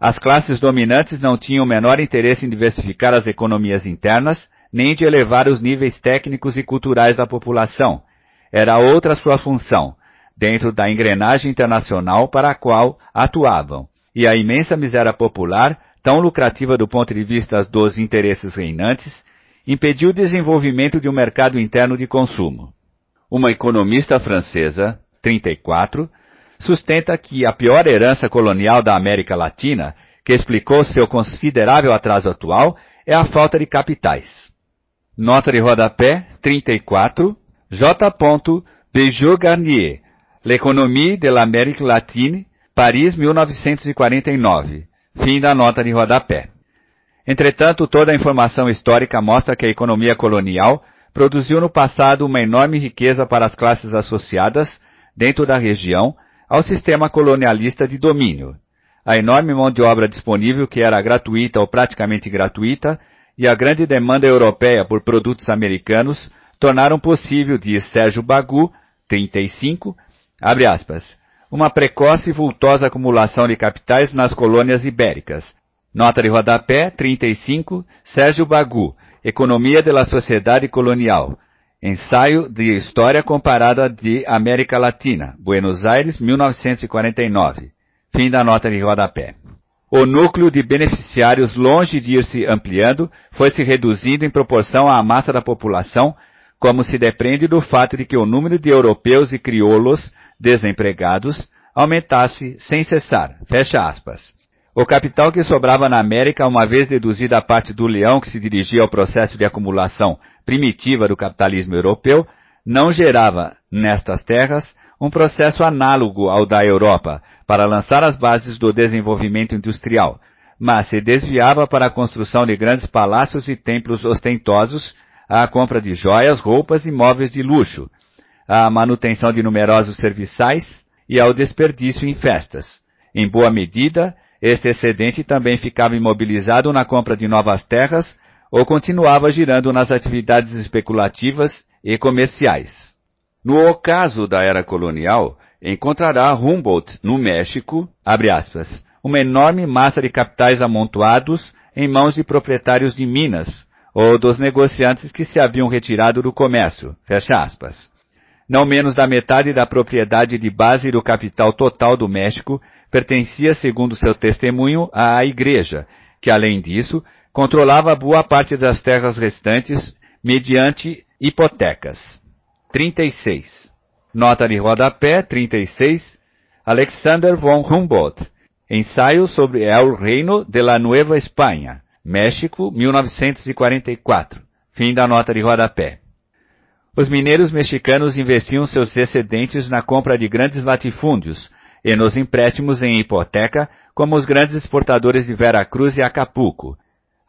As classes dominantes não tinham o menor interesse em diversificar as economias internas, nem de elevar os níveis técnicos e culturais da população. Era outra sua função, dentro da engrenagem internacional para a qual atuavam, e a imensa miséria popular, tão lucrativa do ponto de vista dos interesses reinantes, impediu o desenvolvimento de um mercado interno de consumo. Uma economista francesa, 34, sustenta que a pior herança colonial da América Latina, que explicou seu considerável atraso atual, é a falta de capitais. Nota de rodapé 34, J. Bijou Garnier, L'économie de l'Amérique latine, Paris 1949. Fim da nota de rodapé. Entretanto, toda a informação histórica mostra que a economia colonial produziu no passado uma enorme riqueza para as classes associadas, dentro da região, ao sistema colonialista de domínio. A enorme mão de obra disponível, que era gratuita ou praticamente gratuita, e a grande demanda europeia por produtos americanos tornaram possível, diz Sérgio Bagu, 35, abre aspas, uma precoce e vultosa acumulação de capitais nas colônias ibéricas. Nota de rodapé 35, Sérgio Bagu, Economia de la Sociedade Colonial. Ensaio de História Comparada de América Latina, Buenos Aires, 1949. Fim da nota de rodapé. O núcleo de beneficiários, longe de ir se ampliando, foi se reduzindo em proporção à massa da população, como se depreende do fato de que o número de europeus e crioulos desempregados aumentasse sem cessar. Fecha aspas. O capital que sobrava na América, uma vez deduzida a parte do leão que se dirigia ao processo de acumulação primitiva do capitalismo europeu, não gerava, nestas terras, um processo análogo ao da Europa, para lançar as bases do desenvolvimento industrial, mas se desviava para a construção de grandes palácios e templos ostentosos, à compra de joias, roupas e móveis de luxo, à manutenção de numerosos serviçais e ao desperdício em festas. Em boa medida, este excedente também ficava imobilizado na compra de novas terras ou continuava girando nas atividades especulativas e comerciais. No ocaso da era colonial, encontrará Humboldt, no México, aspas, uma enorme massa de capitais amontoados em mãos de proprietários de minas ou dos negociantes que se haviam retirado do comércio. Não menos da metade da propriedade de base do capital total do México pertencia, segundo seu testemunho, à Igreja, que, além disso, controlava boa parte das terras restantes mediante hipotecas. 36. Nota de rodapé 36. Alexander von Humboldt. Ensaio sobre El Reino de la Nueva Espanha. México, 1944. Fim da nota de rodapé. Os mineiros mexicanos investiam seus excedentes na compra de grandes latifúndios e nos empréstimos em hipoteca, como os grandes exportadores de Veracruz e Acapulco.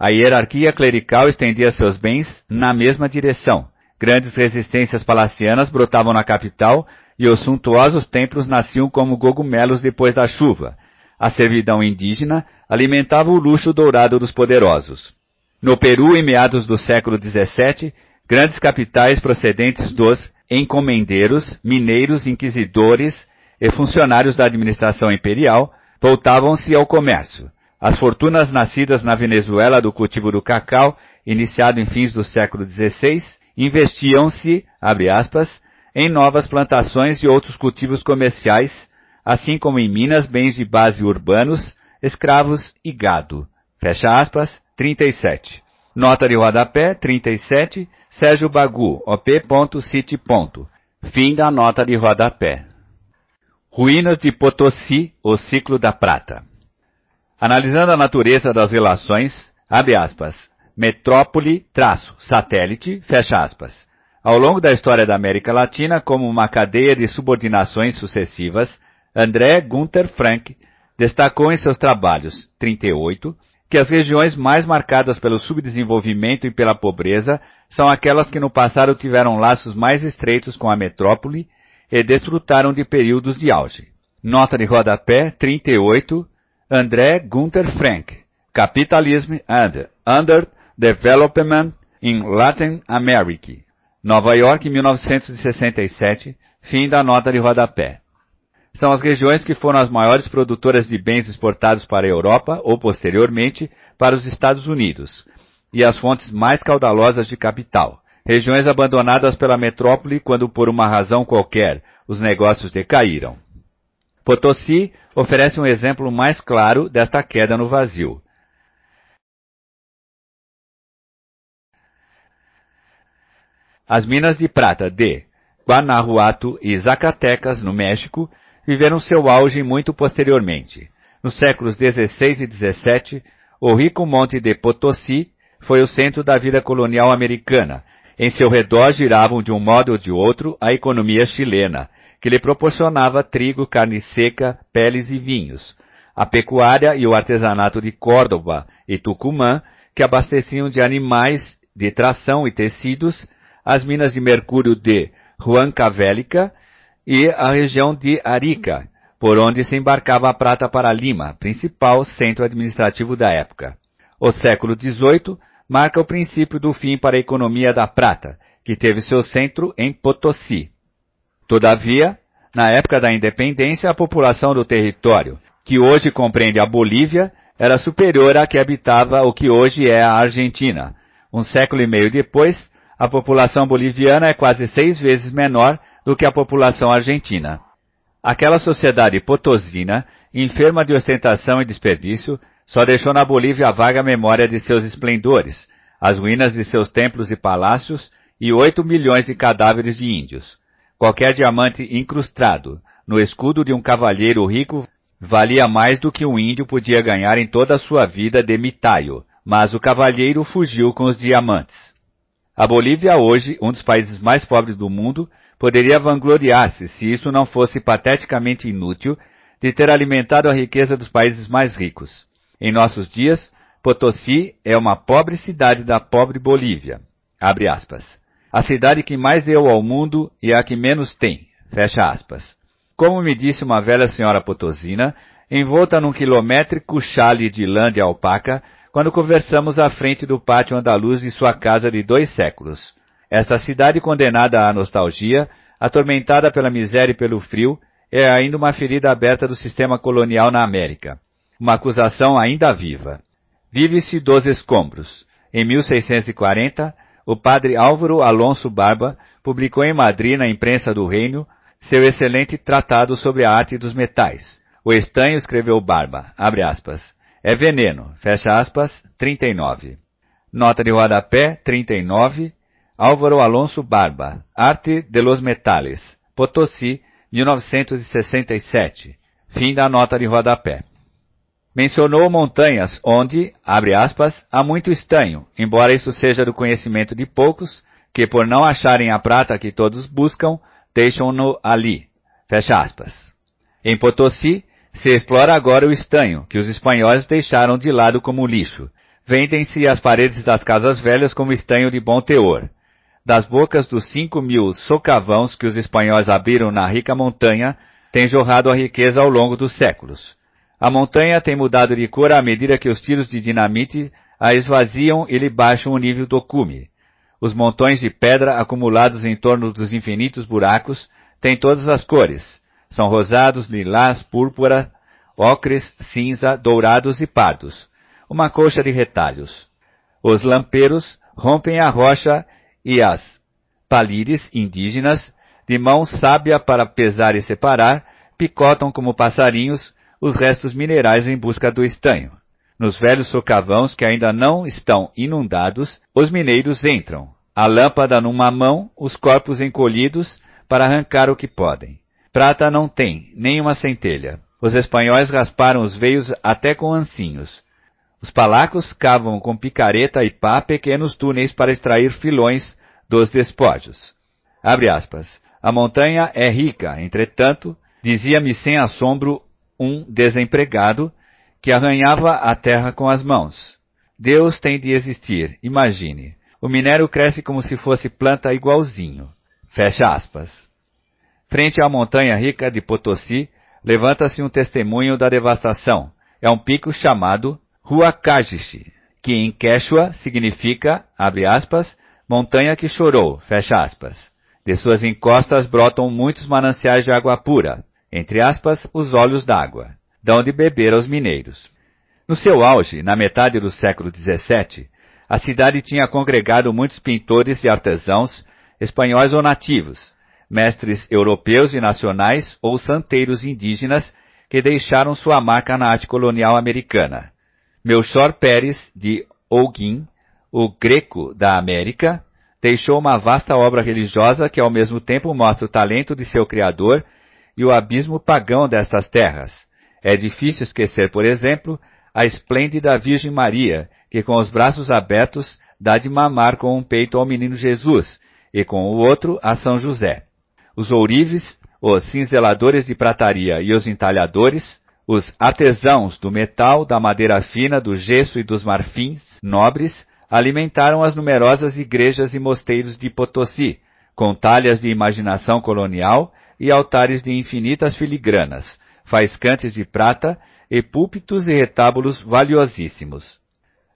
A hierarquia clerical estendia seus bens na mesma direção. Grandes resistências palacianas brotavam na capital e os suntuosos templos nasciam como cogumelos depois da chuva. A servidão indígena alimentava o luxo dourado dos poderosos. No Peru, em meados do século XVII, grandes capitais procedentes dos encomendeiros, mineiros, inquisidores e funcionários da administração imperial voltavam-se ao comércio. As fortunas nascidas na Venezuela do cultivo do cacau, iniciado em fins do século XVI, investiam-se, abre aspas, em novas plantações e outros cultivos comerciais, assim como em minas, bens de base urbanos, escravos e gado. Fecha aspas, 37. Nota de rodapé 37, Sérgio Bagu, op.city. Fim da nota de rodapé. Ruínas de Potosí, o ciclo da prata. Analisando a natureza das relações, abre aspas, metrópole, traço, satélite, fecha aspas. Ao longo da história da América Latina, como uma cadeia de subordinações sucessivas, André Gunther Frank destacou em seus trabalhos 38 que as regiões mais marcadas pelo subdesenvolvimento e pela pobreza são aquelas que no passado tiveram laços mais estreitos com a metrópole e desfrutaram de períodos de auge. Nota de rodapé 38, André Gunther Frank, Capitalism and Underdevelopment in Latin America, Nova York, 1967, fim da nota de rodapé são as regiões que foram as maiores produtoras de bens exportados para a Europa ou, posteriormente, para os Estados Unidos, e as fontes mais caudalosas de capital. Regiões abandonadas pela metrópole quando, por uma razão qualquer, os negócios decaíram. Potosí oferece um exemplo mais claro desta queda no vazio. As minas de prata de Guanajuato e Zacatecas, no México, viveram seu auge muito posteriormente. Nos séculos XVI e XVII, o rico monte de Potosí foi o centro da vida colonial americana. Em seu redor giravam de um modo ou de outro a economia chilena, que lhe proporcionava trigo, carne seca, peles e vinhos. A pecuária e o artesanato de Córdoba e Tucumã, que abasteciam de animais de tração e tecidos, as minas de mercúrio de Huancavelica e a região de Arica, por onde se embarcava a prata para Lima, principal centro administrativo da época. O século XVIII marca o princípio do fim para a economia da prata, que teve seu centro em Potosí. Todavia, na época da independência, a população do território, que hoje compreende a Bolívia, era superior à que habitava o que hoje é a Argentina. Um século e meio depois, a população boliviana é quase seis vezes menor do que a população argentina. Aquela sociedade potosina, enferma de ostentação e desperdício, só deixou na Bolívia a vaga memória de seus esplendores, as ruínas de seus templos e palácios e oito milhões de cadáveres de índios. Qualquer diamante incrustado no escudo de um cavalheiro rico valia mais do que um índio podia ganhar em toda a sua vida de mitaio, mas o cavalheiro fugiu com os diamantes. A Bolívia hoje, um dos países mais pobres do mundo, poderia vangloriar-se se isso não fosse pateticamente inútil de ter alimentado a riqueza dos países mais ricos. Em nossos dias, Potosí é uma pobre cidade da pobre Bolívia. A cidade que mais deu ao mundo e a que menos tem. Fecha aspas. Como me disse uma velha senhora potosina, envolta num quilométrico chale de lã de alpaca, quando conversamos à frente do pátio andaluz de sua casa de dois séculos. Esta cidade condenada à nostalgia, atormentada pela miséria e pelo frio, é ainda uma ferida aberta do sistema colonial na América. Uma acusação ainda viva. Vive-se dos escombros. Em 1640, o padre Álvaro Alonso Barba publicou em Madrid, na imprensa do reino, seu excelente tratado sobre a arte dos metais. O estanho, escreveu Barba, abre aspas, é veneno, fecha aspas, 39. Nota de rodapé, 39, Álvaro Alonso Barba, Arte de los Metales, Potosí, 1967. Fim da nota de rodapé. Mencionou montanhas onde, abre aspas, há muito estanho, embora isso seja do conhecimento de poucos, que por não acharem a prata que todos buscam, deixam-no ali. Fecha aspas. Em Potosí, se explora agora o estanho, que os espanhóis deixaram de lado como lixo. Vendem-se as paredes das casas velhas como estanho de bom teor. Das bocas dos cinco mil socavãos que os espanhóis abriram na rica montanha, tem jorrado a riqueza ao longo dos séculos. A montanha tem mudado de cor à medida que os tiros de dinamite a esvaziam e lhe baixam o nível do cume. Os montões de pedra acumulados em torno dos infinitos buracos têm todas as cores. São rosados, lilás, púrpura, ocres, cinza, dourados e pardos. Uma coxa de retalhos. Os lampeiros rompem a rocha e as palires indígenas, de mão sábia para pesar e separar, picotam como passarinhos os restos minerais em busca do estanho. Nos velhos socavãos que ainda não estão inundados, os mineiros entram, a lâmpada numa mão, os corpos encolhidos, para arrancar o que podem. Prata não tem, nem uma centelha. Os espanhóis rasparam os veios até com ancinhos. Os palacos cavam com picareta e pá pequenos túneis para extrair filões dos despojos. A montanha é rica, entretanto, dizia-me sem assombro um desempregado, que arranhava a terra com as mãos. Deus tem de existir, imagine. O minério cresce como se fosse planta igualzinho. Fecha aspas. Frente à montanha rica de Potosí, levanta-se um testemunho da devastação. É um pico chamado Huacajixe, que em Quechua significa, abre aspas, montanha que chorou, fecha aspas. De suas encostas brotam muitos mananciais de água pura, entre aspas, os olhos d'água dão de beber aos mineiros. No seu auge, na metade do século XVII, a cidade tinha congregado muitos pintores e artesãos, espanhóis ou nativos, mestres europeus e nacionais ou santeiros indígenas que deixaram sua marca na arte colonial americana. Melchor Pérez, de Holguín, o greco da América, deixou uma vasta obra religiosa que ao mesmo tempo mostra o talento de seu criador e o abismo pagão destas terras, é difícil esquecer, por exemplo, a esplêndida Virgem Maria, que com os braços abertos dá de mamar com um peito ao menino Jesus e com o outro a São José. Os ourives, os cinzeladores de prataria e os entalhadores, os artesãos do metal, da madeira fina, do gesso e dos marfins nobres, alimentaram as numerosas igrejas e mosteiros de Potosí, com talhas de imaginação colonial e altares de infinitas filigranas, faiscantes de prata e púlpitos e retábulos valiosíssimos.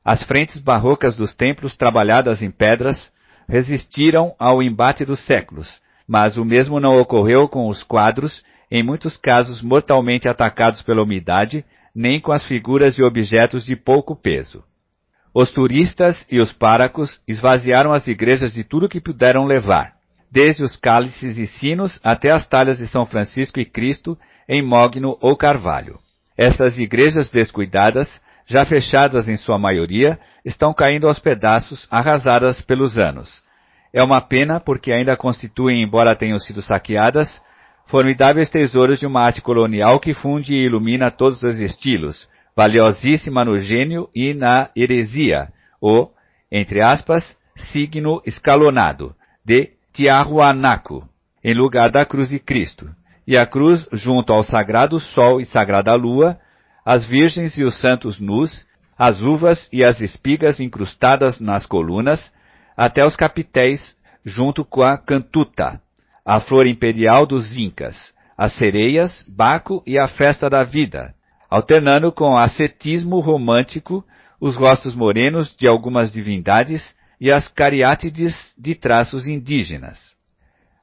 As frentes barrocas dos templos trabalhadas em pedras resistiram ao embate dos séculos, mas o mesmo não ocorreu com os quadros, em muitos casos mortalmente atacados pela umidade, nem com as figuras e objetos de pouco peso. Os turistas e os páracos esvaziaram as igrejas de tudo que puderam levar, desde os cálices e sinos até as talhas de São Francisco e Cristo em mogno ou carvalho. Estas igrejas descuidadas, já fechadas em sua maioria, estão caindo aos pedaços, arrasadas pelos anos. É uma pena porque ainda constituem, embora tenham sido saqueadas, formidáveis tesouros de uma arte colonial que funde e ilumina todos os estilos, valiosíssima no gênio e na heresia, o, entre aspas, signo escalonado, de Tiahuanaco, em lugar da cruz de Cristo, e a cruz junto ao sagrado sol e sagrada lua, as virgens e os santos nus, as uvas e as espigas incrustadas nas colunas, até os capitéis junto com a cantuta, a flor imperial dos incas, as sereias, Baco e a festa da vida, alternando com ascetismo romântico, os rostos morenos de algumas divindades e as cariátides de traços indígenas.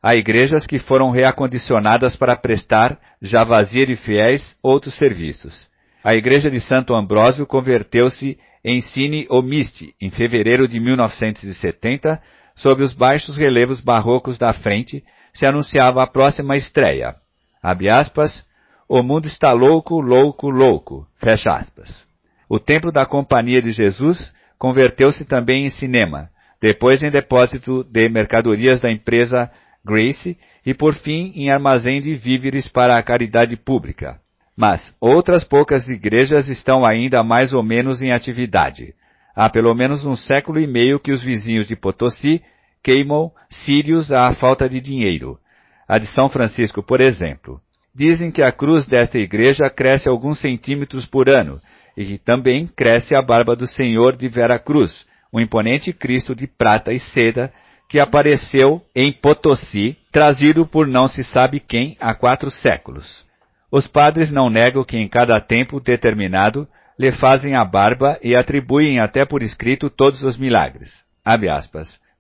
Há igrejas que foram reacondicionadas para prestar, já vazia de fiéis, outros serviços. A igreja de Santo Ambrósio converteu-se em Cine Omiste, em fevereiro de 1970, sob os baixos relevos barrocos da frente, se anunciava a próxima estreia. Abre aspas, o mundo está louco, louco, louco. Fecha aspas. O Templo da Companhia de Jesus converteu-se também em cinema, depois em depósito de mercadorias da empresa Grace e por fim em armazém de víveres para a caridade pública. Mas outras poucas igrejas estão ainda mais ou menos em atividade. Há pelo menos um século e meio que os vizinhos de Potosí queimam sírios à falta de dinheiro. A de São Francisco, por exemplo. Dizem que a cruz desta igreja cresce alguns centímetros por ano e que também cresce a barba do Senhor de Vera Cruz, um imponente Cristo de prata e seda que apareceu em Potosí, trazido por não se sabe quem há quatro séculos. Os padres não negam que em cada tempo determinado lhe fazem a barba e atribuem até por escrito todos os milagres.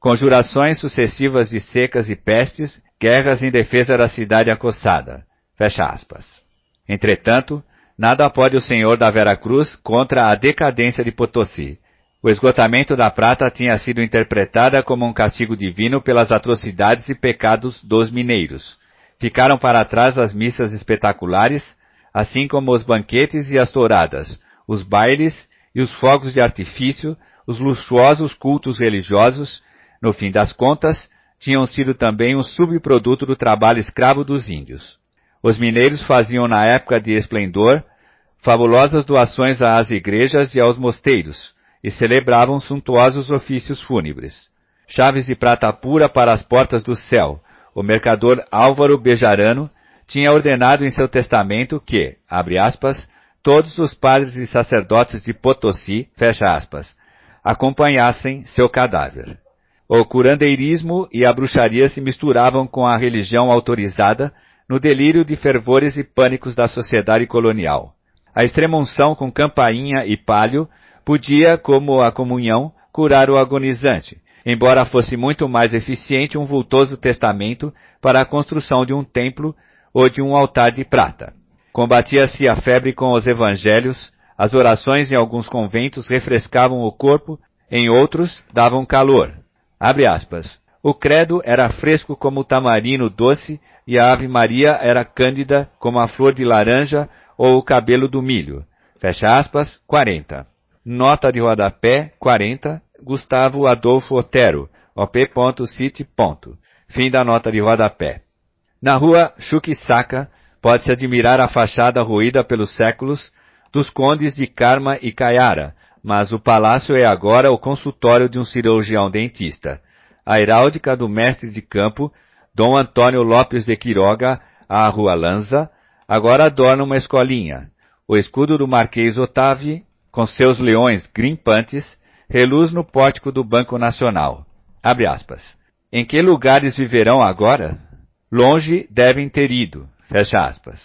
Conjurações sucessivas de secas e pestes, guerras em defesa da cidade acossada. Fecha aspas. Entretanto, nada pode o senhor da Vera Cruz contra a decadência de Potosí. O esgotamento da prata tinha sido interpretada como um castigo divino pelas atrocidades e pecados dos mineiros. Ficaram para trás as missas espetaculares, assim como os banquetes e as touradas, os bailes e os fogos de artifício, os luxuosos cultos religiosos no fim das contas, tinham sido também um subproduto do trabalho escravo dos índios. Os mineiros faziam na época de esplendor fabulosas doações às igrejas e aos mosteiros, e celebravam suntuosos ofícios fúnebres. Chaves de prata pura para as portas do céu, o mercador Álvaro Bejarano tinha ordenado em seu testamento que, abre aspas, todos os padres e sacerdotes de Potosí, fecha aspas, acompanhassem seu cadáver. O curandeirismo e a bruxaria se misturavam com a religião autorizada no delírio de fervores e pânicos da sociedade colonial. A extremunção com campainha e palho podia, como a comunhão, curar o agonizante, embora fosse muito mais eficiente um vultoso testamento para a construção de um templo ou de um altar de prata. Combatia-se a febre com os evangelhos, as orações em alguns conventos refrescavam o corpo, em outros davam calor. O credo era fresco como o tamarino doce e a Ave Maria era cândida como a flor de laranja ou o cabelo do milho. Fecha aspas, 40. Nota de rodapé, 40, Gustavo Adolfo Otero, op.city. Fim da nota de rodapé. Na rua Chuquisaca, pode-se admirar a fachada ruída pelos séculos dos condes de Karma e Caiara, mas o palácio é agora o consultório de um cirurgião dentista. A heráldica do mestre de campo, Dom Antônio Lopes de Quiroga, a Rua Lanza, agora adorna uma escolinha. O escudo do Marquês Otávio, com seus leões grimpantes, reluz no pórtico do Banco Nacional. Abre aspas. Em que lugares viverão agora? Longe devem ter ido. Fecha aspas.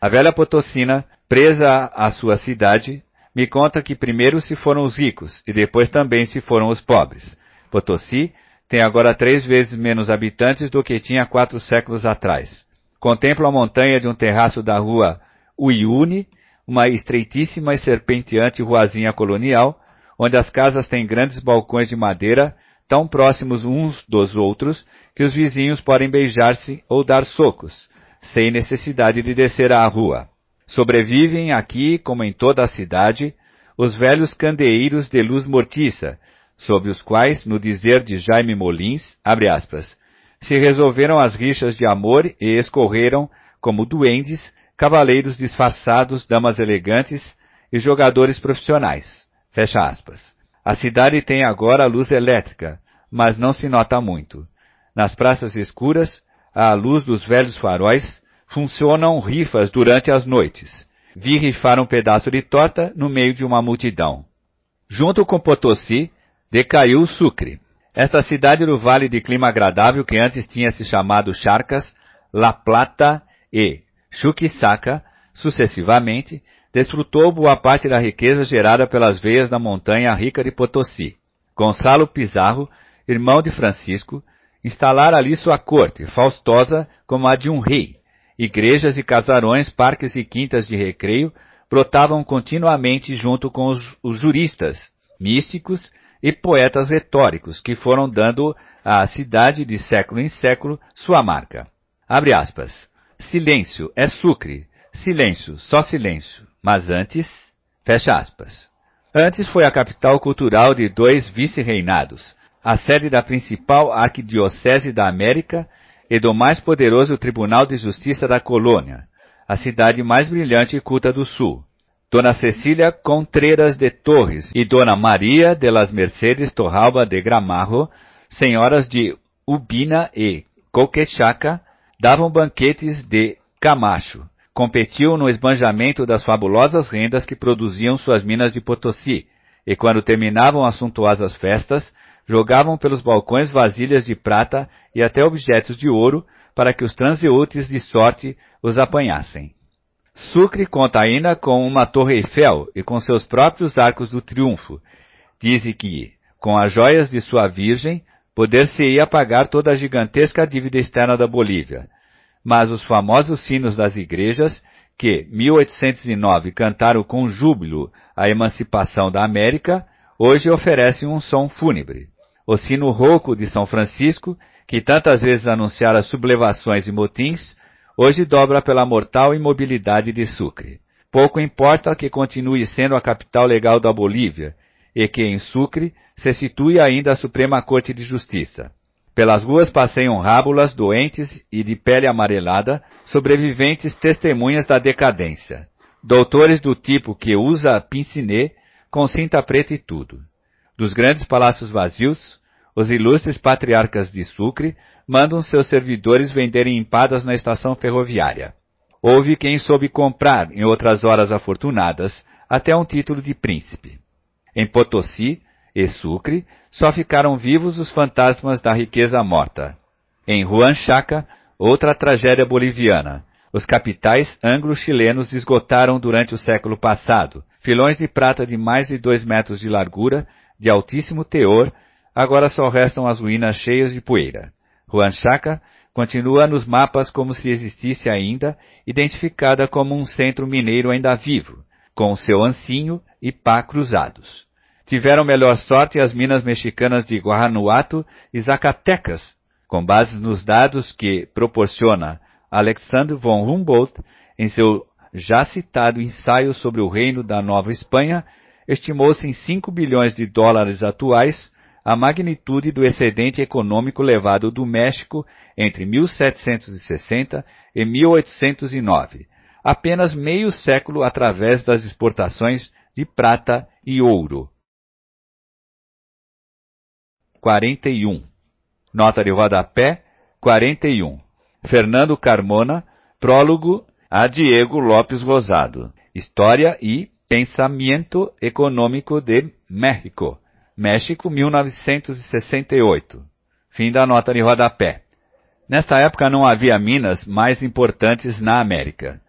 A velha Potocina, presa à sua cidade, me conta que primeiro se foram os ricos e depois também se foram os pobres. Potosí tem agora três vezes menos habitantes do que tinha quatro séculos atrás. Contemplo a montanha de um terraço da rua Uiune, uma estreitíssima e serpenteante ruazinha colonial, onde as casas têm grandes balcões de madeira, tão próximos uns dos outros que os vizinhos podem beijar-se ou dar socos, sem necessidade de descer à rua. Sobrevivem aqui, como em toda a cidade, os velhos candeeiros de luz mortiça, sob os quais, no dizer de Jaime Molins, aspas, se resolveram as rixas de amor e escorreram, como duendes, cavaleiros disfarçados, damas elegantes e jogadores profissionais. Fecha aspas. A cidade tem agora luz elétrica, mas não se nota muito. Nas praças escuras, à luz dos velhos faróis, funcionam rifas durante as noites. Vi rifar um pedaço de torta no meio de uma multidão. Junto com Potosí, decaiu Sucre. Esta cidade do vale de clima agradável que antes tinha se chamado Charcas, La Plata e Chuquisaca, sucessivamente, desfrutou boa parte da riqueza gerada pelas veias da montanha rica de Potosí. Gonçalo Pizarro, irmão de Francisco, instalara ali sua corte, faustosa como a de um rei. Igrejas e casarões, parques e quintas de recreio brotavam continuamente junto com os, os juristas, místicos e poetas retóricos que foram dando à cidade de século em século sua marca. Abre aspas. Silêncio é sucre. Silêncio, só silêncio. Mas antes, fecha aspas. Antes foi a capital cultural de dois vice-reinados, a sede da principal arquidiocese da América e do mais poderoso Tribunal de Justiça da colônia, a cidade mais brilhante e culta do Sul, Dona Cecília Contreras de Torres e Dona Maria de las Mercedes Torralba de Gramarro, senhoras de Ubina e Coquechaca, davam banquetes de Camacho, competiam no esbanjamento das fabulosas rendas que produziam suas minas de Potosí, e quando terminavam as suntuosas festas, jogavam pelos balcões vasilhas de prata e até objetos de ouro para que os transeúntes de sorte os apanhassem. Sucre conta ainda com uma Torre Eiffel e com seus próprios arcos do triunfo. Diz que, com as joias de sua Virgem, poder-se-ia pagar toda a gigantesca dívida externa da Bolívia. Mas os famosos sinos das igrejas, que, 1809, cantaram com júbilo a emancipação da América, hoje oferecem um som fúnebre. O sino rouco de São Francisco, que tantas vezes anunciara sublevações e motins, hoje dobra pela mortal imobilidade de Sucre. Pouco importa que continue sendo a capital legal da Bolívia e que em Sucre se situe ainda a Suprema Corte de Justiça. Pelas ruas passeiam rábulas doentes e de pele amarelada, sobreviventes testemunhas da decadência. Doutores do tipo que usa pincinê, com cinta preta e tudo. Dos grandes palácios vazios, os ilustres patriarcas de Sucre mandam seus servidores venderem empadas na estação ferroviária. Houve quem soube comprar, em outras horas afortunadas, até um título de príncipe. Em Potosí e Sucre, só ficaram vivos os fantasmas da riqueza morta. Em Huanchaca, outra tragédia boliviana. Os capitais anglo-chilenos esgotaram durante o século passado filões de prata de mais de dois metros de largura, de altíssimo teor, agora só restam as ruínas cheias de poeira. Huanchaca continua nos mapas como se existisse ainda, identificada como um centro mineiro ainda vivo, com seu ancinho e pá cruzados. Tiveram melhor sorte as minas mexicanas de Guanajuato e Zacatecas, com base nos dados que proporciona Alexander von Humboldt em seu já citado ensaio sobre o reino da Nova Espanha, estimou-se em 5 bilhões de dólares atuais a magnitude do excedente econômico levado do México entre 1760 e 1809, apenas meio século através das exportações de prata e ouro. 41. Nota de rodapé 41. Fernando Carmona, prólogo a Diego Lopes Rosado. História e Pensamento Econômico de México. México, 1968. Fim da nota de rodapé. Nesta época não havia minas mais importantes na América.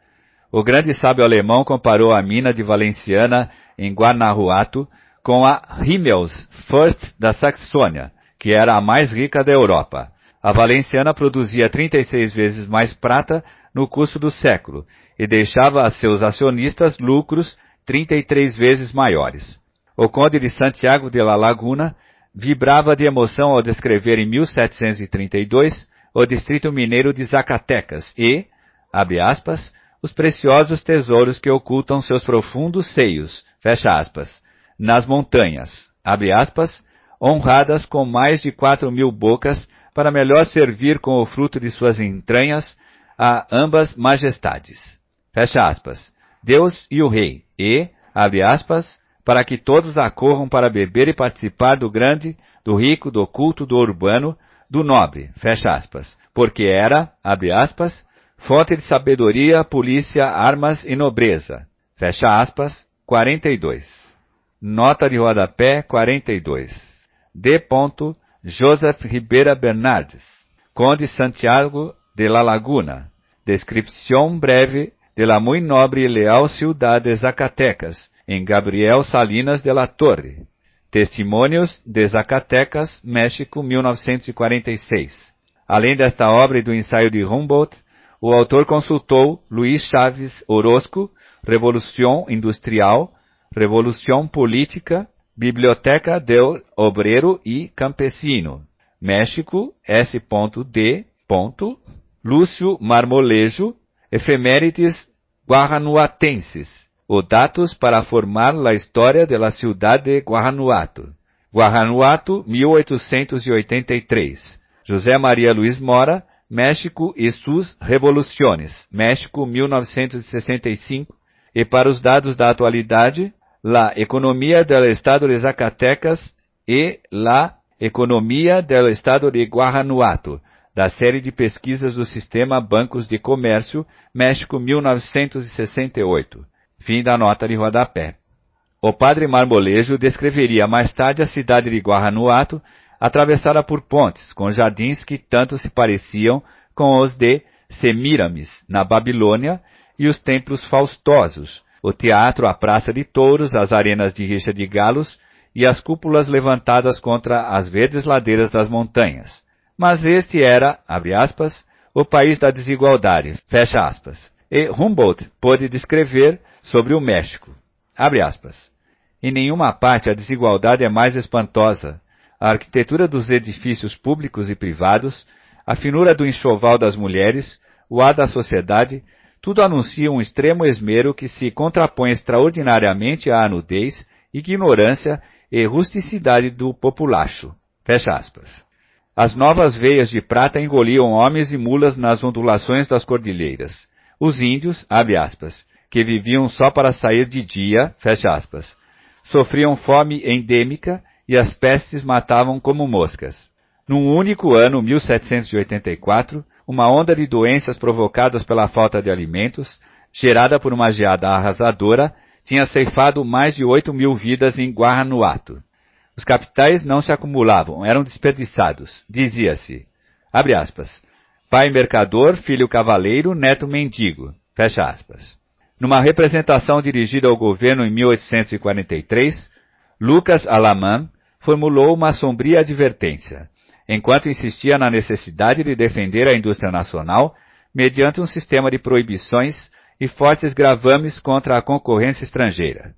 O grande sábio alemão comparou a mina de Valenciana em Guanajuato com a Himmelsfürst da Saxônia, que era a mais rica da Europa. A Valenciana produzia 36 vezes mais prata no curso do século e deixava a seus acionistas lucros 33 vezes maiores. O conde de Santiago de la Laguna vibrava de emoção ao descrever em 1732 o distrito mineiro de Zacatecas e, abre aspas, os preciosos tesouros que ocultam seus profundos seios, fecha aspas, nas montanhas, aspas, honradas com mais de quatro mil bocas para melhor servir com o fruto de suas entranhas a ambas majestades. Fecha aspas. Deus e o rei, e, abre aspas, para que todos acorram para beber e participar do grande, do rico, do culto, do urbano, do nobre, fecha aspas, porque era, abre aspas, fonte de sabedoria, polícia, armas e nobreza, fecha aspas, 42. Nota de rodapé 42. D. Joseph Ribeira Bernardes, Conde Santiago de la Laguna, descripción breve de la muy nobre y leal ciudad de Zacatecas, em Gabriel Salinas de la Torre, Testemunhos de Zacatecas, México, 1946. Além desta obra e do ensaio de Humboldt, o autor consultou Luiz Chaves Orozco, Revolução Industrial, Revolução Política, Biblioteca del Obrero e Campesino, México, S.D. Lúcio Marmolejo, Efemérides Guarranuatenses, o datos para formar a história da cidade de Guarranuato. Guarranuato, 1883. José Maria Luiz Mora, México e suas revoluções. México, 1965. E para os dados da atualidade, La Economia del Estado de Zacatecas e La Economia del Estado de Guarranuato, da série de pesquisas do Sistema Bancos de Comércio, México, 1968. Fim da nota de rodapé. O padre Marmolejo descreveria mais tarde a cidade de Guarranuato, atravessada por pontes, com jardins que tanto se pareciam com os de Semiramis, na Babilônia, e os templos faustosos, o teatro, a praça de touros, as arenas de rixa de galos e as cúpulas levantadas contra as verdes ladeiras das montanhas. Mas este era, abre aspas, o país da desigualdade, fecha aspas. E Humboldt pôde descrever sobre o México. Abre aspas. Em nenhuma parte a desigualdade é mais espantosa. A arquitetura dos edifícios públicos e privados, a finura do enxoval das mulheres, o ar da sociedade, tudo anuncia um extremo esmero que se contrapõe extraordinariamente à nudez, ignorância e rusticidade do populacho. Fecha aspas. As novas veias de prata engoliam homens e mulas nas ondulações das cordilheiras. Os índios, abre aspas, que viviam só para sair de dia, fecha aspas, sofriam fome endêmica e as pestes matavam como moscas. Num único ano, 1784, uma onda de doenças provocadas pela falta de alimentos, gerada por uma geada arrasadora, tinha ceifado mais de oito mil vidas em Guarranuato. Os capitais não se acumulavam, eram desperdiçados. Dizia-se, abre aspas, pai mercador, filho cavaleiro, neto mendigo, fecha aspas. Numa representação dirigida ao governo em 1843, Lucas Alaman formulou uma sombria advertência, enquanto insistia na necessidade de defender a indústria nacional mediante um sistema de proibições e fortes gravames contra a concorrência estrangeira.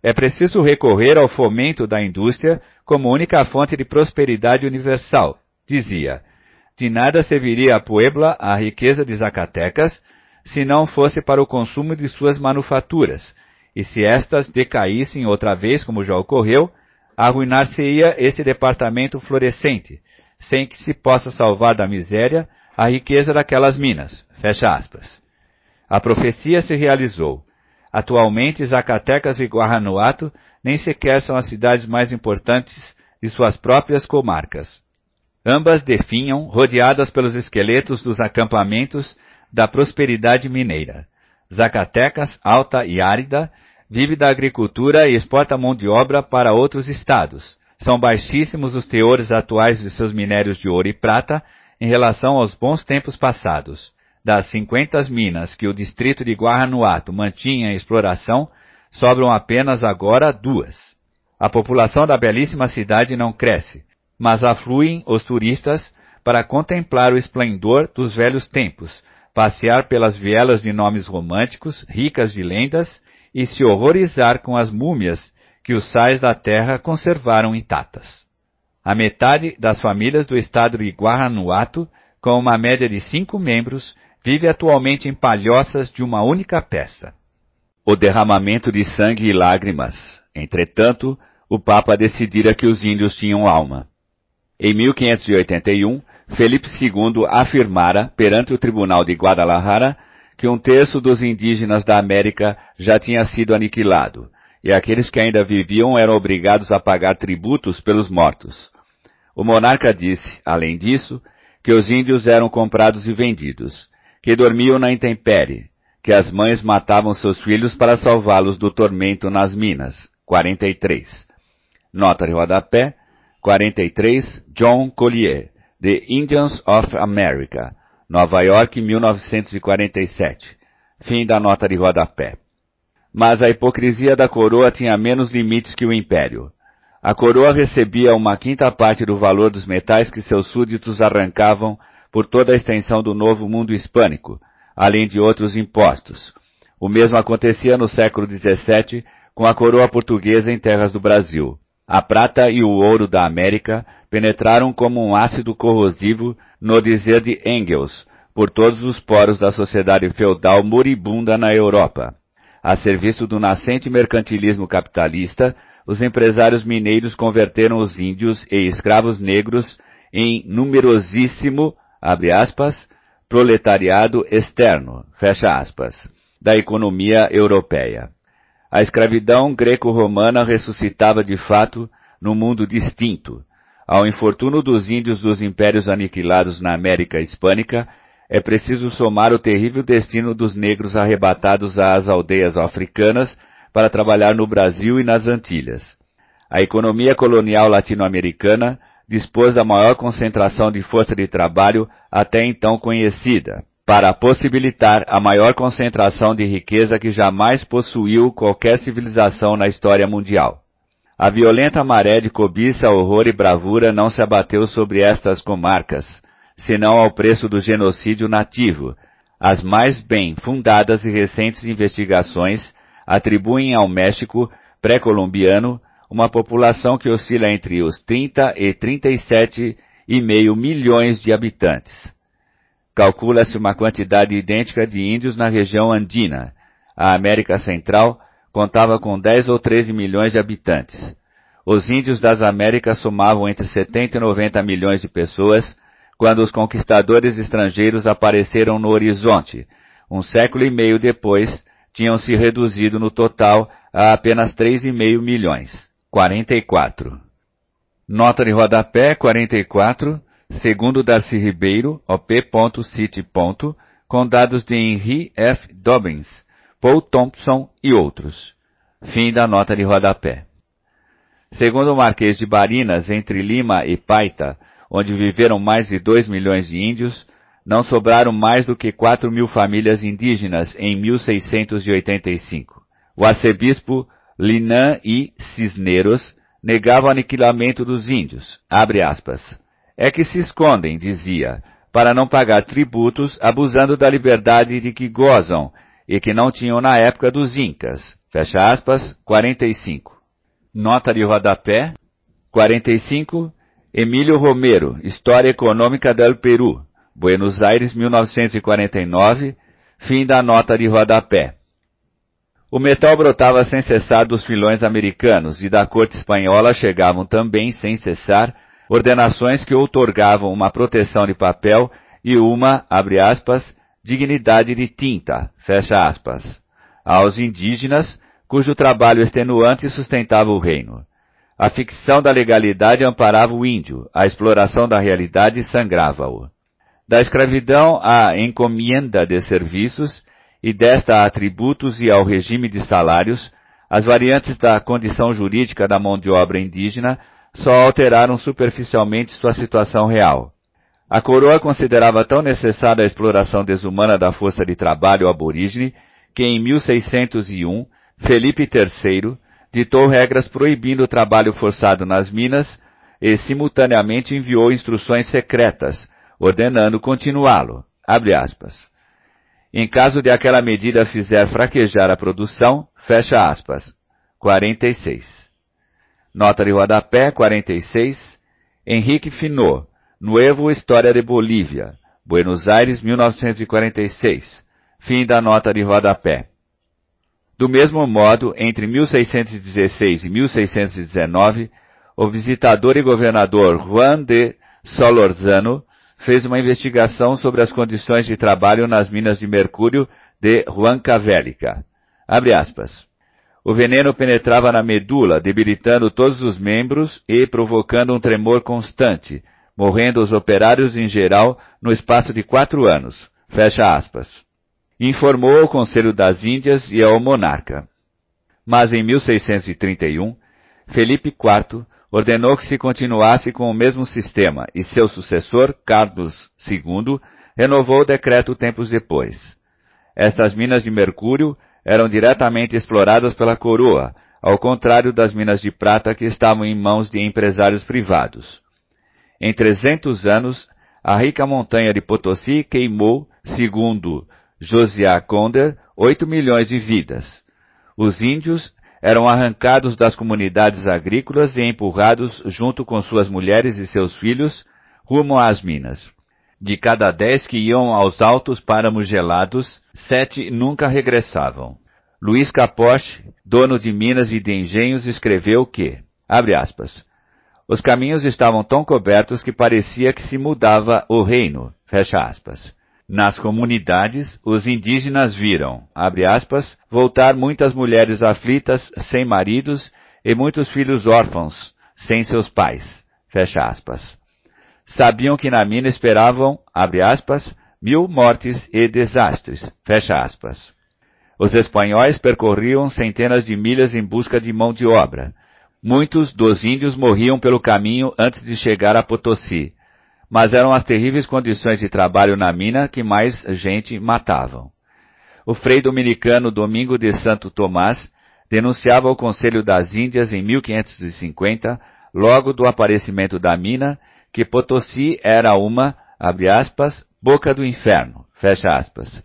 É preciso recorrer ao fomento da indústria como única fonte de prosperidade universal, dizia. De nada serviria a Puebla a riqueza de Zacatecas se não fosse para o consumo de suas manufaturas, e se estas decaíssem outra vez, como já ocorreu, arruinar-se-ia esse departamento florescente, sem que se possa salvar da miséria a riqueza daquelas minas. Fecha aspas. A profecia se realizou. Atualmente, Zacatecas e Guarranuato nem sequer são as cidades mais importantes de suas próprias comarcas. Ambas definham, rodeadas pelos esqueletos dos acampamentos da prosperidade mineira. Zacatecas, alta e árida, vive da agricultura e exporta mão de obra para outros estados. São baixíssimos os teores atuais de seus minérios de ouro e prata em relação aos bons tempos passados. Das 50 minas que o distrito de Guarranuato mantinha em exploração, sobram apenas agora duas. A população da belíssima cidade não cresce, mas afluem os turistas para contemplar o esplendor dos velhos tempos, passear pelas vielas de nomes românticos, ricas de lendas, e se horrorizar com as múmias que os sais da terra conservaram intactas. A metade das famílias do estado de Guarranuato, com uma média de cinco membros, vive atualmente em palhoças de uma única peça. O derramamento de sangue e lágrimas. Entretanto, o Papa decidira que os índios tinham alma. Em 1581, Felipe II afirmara perante o Tribunal de Guadalajara que um terço dos indígenas da América já tinha sido aniquilado, e aqueles que ainda viviam eram obrigados a pagar tributos pelos mortos. O monarca disse, além disso, que os índios eram comprados e vendidos, que dormiam na intempérie, que as mães matavam seus filhos para salvá-los do tormento nas minas. 43. Nota de rodapé. 43. John Collier. The Indians of America. Nova York, 1947. Fim da nota de rodapé. Mas a hipocrisia da coroa tinha menos limites que o império. A coroa recebia uma quinta parte do valor dos metais que seus súditos arrancavam por toda a extensão do novo mundo hispânico, além de outros impostos. O mesmo acontecia no século XVII com a coroa portuguesa em terras do Brasil. A prata e o ouro da América penetraram como um ácido corrosivo, no dizer de Engels, por todos os poros da sociedade feudal moribunda na Europa. A serviço do nascente mercantilismo capitalista, os empresários mineiros converteram os índios e escravos negros em numerosíssimo, aspas, proletariado externo, da economia europeia. A escravidão greco-romana ressuscitava de fato no mundo distinto. Ao infortúnio dos índios dos impérios aniquilados na América Hispânica, é preciso somar o terrível destino dos negros arrebatados às aldeias africanas para trabalhar no Brasil e nas Antilhas. A economia colonial latino-americana dispôs da maior concentração de força de trabalho até então conhecida para possibilitar a maior concentração de riqueza que jamais possuiu qualquer civilização na história mundial. A violenta maré de cobiça, horror e bravura não se abateu sobre estas comarcas, senão ao preço do genocídio nativo. As mais bem fundadas e recentes investigações atribuem ao México pré-colombiano uma população que oscila entre os 30 e 37,5 milhões de habitantes. Calcula-se uma quantidade idêntica de índios na região andina. A América Central contava com 10 ou 13 milhões de habitantes. Os índios das Américas somavam entre 70 e 90 milhões de pessoas quando os conquistadores estrangeiros apareceram no horizonte. Um século e meio depois, tinham se reduzido no total a apenas 3,5 milhões. 44. Nota de rodapé 44 segundo Darcy Ribeiro, op.city. com dados de Henry F. Dobbins, Paul Thompson e outros. Fim da nota de rodapé. Segundo o Marquês de Barinas, entre Lima e Paita, onde viveram mais de 2 milhões de índios, não sobraram mais do que 4 mil famílias indígenas em 1685. O arcebispo Linan I. Cisneros negava o aniquilamento dos índios. Abre aspas é que se escondem, dizia, para não pagar tributos, abusando da liberdade de que gozam e que não tinham na época dos Incas. Fecha aspas, 45. Nota de rodapé, 45. Emílio Romero, História Econômica del Peru, Buenos Aires, 1949, fim da nota de rodapé. O metal brotava sem cessar dos filões americanos e da corte espanhola chegavam também, sem cessar, ordenações que outorgavam uma proteção de papel e uma, abre aspas, dignidade de tinta, fecha aspas, aos indígenas, cujo trabalho extenuante sustentava o reino. A ficção da legalidade amparava o índio, a exploração da realidade sangrava-o. Da escravidão à encomienda de serviços, e desta a tributos e ao regime de salários, As variantes da condição jurídica da mão de obra indígena só alteraram superficialmente sua situação real. A coroa considerava tão necessária a exploração desumana da força de trabalho aborígene que em 1601 Felipe III ditou regras proibindo o trabalho forçado nas minas e simultaneamente enviou instruções secretas, ordenando continuá-lo. Em caso de aquela medida fizer fraquejar a produção, fecha aspas. 46. Nota de rodapé 46. Henrique Finot, Nuevo História de Bolívia, Buenos Aires, 1946. Fim da nota de rodapé. Do mesmo modo, entre 1616 e 1619, o visitador e governador Juan de Solorzano fez uma investigação sobre as condições de trabalho nas minas de mercúrio de Huancavelica. O veneno penetrava na medula, debilitando todos os membros e provocando um tremor constante, morrendo os operários em geral no espaço de quatro anos. Fecha aspas. Informou ao Conselho das Índias e ao monarca. Mas em 1631, Felipe IV ordenou que se continuasse com o mesmo sistema e seu sucessor, Carlos II, renovou o decreto tempos depois. Estas minas de mercúrio eram diretamente exploradas pela coroa, ao contrário das minas de prata que estavam em mãos de empresários privados. Em 300 anos, a rica montanha de Potosí queimou, segundo Josiah Conder, 8 milhões de vidas. Os índios eram arrancados das comunidades agrícolas e empurrados junto com suas mulheres e seus filhos rumo às minas. De cada dez que iam aos altos páramos gelados, sete nunca regressavam. Luiz Capoche, dono de minas e de engenhos, escreveu que, abre aspas, os caminhos estavam tão cobertos que parecia que se mudava o reino. Fecha aspas. Nas comunidades, os indígenas viram, abre aspas, voltar muitas mulheres aflitas, sem maridos, e muitos filhos órfãos, sem seus pais. Fecha aspas. Sabiam que na mina esperavam, abre aspas, mil mortes e desastres. Fecha aspas. Os espanhóis percorriam centenas de milhas em busca de mão de obra. Muitos dos índios morriam pelo caminho antes de chegar a Potosí, mas eram as terríveis condições de trabalho na mina que mais gente matavam. O frei dominicano Domingo de Santo Tomás denunciava ao Conselho das Índias em 1550, logo do aparecimento da mina, que Potosí era uma, abre aspas, boca do inferno, fecha aspas,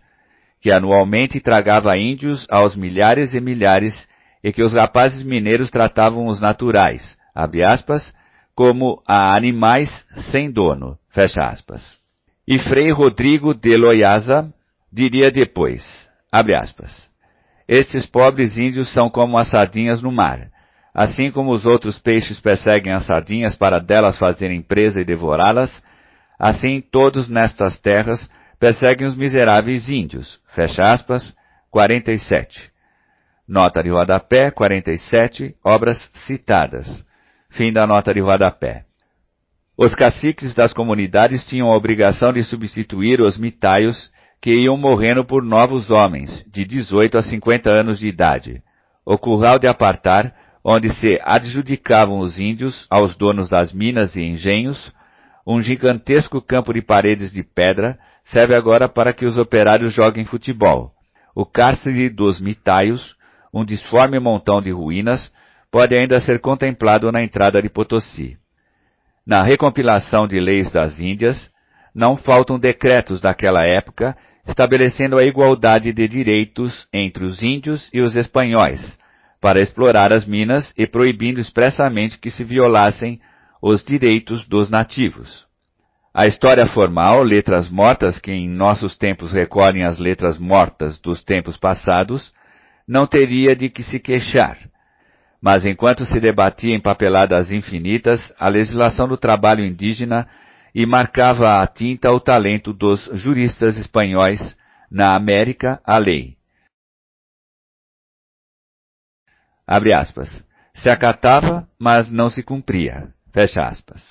que anualmente tragava índios aos milhares e milhares e que os rapazes mineiros tratavam os naturais, aspas, como a animais sem dono, E Frei Rodrigo de Loiasa diria depois, aspas, estes pobres índios são como as sardinhas no mar. Assim como os outros peixes perseguem as sardinhas para delas fazerem presa e devorá-las, assim todos nestas terras perseguem os miseráveis índios. Fecha aspas, 47. Nota de rodapé 47, obras citadas. Fim da nota de rodapé. Os caciques das comunidades tinham a obrigação de substituir os mitaios que iam morrendo por novos homens, de 18 a 50 anos de idade. O curral de apartar, onde se adjudicavam os índios aos donos das minas e engenhos, um gigantesco campo de paredes de pedra, serve agora para que os operários joguem futebol. O cárcere dos mitaios, um disforme montão de ruínas, pode ainda ser contemplado na entrada de Potosí. Na recompilação de leis das Índias, não faltam decretos daquela época estabelecendo a igualdade de direitos entre os índios e os espanhóis, para explorar as minas e proibindo expressamente que se violassem os direitos dos nativos. A história formal, letras mortas que em nossos tempos recolhem as letras mortas dos tempos passados, não teria de que se queixar. Mas enquanto se debatia em papeladas infinitas a legislação do trabalho indígena e marcava a tinta o talento dos juristas espanhóis na América a lei. Abre aspas. Se acatava, mas não se cumpria. Fecha aspas.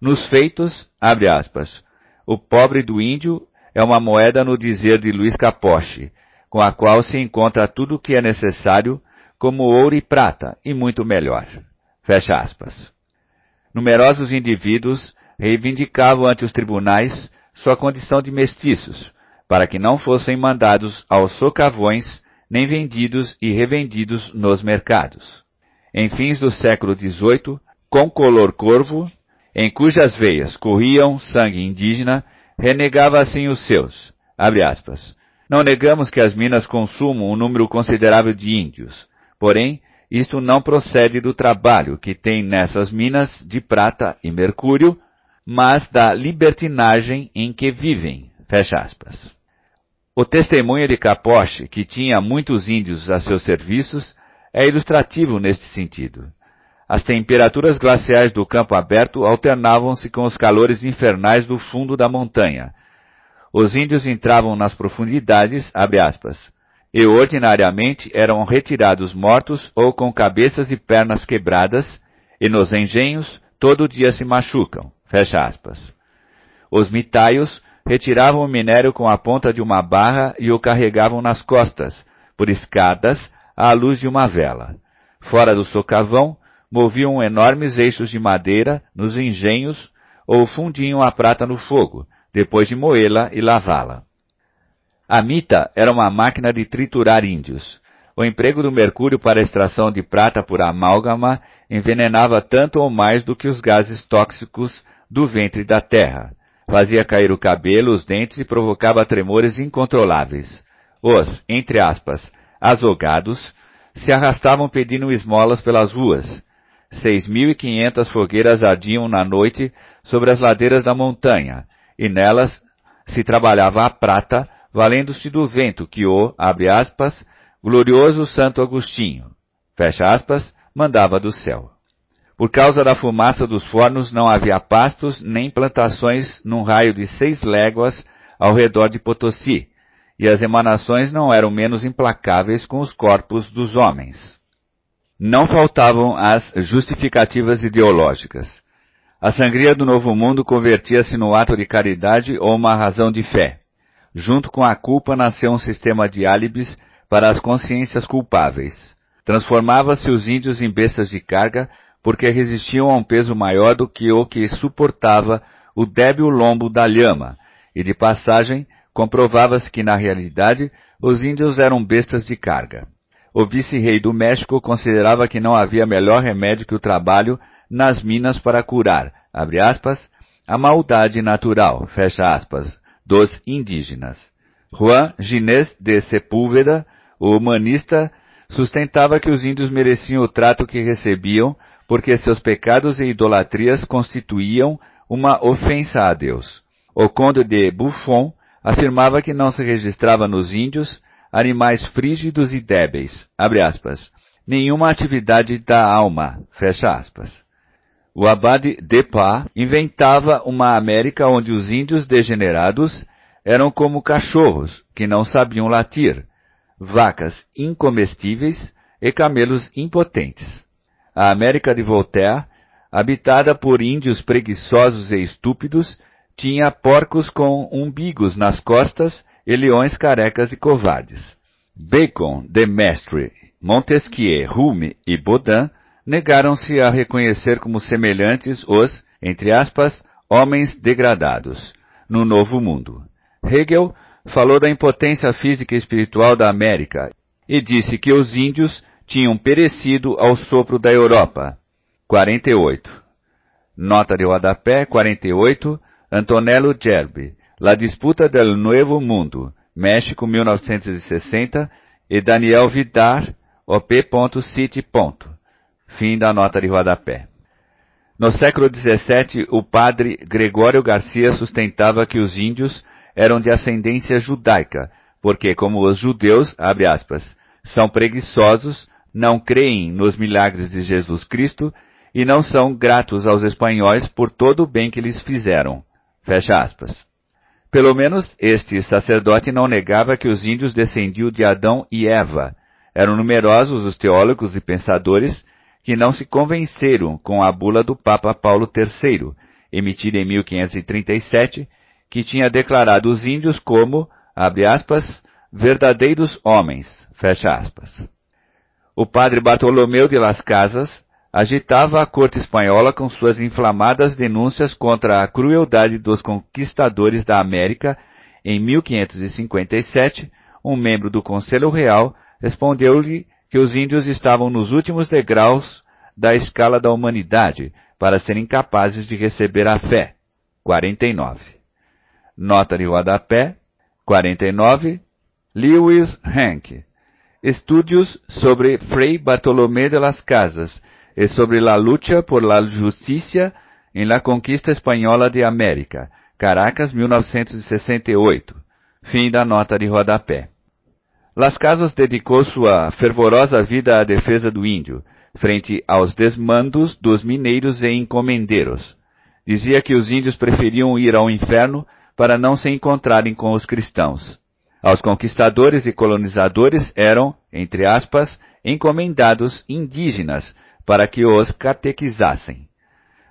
Nos feitos, abre aspas, o pobre do índio é uma moeda no dizer de Luiz Capoche, com a qual se encontra tudo o que é necessário, como ouro e prata, e muito melhor. Fecha aspas. Numerosos indivíduos reivindicavam ante os tribunais sua condição de mestiços, para que não fossem mandados aos socavões, nem vendidos e revendidos nos mercados. Em fins do século XVIII, com color corvo, em cujas veias corriam sangue indígena, renegava assim os seus. Não negamos que as minas consumam um número considerável de índios, porém, isto não procede do trabalho que tem nessas minas de prata e mercúrio, mas da libertinagem em que vivem. Fecha aspas. O testemunho de Capoche, que tinha muitos índios a seus serviços, é ilustrativo neste sentido. As temperaturas glaciais do campo aberto alternavam-se com os calores infernais do fundo da montanha. Os índios entravam nas profundidades, aspas, e ordinariamente eram retirados mortos ou com cabeças e pernas quebradas, e nos engenhos todo dia se machucam. Os mitaios retiravam o minério com a ponta de uma barra e o carregavam nas costas, por escadas, à luz de uma vela. Fora do socavão, moviam enormes eixos de madeira nos engenhos ou fundiam a prata no fogo, depois de moê-la e lavá-la. A mita era uma máquina de triturar índios. O emprego do mercúrio para extração de prata por amálgama envenenava tanto ou mais do que os gases tóxicos do ventre da terra. Fazia cair o cabelo, os dentes e provocava tremores incontroláveis. Os, entre aspas, azogados, se arrastavam pedindo esmolas pelas ruas. Seis mil e quinhentas fogueiras ardiam na noite sobre as ladeiras da montanha, e nelas se trabalhava a prata, valendo-se do vento que o, abre aspas, glorioso Santo Agostinho, fecha aspas, mandava do céu. Por causa da fumaça dos fornos não havia pastos nem plantações num raio de seis léguas ao redor de Potosí, e as emanações não eram menos implacáveis com os corpos dos homens. Não faltavam as justificativas ideológicas. A sangria do Novo Mundo convertia-se no ato de caridade ou uma razão de fé. Junto com a culpa nasceu um sistema de álibis para as consciências culpáveis. Transformava-se os índios em bestas de carga porque resistiam a um peso maior do que o que suportava o débil lombo da lhama, e de passagem comprovava-se que na realidade os índios eram bestas de carga. O vice-rei do México considerava que não havia melhor remédio que o trabalho nas minas para curar, aspas, a maldade natural, aspas, dos indígenas. Juan Ginés de Sepúlveda, o humanista, sustentava que os índios mereciam o trato que recebiam porque seus pecados e idolatrias constituíam uma ofensa a Deus. O conde de Buffon afirmava que não se registrava nos índios animais frígidos e débeis, nenhuma atividade da alma, O abade Depas inventava uma América onde os índios degenerados eram como cachorros que não sabiam latir, vacas incomestíveis e camelos impotentes a América de Voltaire, habitada por índios preguiçosos e estúpidos, tinha porcos com umbigos nas costas e leões carecas e covardes. Bacon, Demestre, Montesquieu, Hume e Baudin negaram-se a reconhecer como semelhantes os, entre aspas, homens degradados, no Novo Mundo. Hegel falou da impotência física e espiritual da América e disse que os índios tinham perecido ao sopro da Europa. 48. Nota de rodapé 48, Antonello Gerbi, La disputa del Nuevo Mundo, México 1960, e Daniel Vidar, op.city. Fim da nota de rodapé. No século XVII, o padre Gregório Garcia sustentava que os índios eram de ascendência judaica, porque, como os judeus, aspas, são preguiçosos, não creem nos milagres de Jesus Cristo e não são gratos aos espanhóis por todo o bem que lhes fizeram. Fecha aspas. Pelo menos este sacerdote não negava que os índios descendiam de Adão e Eva. Eram numerosos os teólogos e pensadores que não se convenceram com a bula do Papa Paulo III, emitida em 1537, que tinha declarado os índios como, abre aspas, verdadeiros homens, fecha aspas. O padre Bartolomeu de las Casas agitava a corte espanhola com suas inflamadas denúncias contra a crueldade dos conquistadores da América. Em 1557, um membro do Conselho Real respondeu-lhe que os índios estavam nos últimos degraus da escala da humanidade para serem capazes de receber a fé. 49. Nota de rodapé. 49. Lewis Hank. Estudos sobre Frei Bartolomé de las Casas e sobre la lucha por la justicia en la conquista espanhola de América. Caracas, 1968. Fim da nota de rodapé. Las Casas dedicou sua fervorosa vida à defesa do índio, frente aos desmandos dos mineiros e encomendeiros. Dizia que os índios preferiam ir ao inferno para não se encontrarem com os cristãos. Aos conquistadores e colonizadores eram, entre aspas, encomendados indígenas para que os catequizassem.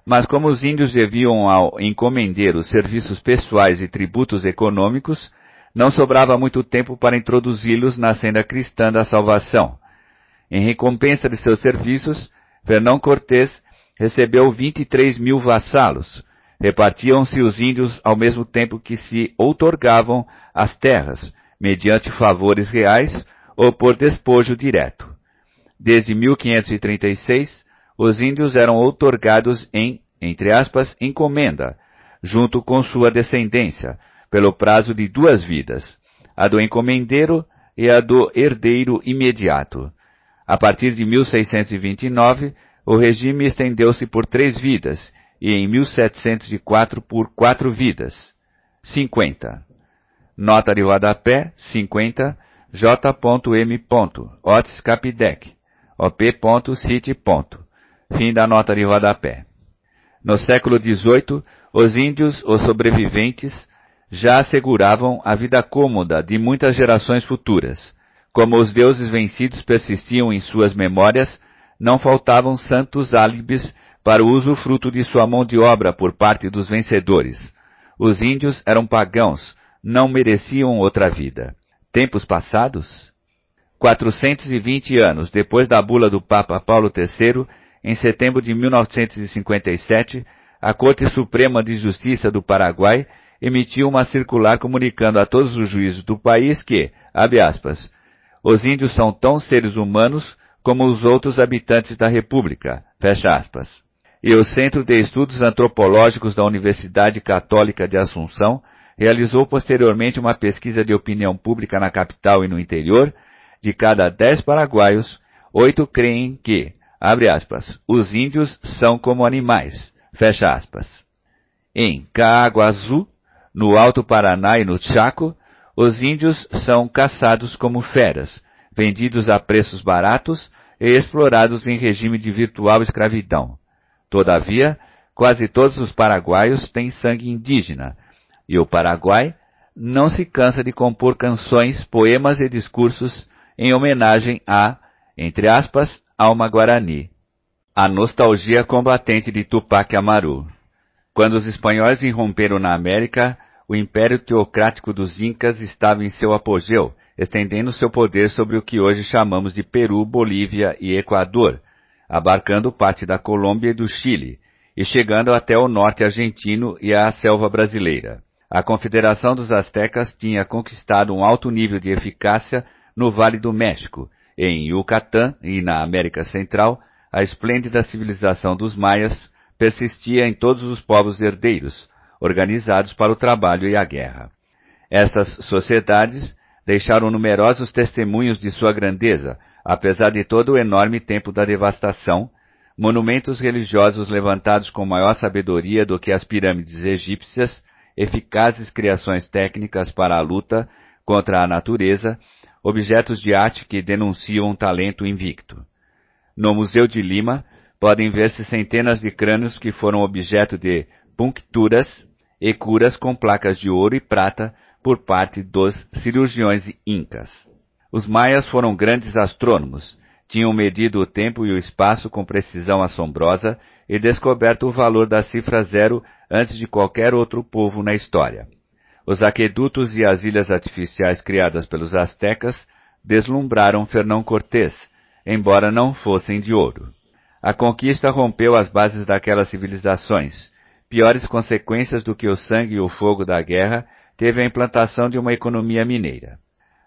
Mas como os índios deviam ao encomendeiro serviços pessoais e tributos econômicos, não sobrava muito tempo para introduzi-los na senda cristã da salvação. Em recompensa de seus serviços, Fernão Cortés recebeu 23 mil vassalos. Repartiam-se os índios ao mesmo tempo que se outorgavam as terras, mediante favores reais ou por despojo direto. Desde 1536, os índios eram outorgados em, entre aspas, encomenda, junto com sua descendência, pelo prazo de duas vidas, a do encomendeiro e a do herdeiro imediato. A partir de 1629, o regime estendeu-se por três vidas e em 1704 por quatro vidas. 50. Nota de rodapé 50 J.M. Otis Capidec op.city. Fim da nota de rodapé. No século XVIII, os índios, os sobreviventes, já asseguravam a vida cômoda de muitas gerações futuras. Como os deuses vencidos persistiam em suas memórias, não faltavam santos álibis para o usufruto de sua mão de obra por parte dos vencedores. Os índios eram pagãos, não mereciam outra vida. Tempos passados? 420 anos depois da bula do Papa Paulo III, em setembro de 1957, a Corte Suprema de Justiça do Paraguai emitiu uma circular comunicando a todos os juízes do país que, abre aspas, os índios são tão seres humanos como os outros habitantes da República, fecha aspas. E o Centro de Estudos Antropológicos da Universidade Católica de Assunção realizou posteriormente uma pesquisa de opinião pública na capital e no interior. De cada dez paraguaios, oito creem que, abre aspas, os índios são como animais, fecha aspas. Em Caaguaçu, no Alto Paraná e no Chaco, os índios são caçados como feras, vendidos a preços baratos e explorados em regime de virtual escravidão. Todavia, quase todos os paraguaios têm sangue indígena, e o Paraguai não se cansa de compor canções, poemas e discursos em homenagem a, entre aspas, alma guarani. A nostalgia combatente de Tupac Amaru. Quando os espanhóis irromperam na América, o império teocrático dos Incas estava em seu apogeu, estendendo seu poder sobre o que hoje chamamos de Peru, Bolívia e Equador, abarcando parte da Colômbia e do Chile, e chegando até o norte argentino e à selva brasileira. A Confederação dos Aztecas tinha conquistado um alto nível de eficácia no Vale do México, em Yucatán e na América Central, a esplêndida civilização dos Maias persistia em todos os povos herdeiros, organizados para o trabalho e a guerra. Estas sociedades deixaram numerosos testemunhos de sua grandeza, apesar de todo o enorme tempo da devastação, monumentos religiosos levantados com maior sabedoria do que as pirâmides egípcias eficazes criações técnicas para a luta contra a natureza, objetos de arte que denunciam um talento invicto. No Museu de Lima, podem ver-se centenas de crânios que foram objeto de puncturas e curas com placas de ouro e prata por parte dos cirurgiões incas. Os maias foram grandes astrônomos, tinham medido o tempo e o espaço com precisão assombrosa e descoberto o valor da cifra zero antes de qualquer outro povo na história. Os aquedutos e as ilhas artificiais criadas pelos astecas deslumbraram Fernão Cortés, embora não fossem de ouro. A conquista rompeu as bases daquelas civilizações. Piores consequências do que o sangue e o fogo da guerra teve a implantação de uma economia mineira.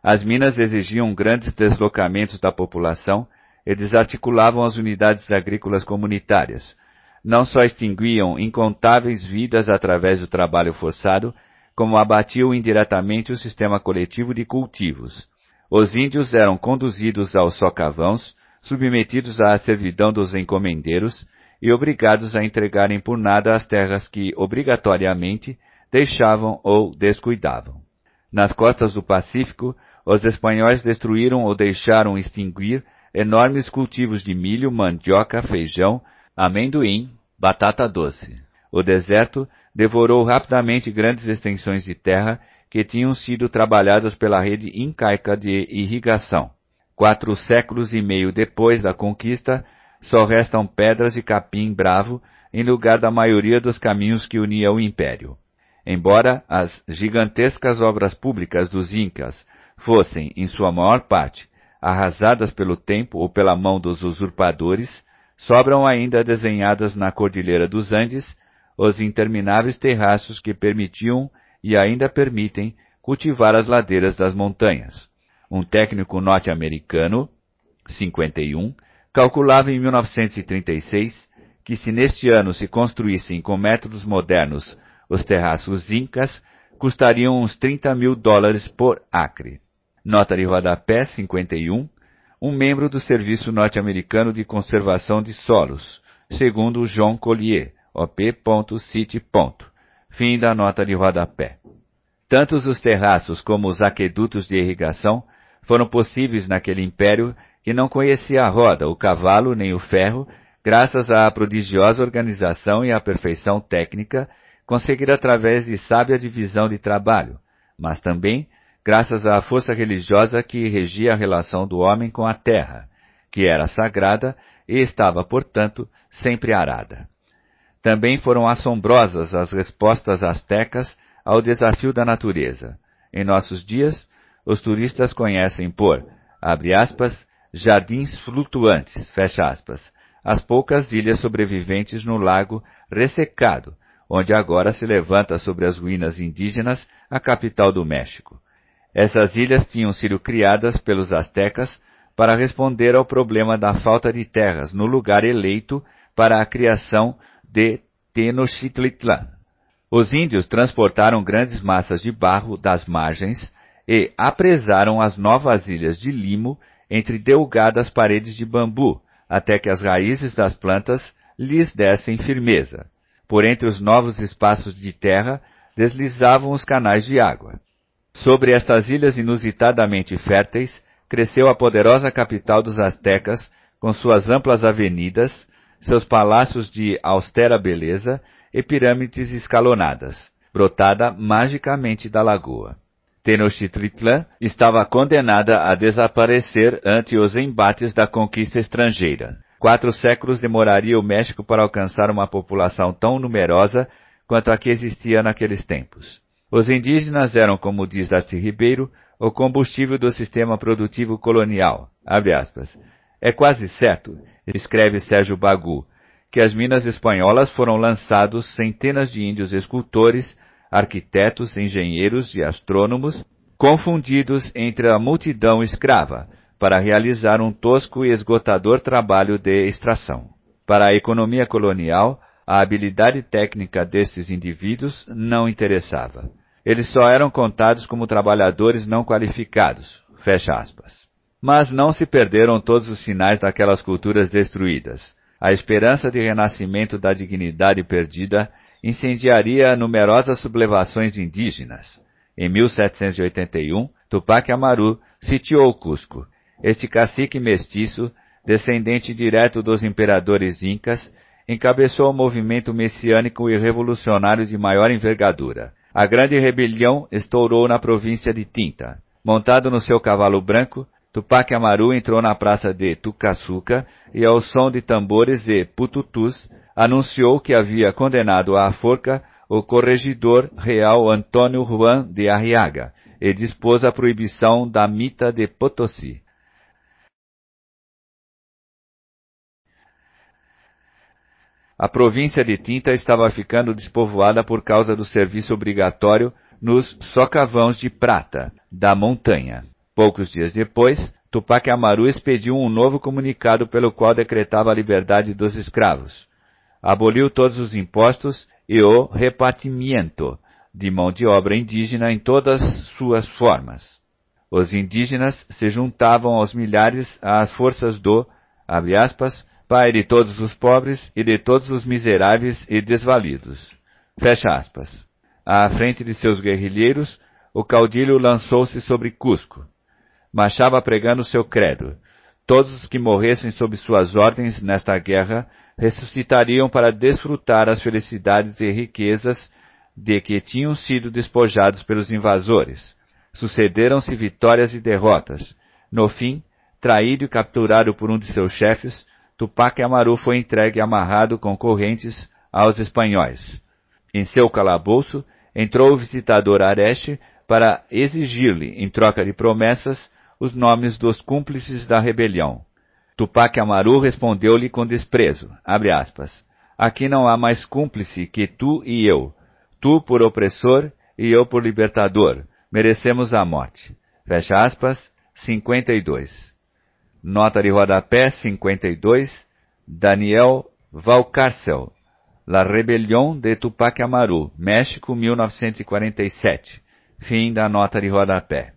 As minas exigiam grandes deslocamentos da população e desarticulavam as unidades agrícolas comunitárias. Não só extinguiam incontáveis vidas através do trabalho forçado, como abatiam indiretamente o sistema coletivo de cultivos. Os índios eram conduzidos aos socavãos, submetidos à servidão dos encomendeiros e obrigados a entregarem por nada as terras que, obrigatoriamente, deixavam ou descuidavam. Nas costas do Pacífico, os espanhóis destruíram ou deixaram extinguir enormes cultivos de milho, mandioca, feijão, amendoim, batata doce. O deserto devorou rapidamente grandes extensões de terra que tinham sido trabalhadas pela rede incaica de irrigação. Quatro séculos e meio depois da conquista, só restam pedras e capim bravo em lugar da maioria dos caminhos que uniam o império. Embora as gigantescas obras públicas dos Incas fossem, em sua maior parte, arrasadas pelo tempo ou pela mão dos usurpadores, sobram ainda desenhadas na Cordilheira dos Andes os intermináveis terraços que permitiam e ainda permitem cultivar as ladeiras das montanhas. Um técnico norte-americano, 51, calculava em 1936 que se neste ano se construíssem com métodos modernos os terraços incas, custariam uns 30 mil dólares por acre. Nota de rodapé 51, um membro do Serviço Norte-Americano de Conservação de Solos, segundo John Collier, op.city. Fim da nota de rodapé. Tantos os terraços como os aquedutos de irrigação foram possíveis naquele império que não conhecia a roda, o cavalo nem o ferro, graças à prodigiosa organização e à perfeição técnica conseguida através de sábia divisão de trabalho, mas também graças à força religiosa que regia a relação do homem com a terra, que era sagrada e estava, portanto, sempre arada. Também foram assombrosas as respostas astecas ao desafio da natureza. Em nossos dias, os turistas conhecem por, abre aspas, jardins flutuantes, fecha aspas, as poucas ilhas sobreviventes no lago ressecado, onde agora se levanta sobre as ruínas indígenas a capital do México. Essas ilhas tinham sido criadas pelos astecas para responder ao problema da falta de terras no lugar eleito para a criação de Tenochtitlan. Os índios transportaram grandes massas de barro das margens e apresaram as novas ilhas de limo entre delgadas paredes de bambu, até que as raízes das plantas lhes dessem firmeza. Por entre os novos espaços de terra deslizavam os canais de água. Sobre estas ilhas inusitadamente férteis, cresceu a poderosa capital dos astecas, com suas amplas avenidas, seus palácios de austera beleza e pirâmides escalonadas, brotada magicamente da lagoa. Tenochtitlan estava condenada a desaparecer ante os embates da conquista estrangeira. Quatro séculos demoraria o México para alcançar uma população tão numerosa quanto a que existia naqueles tempos. Os indígenas eram, como diz Darcy Ribeiro, o combustível do sistema produtivo colonial. É quase certo, escreve Sérgio Bagu, que as minas espanholas foram lançados centenas de índios escultores, arquitetos, engenheiros e astrônomos, confundidos entre a multidão escrava, para realizar um tosco e esgotador trabalho de extração. Para a economia colonial, a habilidade técnica destes indivíduos não interessava. Eles só eram contados como trabalhadores não qualificados. Fecha aspas. Mas não se perderam todos os sinais daquelas culturas destruídas. A esperança de renascimento da dignidade perdida incendiaria numerosas sublevações indígenas. Em 1781, Tupac Amaru sitiou Cusco. Este cacique mestiço, descendente direto dos imperadores incas, encabeçou o movimento messiânico e revolucionário de maior envergadura. A grande rebelião estourou na província de Tinta. Montado no seu cavalo branco, Tupac Amaru entrou na praça de Tucaçuca e, ao som de tambores e pututus, anunciou que havia condenado à forca o corregedor real Antônio Juan de Arriaga e dispôs a proibição da mita de Potosí. A província de Tinta estava ficando despovoada por causa do serviço obrigatório nos socavões de prata da montanha. Poucos dias depois, Tupac Amaru expediu um novo comunicado pelo qual decretava a liberdade dos escravos. Aboliu todos os impostos e o repartimento de mão de obra indígena em todas suas formas. Os indígenas se juntavam aos milhares às forças do, aspas, pai de todos os pobres e de todos os miseráveis e desvalidos. Fecha aspas. À frente de seus guerrilheiros, o caudilho lançou-se sobre Cusco. Marchava pregando seu credo. Todos os que morressem sob suas ordens nesta guerra ressuscitariam para desfrutar as felicidades e riquezas de que tinham sido despojados pelos invasores. Sucederam-se vitórias e derrotas. No fim, traído e capturado por um de seus chefes, Tupac Amaru foi entregue amarrado com correntes aos espanhóis. Em seu calabouço, entrou o visitador Areche para exigir-lhe, em troca de promessas, os nomes dos cúmplices da rebelião. Tupac Amaru respondeu-lhe com desprezo, aspas, Aqui não há mais cúmplice que tu e eu. Tu por opressor e eu por libertador. Merecemos a morte. Fecha aspas, 52. Nota de rodapé 52, Daniel Valcárcel, La Rebelião de Tupac Amaru, México, 1947. Fim da nota de rodapé.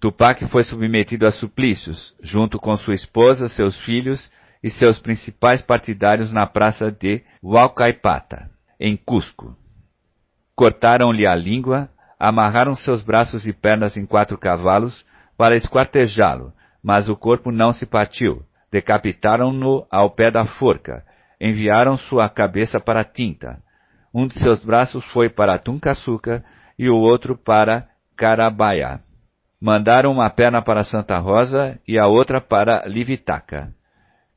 Tupac foi submetido a suplícios, junto com sua esposa, seus filhos e seus principais partidários na praça de Hualcaipata, em Cusco. Cortaram-lhe a língua, amarraram seus braços e pernas em quatro cavalos para esquartejá-lo, mas o corpo não se partiu. Decapitaram-no ao pé da forca, enviaram sua cabeça para Tinta. Um de seus braços foi para Tuncaçuca e o outro para Carabaia. Mandaram uma perna para Santa Rosa e a outra para Livitaca.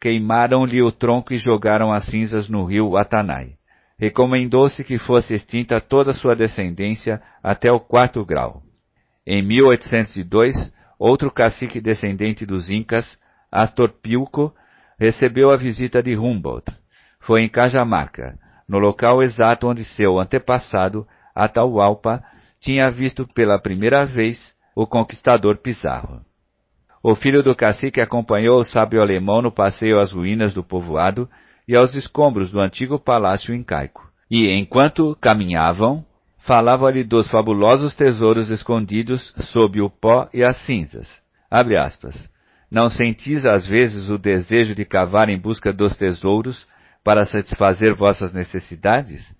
Queimaram-lhe o tronco e jogaram as cinzas no rio Atanai. Recomendou-se que fosse extinta toda sua descendência até o quarto grau. Em 1802, outro cacique descendente dos Incas, Astor Pilco, recebeu a visita de Humboldt. Foi em Cajamarca, no local exato onde seu antepassado, Atahualpa, tinha visto pela primeira vez o conquistador Pizarro. O filho do cacique acompanhou o sábio alemão no passeio às ruínas do povoado e aos escombros do antigo palácio incaico. E, enquanto caminhavam, falava-lhe dos fabulosos tesouros escondidos sob o pó e as cinzas. Não sentis às vezes o desejo de cavar em busca dos tesouros para satisfazer vossas necessidades?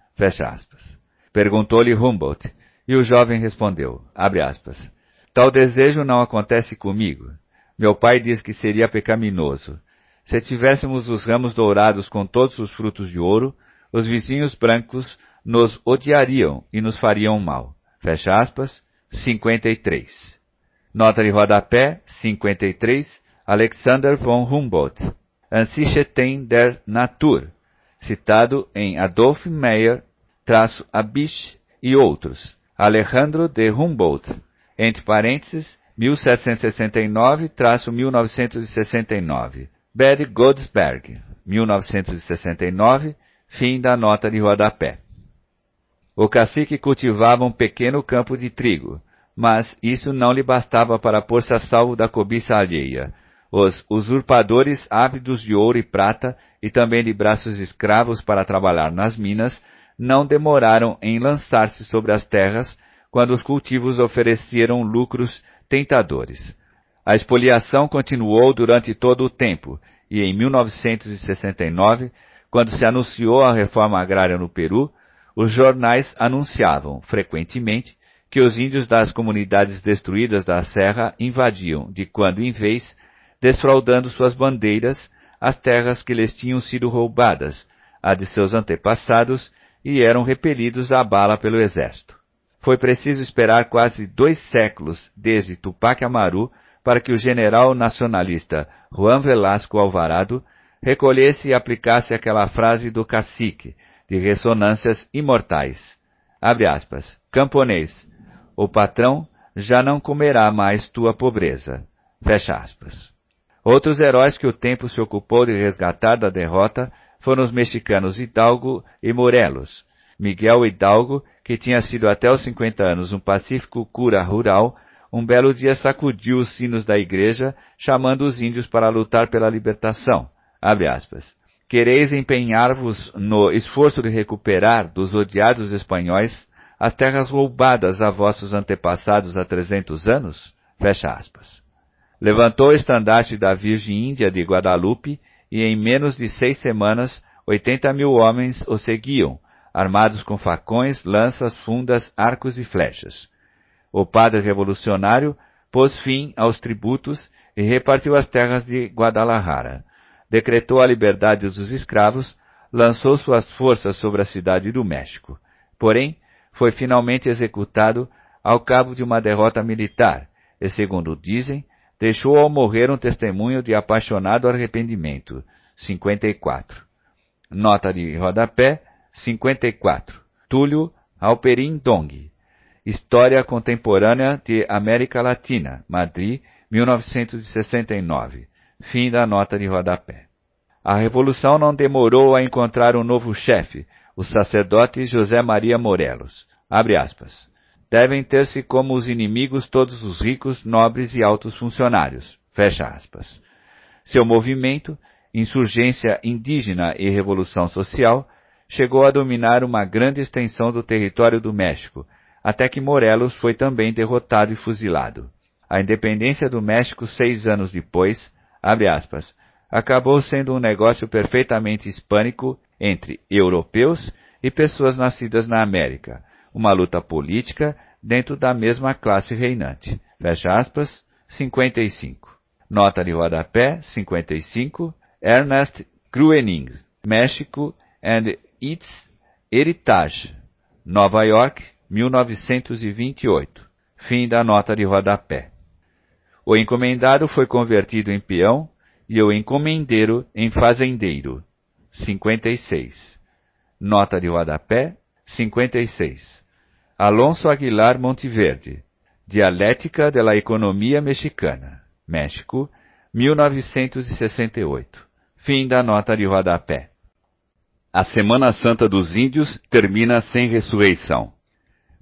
Perguntou-lhe Humboldt, e o jovem respondeu, aspas, Tal desejo não acontece comigo. Meu pai diz que seria pecaminoso. Se tivéssemos os ramos dourados com todos os frutos de ouro, os vizinhos brancos nos odiariam e nos fariam mal. Fecha aspas, 53. Nota de rodapé, 53, Alexander von Humboldt. Ansichten der Natur, citado em Adolf Meyer, traço e outros. Alejandro de Humboldt, entre parênteses, 1769-1969. Bad Godesberg, 1969, fim da nota de rodapé. O cacique cultivava um pequeno campo de trigo, mas isso não lhe bastava para pôr-se a salvo da cobiça alheia. Os usurpadores ávidos de ouro e prata e também de braços escravos para trabalhar nas minas não demoraram em lançar-se sobre as terras quando os cultivos ofereceram lucros tentadores. A expoliação continuou durante todo o tempo e em 1969, quando se anunciou a reforma agrária no Peru, os jornais anunciavam, frequentemente, que os índios das comunidades destruídas da serra invadiam, de quando em vez, desfraudando suas bandeiras, as terras que lhes tinham sido roubadas, a de seus antepassados, e eram repelidos à bala pelo exército. Foi preciso esperar quase dois séculos desde Tupac Amaru para que o general nacionalista Juan Velasco Alvarado recolhesse e aplicasse aquela frase do cacique, de ressonâncias imortais. Abre aspas. Camponês, o patrão já não comerá mais tua pobreza. Fecha aspas. Outros heróis que o tempo se ocupou de resgatar da derrota foram os mexicanos Hidalgo e Morelos. Miguel Hidalgo, que tinha sido até os 50 anos um pacífico cura rural, um belo dia sacudiu os sinos da igreja, chamando os índios para lutar pela libertação. Quereis empenhar-vos no esforço de recuperar dos odiados espanhóis as terras roubadas a vossos antepassados há trezentos anos? Fecha aspas. Levantou o estandarte da Virgem Índia de Guadalupe e em menos de seis semanas, oitenta mil homens o seguiam, armados com facões, lanças, fundas, arcos e flechas. O padre revolucionário pôs fim aos tributos e repartiu as terras de Guadalajara. Decretou a liberdade dos escravos, lançou suas forças sobre a cidade do México. Porém, foi finalmente executado ao cabo de uma derrota militar, e segundo dizem, deixou ao morrer um testemunho de apaixonado arrependimento. 54. Nota de rodapé, 54. Túlio Alperin Dong. História Contemporânea de América Latina, Madrid, 1969. Fim da nota de rodapé. A revolução não demorou a encontrar um novo chefe, o sacerdote José Maria Morelos. Abre aspas devem ter-se como os inimigos todos os ricos, nobres e altos funcionários. Fecha aspas. Seu movimento, insurgência indígena e revolução social, chegou a dominar uma grande extensão do território do México, até que Morelos foi também derrotado e fuzilado. A independência do México seis anos depois, aspas, acabou sendo um negócio perfeitamente hispânico entre europeus e pessoas nascidas na América, uma luta política dentro da mesma classe reinante. Fecha aspas, 55. Nota de rodapé, 55. Ernest Gruening, México and its Heritage, Nova York, 1928. Fim da nota de rodapé. O encomendado foi convertido em peão e o encomendeiro em fazendeiro. 56. Nota de rodapé, 56. Alonso Aguilar Monteverde, Dialética de la Economia Mexicana, México, 1968. Fim da nota de rodapé. A Semana Santa dos Índios termina sem ressurreição.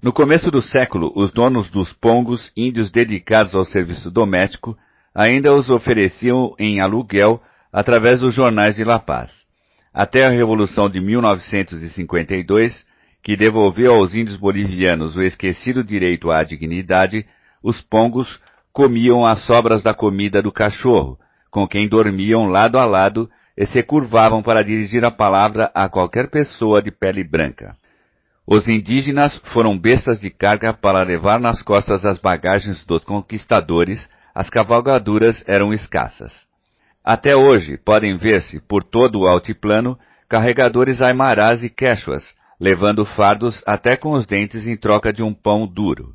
No começo do século, os donos dos pongos, índios dedicados ao serviço doméstico, ainda os ofereciam em aluguel através dos jornais de La Paz. Até a Revolução de 1952, que devolveu aos índios bolivianos o esquecido direito à dignidade, os pongos comiam as sobras da comida do cachorro, com quem dormiam lado a lado e se curvavam para dirigir a palavra a qualquer pessoa de pele branca. Os indígenas foram bestas de carga para levar nas costas as bagagens dos conquistadores, as cavalgaduras eram escassas. Até hoje podem ver-se por todo o altiplano carregadores aimarás e quechuas, levando fardos até com os dentes em troca de um pão duro.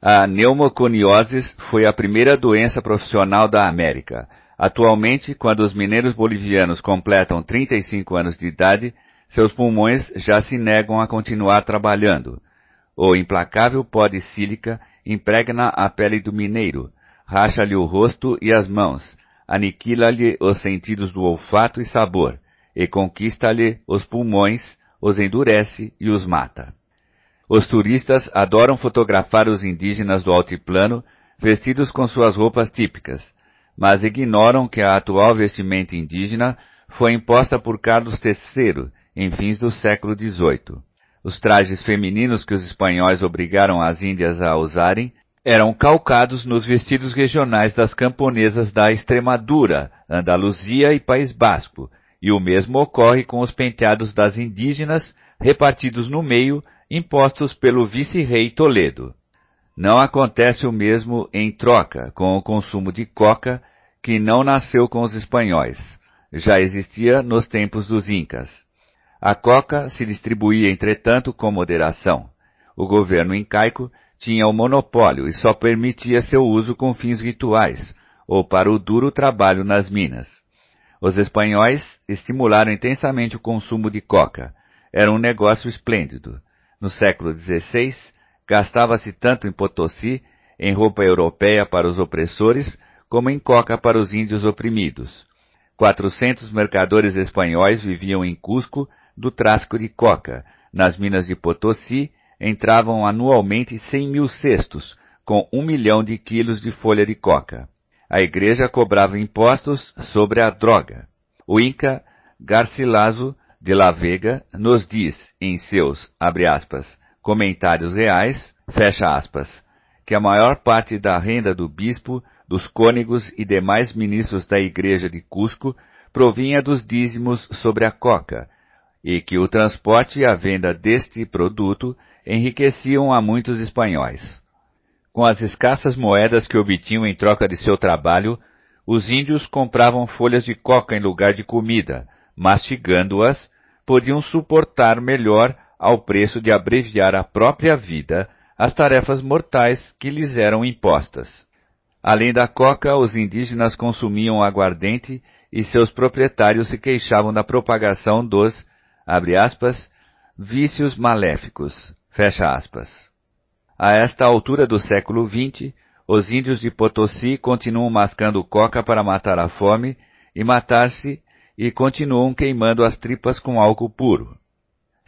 A pneumoconiose foi a primeira doença profissional da América. Atualmente, quando os mineiros bolivianos completam 35 anos de idade, seus pulmões já se negam a continuar trabalhando. O implacável pó de sílica impregna a pele do mineiro, racha-lhe o rosto e as mãos, aniquila-lhe os sentidos do olfato e sabor, e conquista-lhe os pulmões, os endurece e os mata. Os turistas adoram fotografar os indígenas do altiplano vestidos com suas roupas típicas, mas ignoram que a atual vestimenta indígena foi imposta por Carlos III em fins do século XVIII. Os trajes femininos que os espanhóis obrigaram as índias a usarem eram calcados nos vestidos regionais das camponesas da Extremadura, Andaluzia e País Basco, e o mesmo ocorre com os penteados das indígenas repartidos no meio, impostos pelo vice-rei Toledo. Não acontece o mesmo em troca com o consumo de coca, que não nasceu com os espanhóis, já existia nos tempos dos incas. A coca se distribuía, entretanto, com moderação. O governo incaico tinha o monopólio e só permitia seu uso com fins rituais, ou para o duro trabalho nas minas. Os espanhóis estimularam intensamente o consumo de coca. Era um negócio esplêndido. No século XVI, gastava-se tanto em Potosí, em roupa europeia para os opressores, como em coca para os índios oprimidos. 400 mercadores espanhóis viviam em Cusco do tráfico de coca. Nas minas de Potosí entravam anualmente 100 mil cestos, com um milhão de quilos de folha de coca. A igreja cobrava impostos sobre a droga. O Inca Garcilaso de la Vega nos diz em seus, aspas, comentários reais, aspas, que a maior parte da renda do bispo, dos cônegos e demais ministros da igreja de Cusco provinha dos dízimos sobre a coca, e que o transporte e a venda deste produto enriqueciam a muitos espanhóis. Com as escassas moedas que obtinham em troca de seu trabalho, os índios compravam folhas de coca em lugar de comida, mastigando-as, podiam suportar melhor, ao preço de abreviar a própria vida, as tarefas mortais que lhes eram impostas. Além da coca, os indígenas consumiam aguardente e seus proprietários se queixavam da propagação dos, aspas, vícios maléficos, a esta altura do século XX, os índios de Potosí continuam mascando coca para matar a fome e matar-se e continuam queimando as tripas com álcool puro.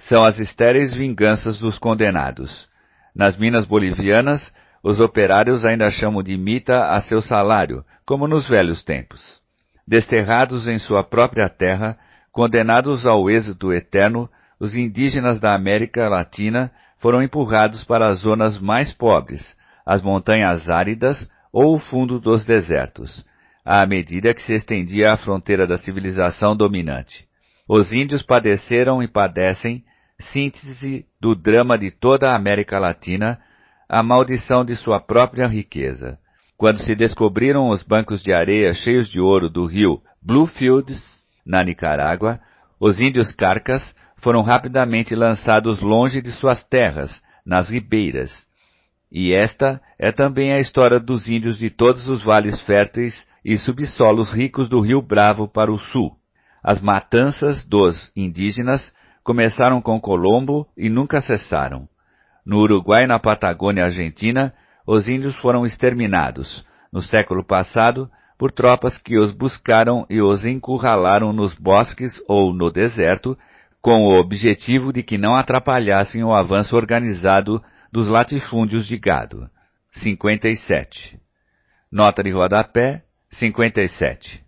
São as estéreis vinganças dos condenados. Nas minas bolivianas, os operários ainda chamam de mita a seu salário, como nos velhos tempos. Desterrados em sua própria terra, condenados ao êxito eterno, os indígenas da América Latina foram empurrados para as zonas mais pobres, as montanhas áridas ou o fundo dos desertos, à medida que se estendia a fronteira da civilização dominante. Os índios padeceram e padecem, síntese do drama de toda a América Latina, a maldição de sua própria riqueza. Quando se descobriram os bancos de areia cheios de ouro do rio Bluefields, na Nicarágua, os índios carcas foram rapidamente lançados longe de suas terras, nas ribeiras. E esta é também a história dos índios de todos os vales férteis e subsolos ricos do Rio Bravo para o sul. As matanças dos indígenas começaram com Colombo e nunca cessaram. No Uruguai e na Patagônia Argentina, os índios foram exterminados, no século passado, por tropas que os buscaram e os encurralaram nos bosques ou no deserto com o objetivo de que não atrapalhassem o avanço organizado dos latifúndios de gado. 57. Nota de rodapé 57.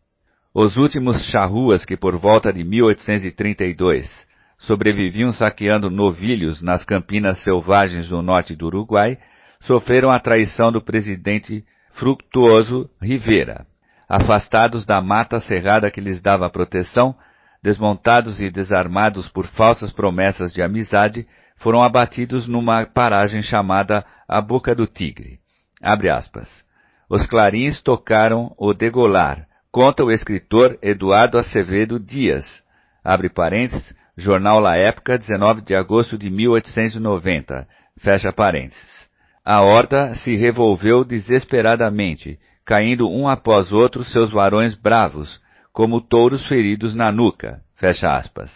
Os últimos charruas que por volta de 1832 sobreviviam saqueando novilhos nas campinas selvagens do norte do Uruguai sofreram a traição do presidente Fructuoso Rivera. Afastados da mata cerrada que lhes dava proteção, desmontados e desarmados por falsas promessas de amizade, foram abatidos numa paragem chamada a Boca do Tigre. Os clarins tocaram o degolar, conta o escritor Eduardo Acevedo Dias. Abre parênteses, Jornal La Época, 19 de agosto de 1890. Fecha parênteses. A horda se revolveu desesperadamente, caindo um após outro seus varões bravos, como touros feridos na nuca. Fecha aspas.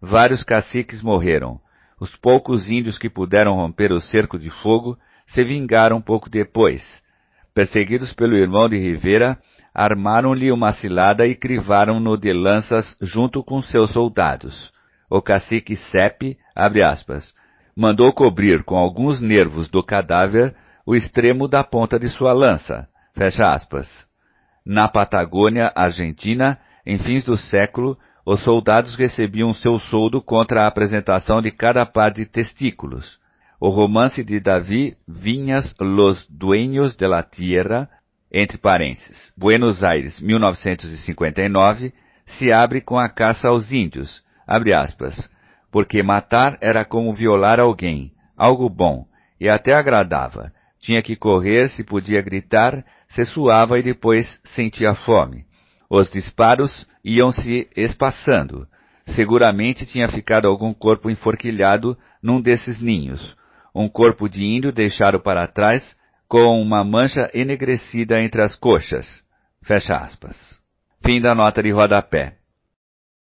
Vários caciques morreram. Os poucos índios que puderam romper o cerco de fogo se vingaram pouco depois. Perseguidos pelo irmão de Rivera, armaram-lhe uma cilada e crivaram-no de lanças junto com seus soldados. O cacique Sepe, abre aspas, mandou cobrir com alguns nervos do cadáver o extremo da ponta de sua lança. Fecha aspas. Na Patagônia Argentina, em fins do século, os soldados recebiam seu soldo contra a apresentação de cada par de testículos. O romance de Davi Vinhas Los Dueños de la Tierra, entre parênteses, Buenos Aires, 1959, se abre com a caça aos índios, abre aspas, porque matar era como violar alguém, algo bom, e até agradava. Tinha que correr, se podia gritar, se suava e depois sentia fome. Os disparos iam se espaçando. Seguramente tinha ficado algum corpo enforquilhado num desses ninhos. Um corpo de índio deixado para trás, com uma mancha enegrecida entre as coxas. Fecha aspas. Fim da nota de rodapé.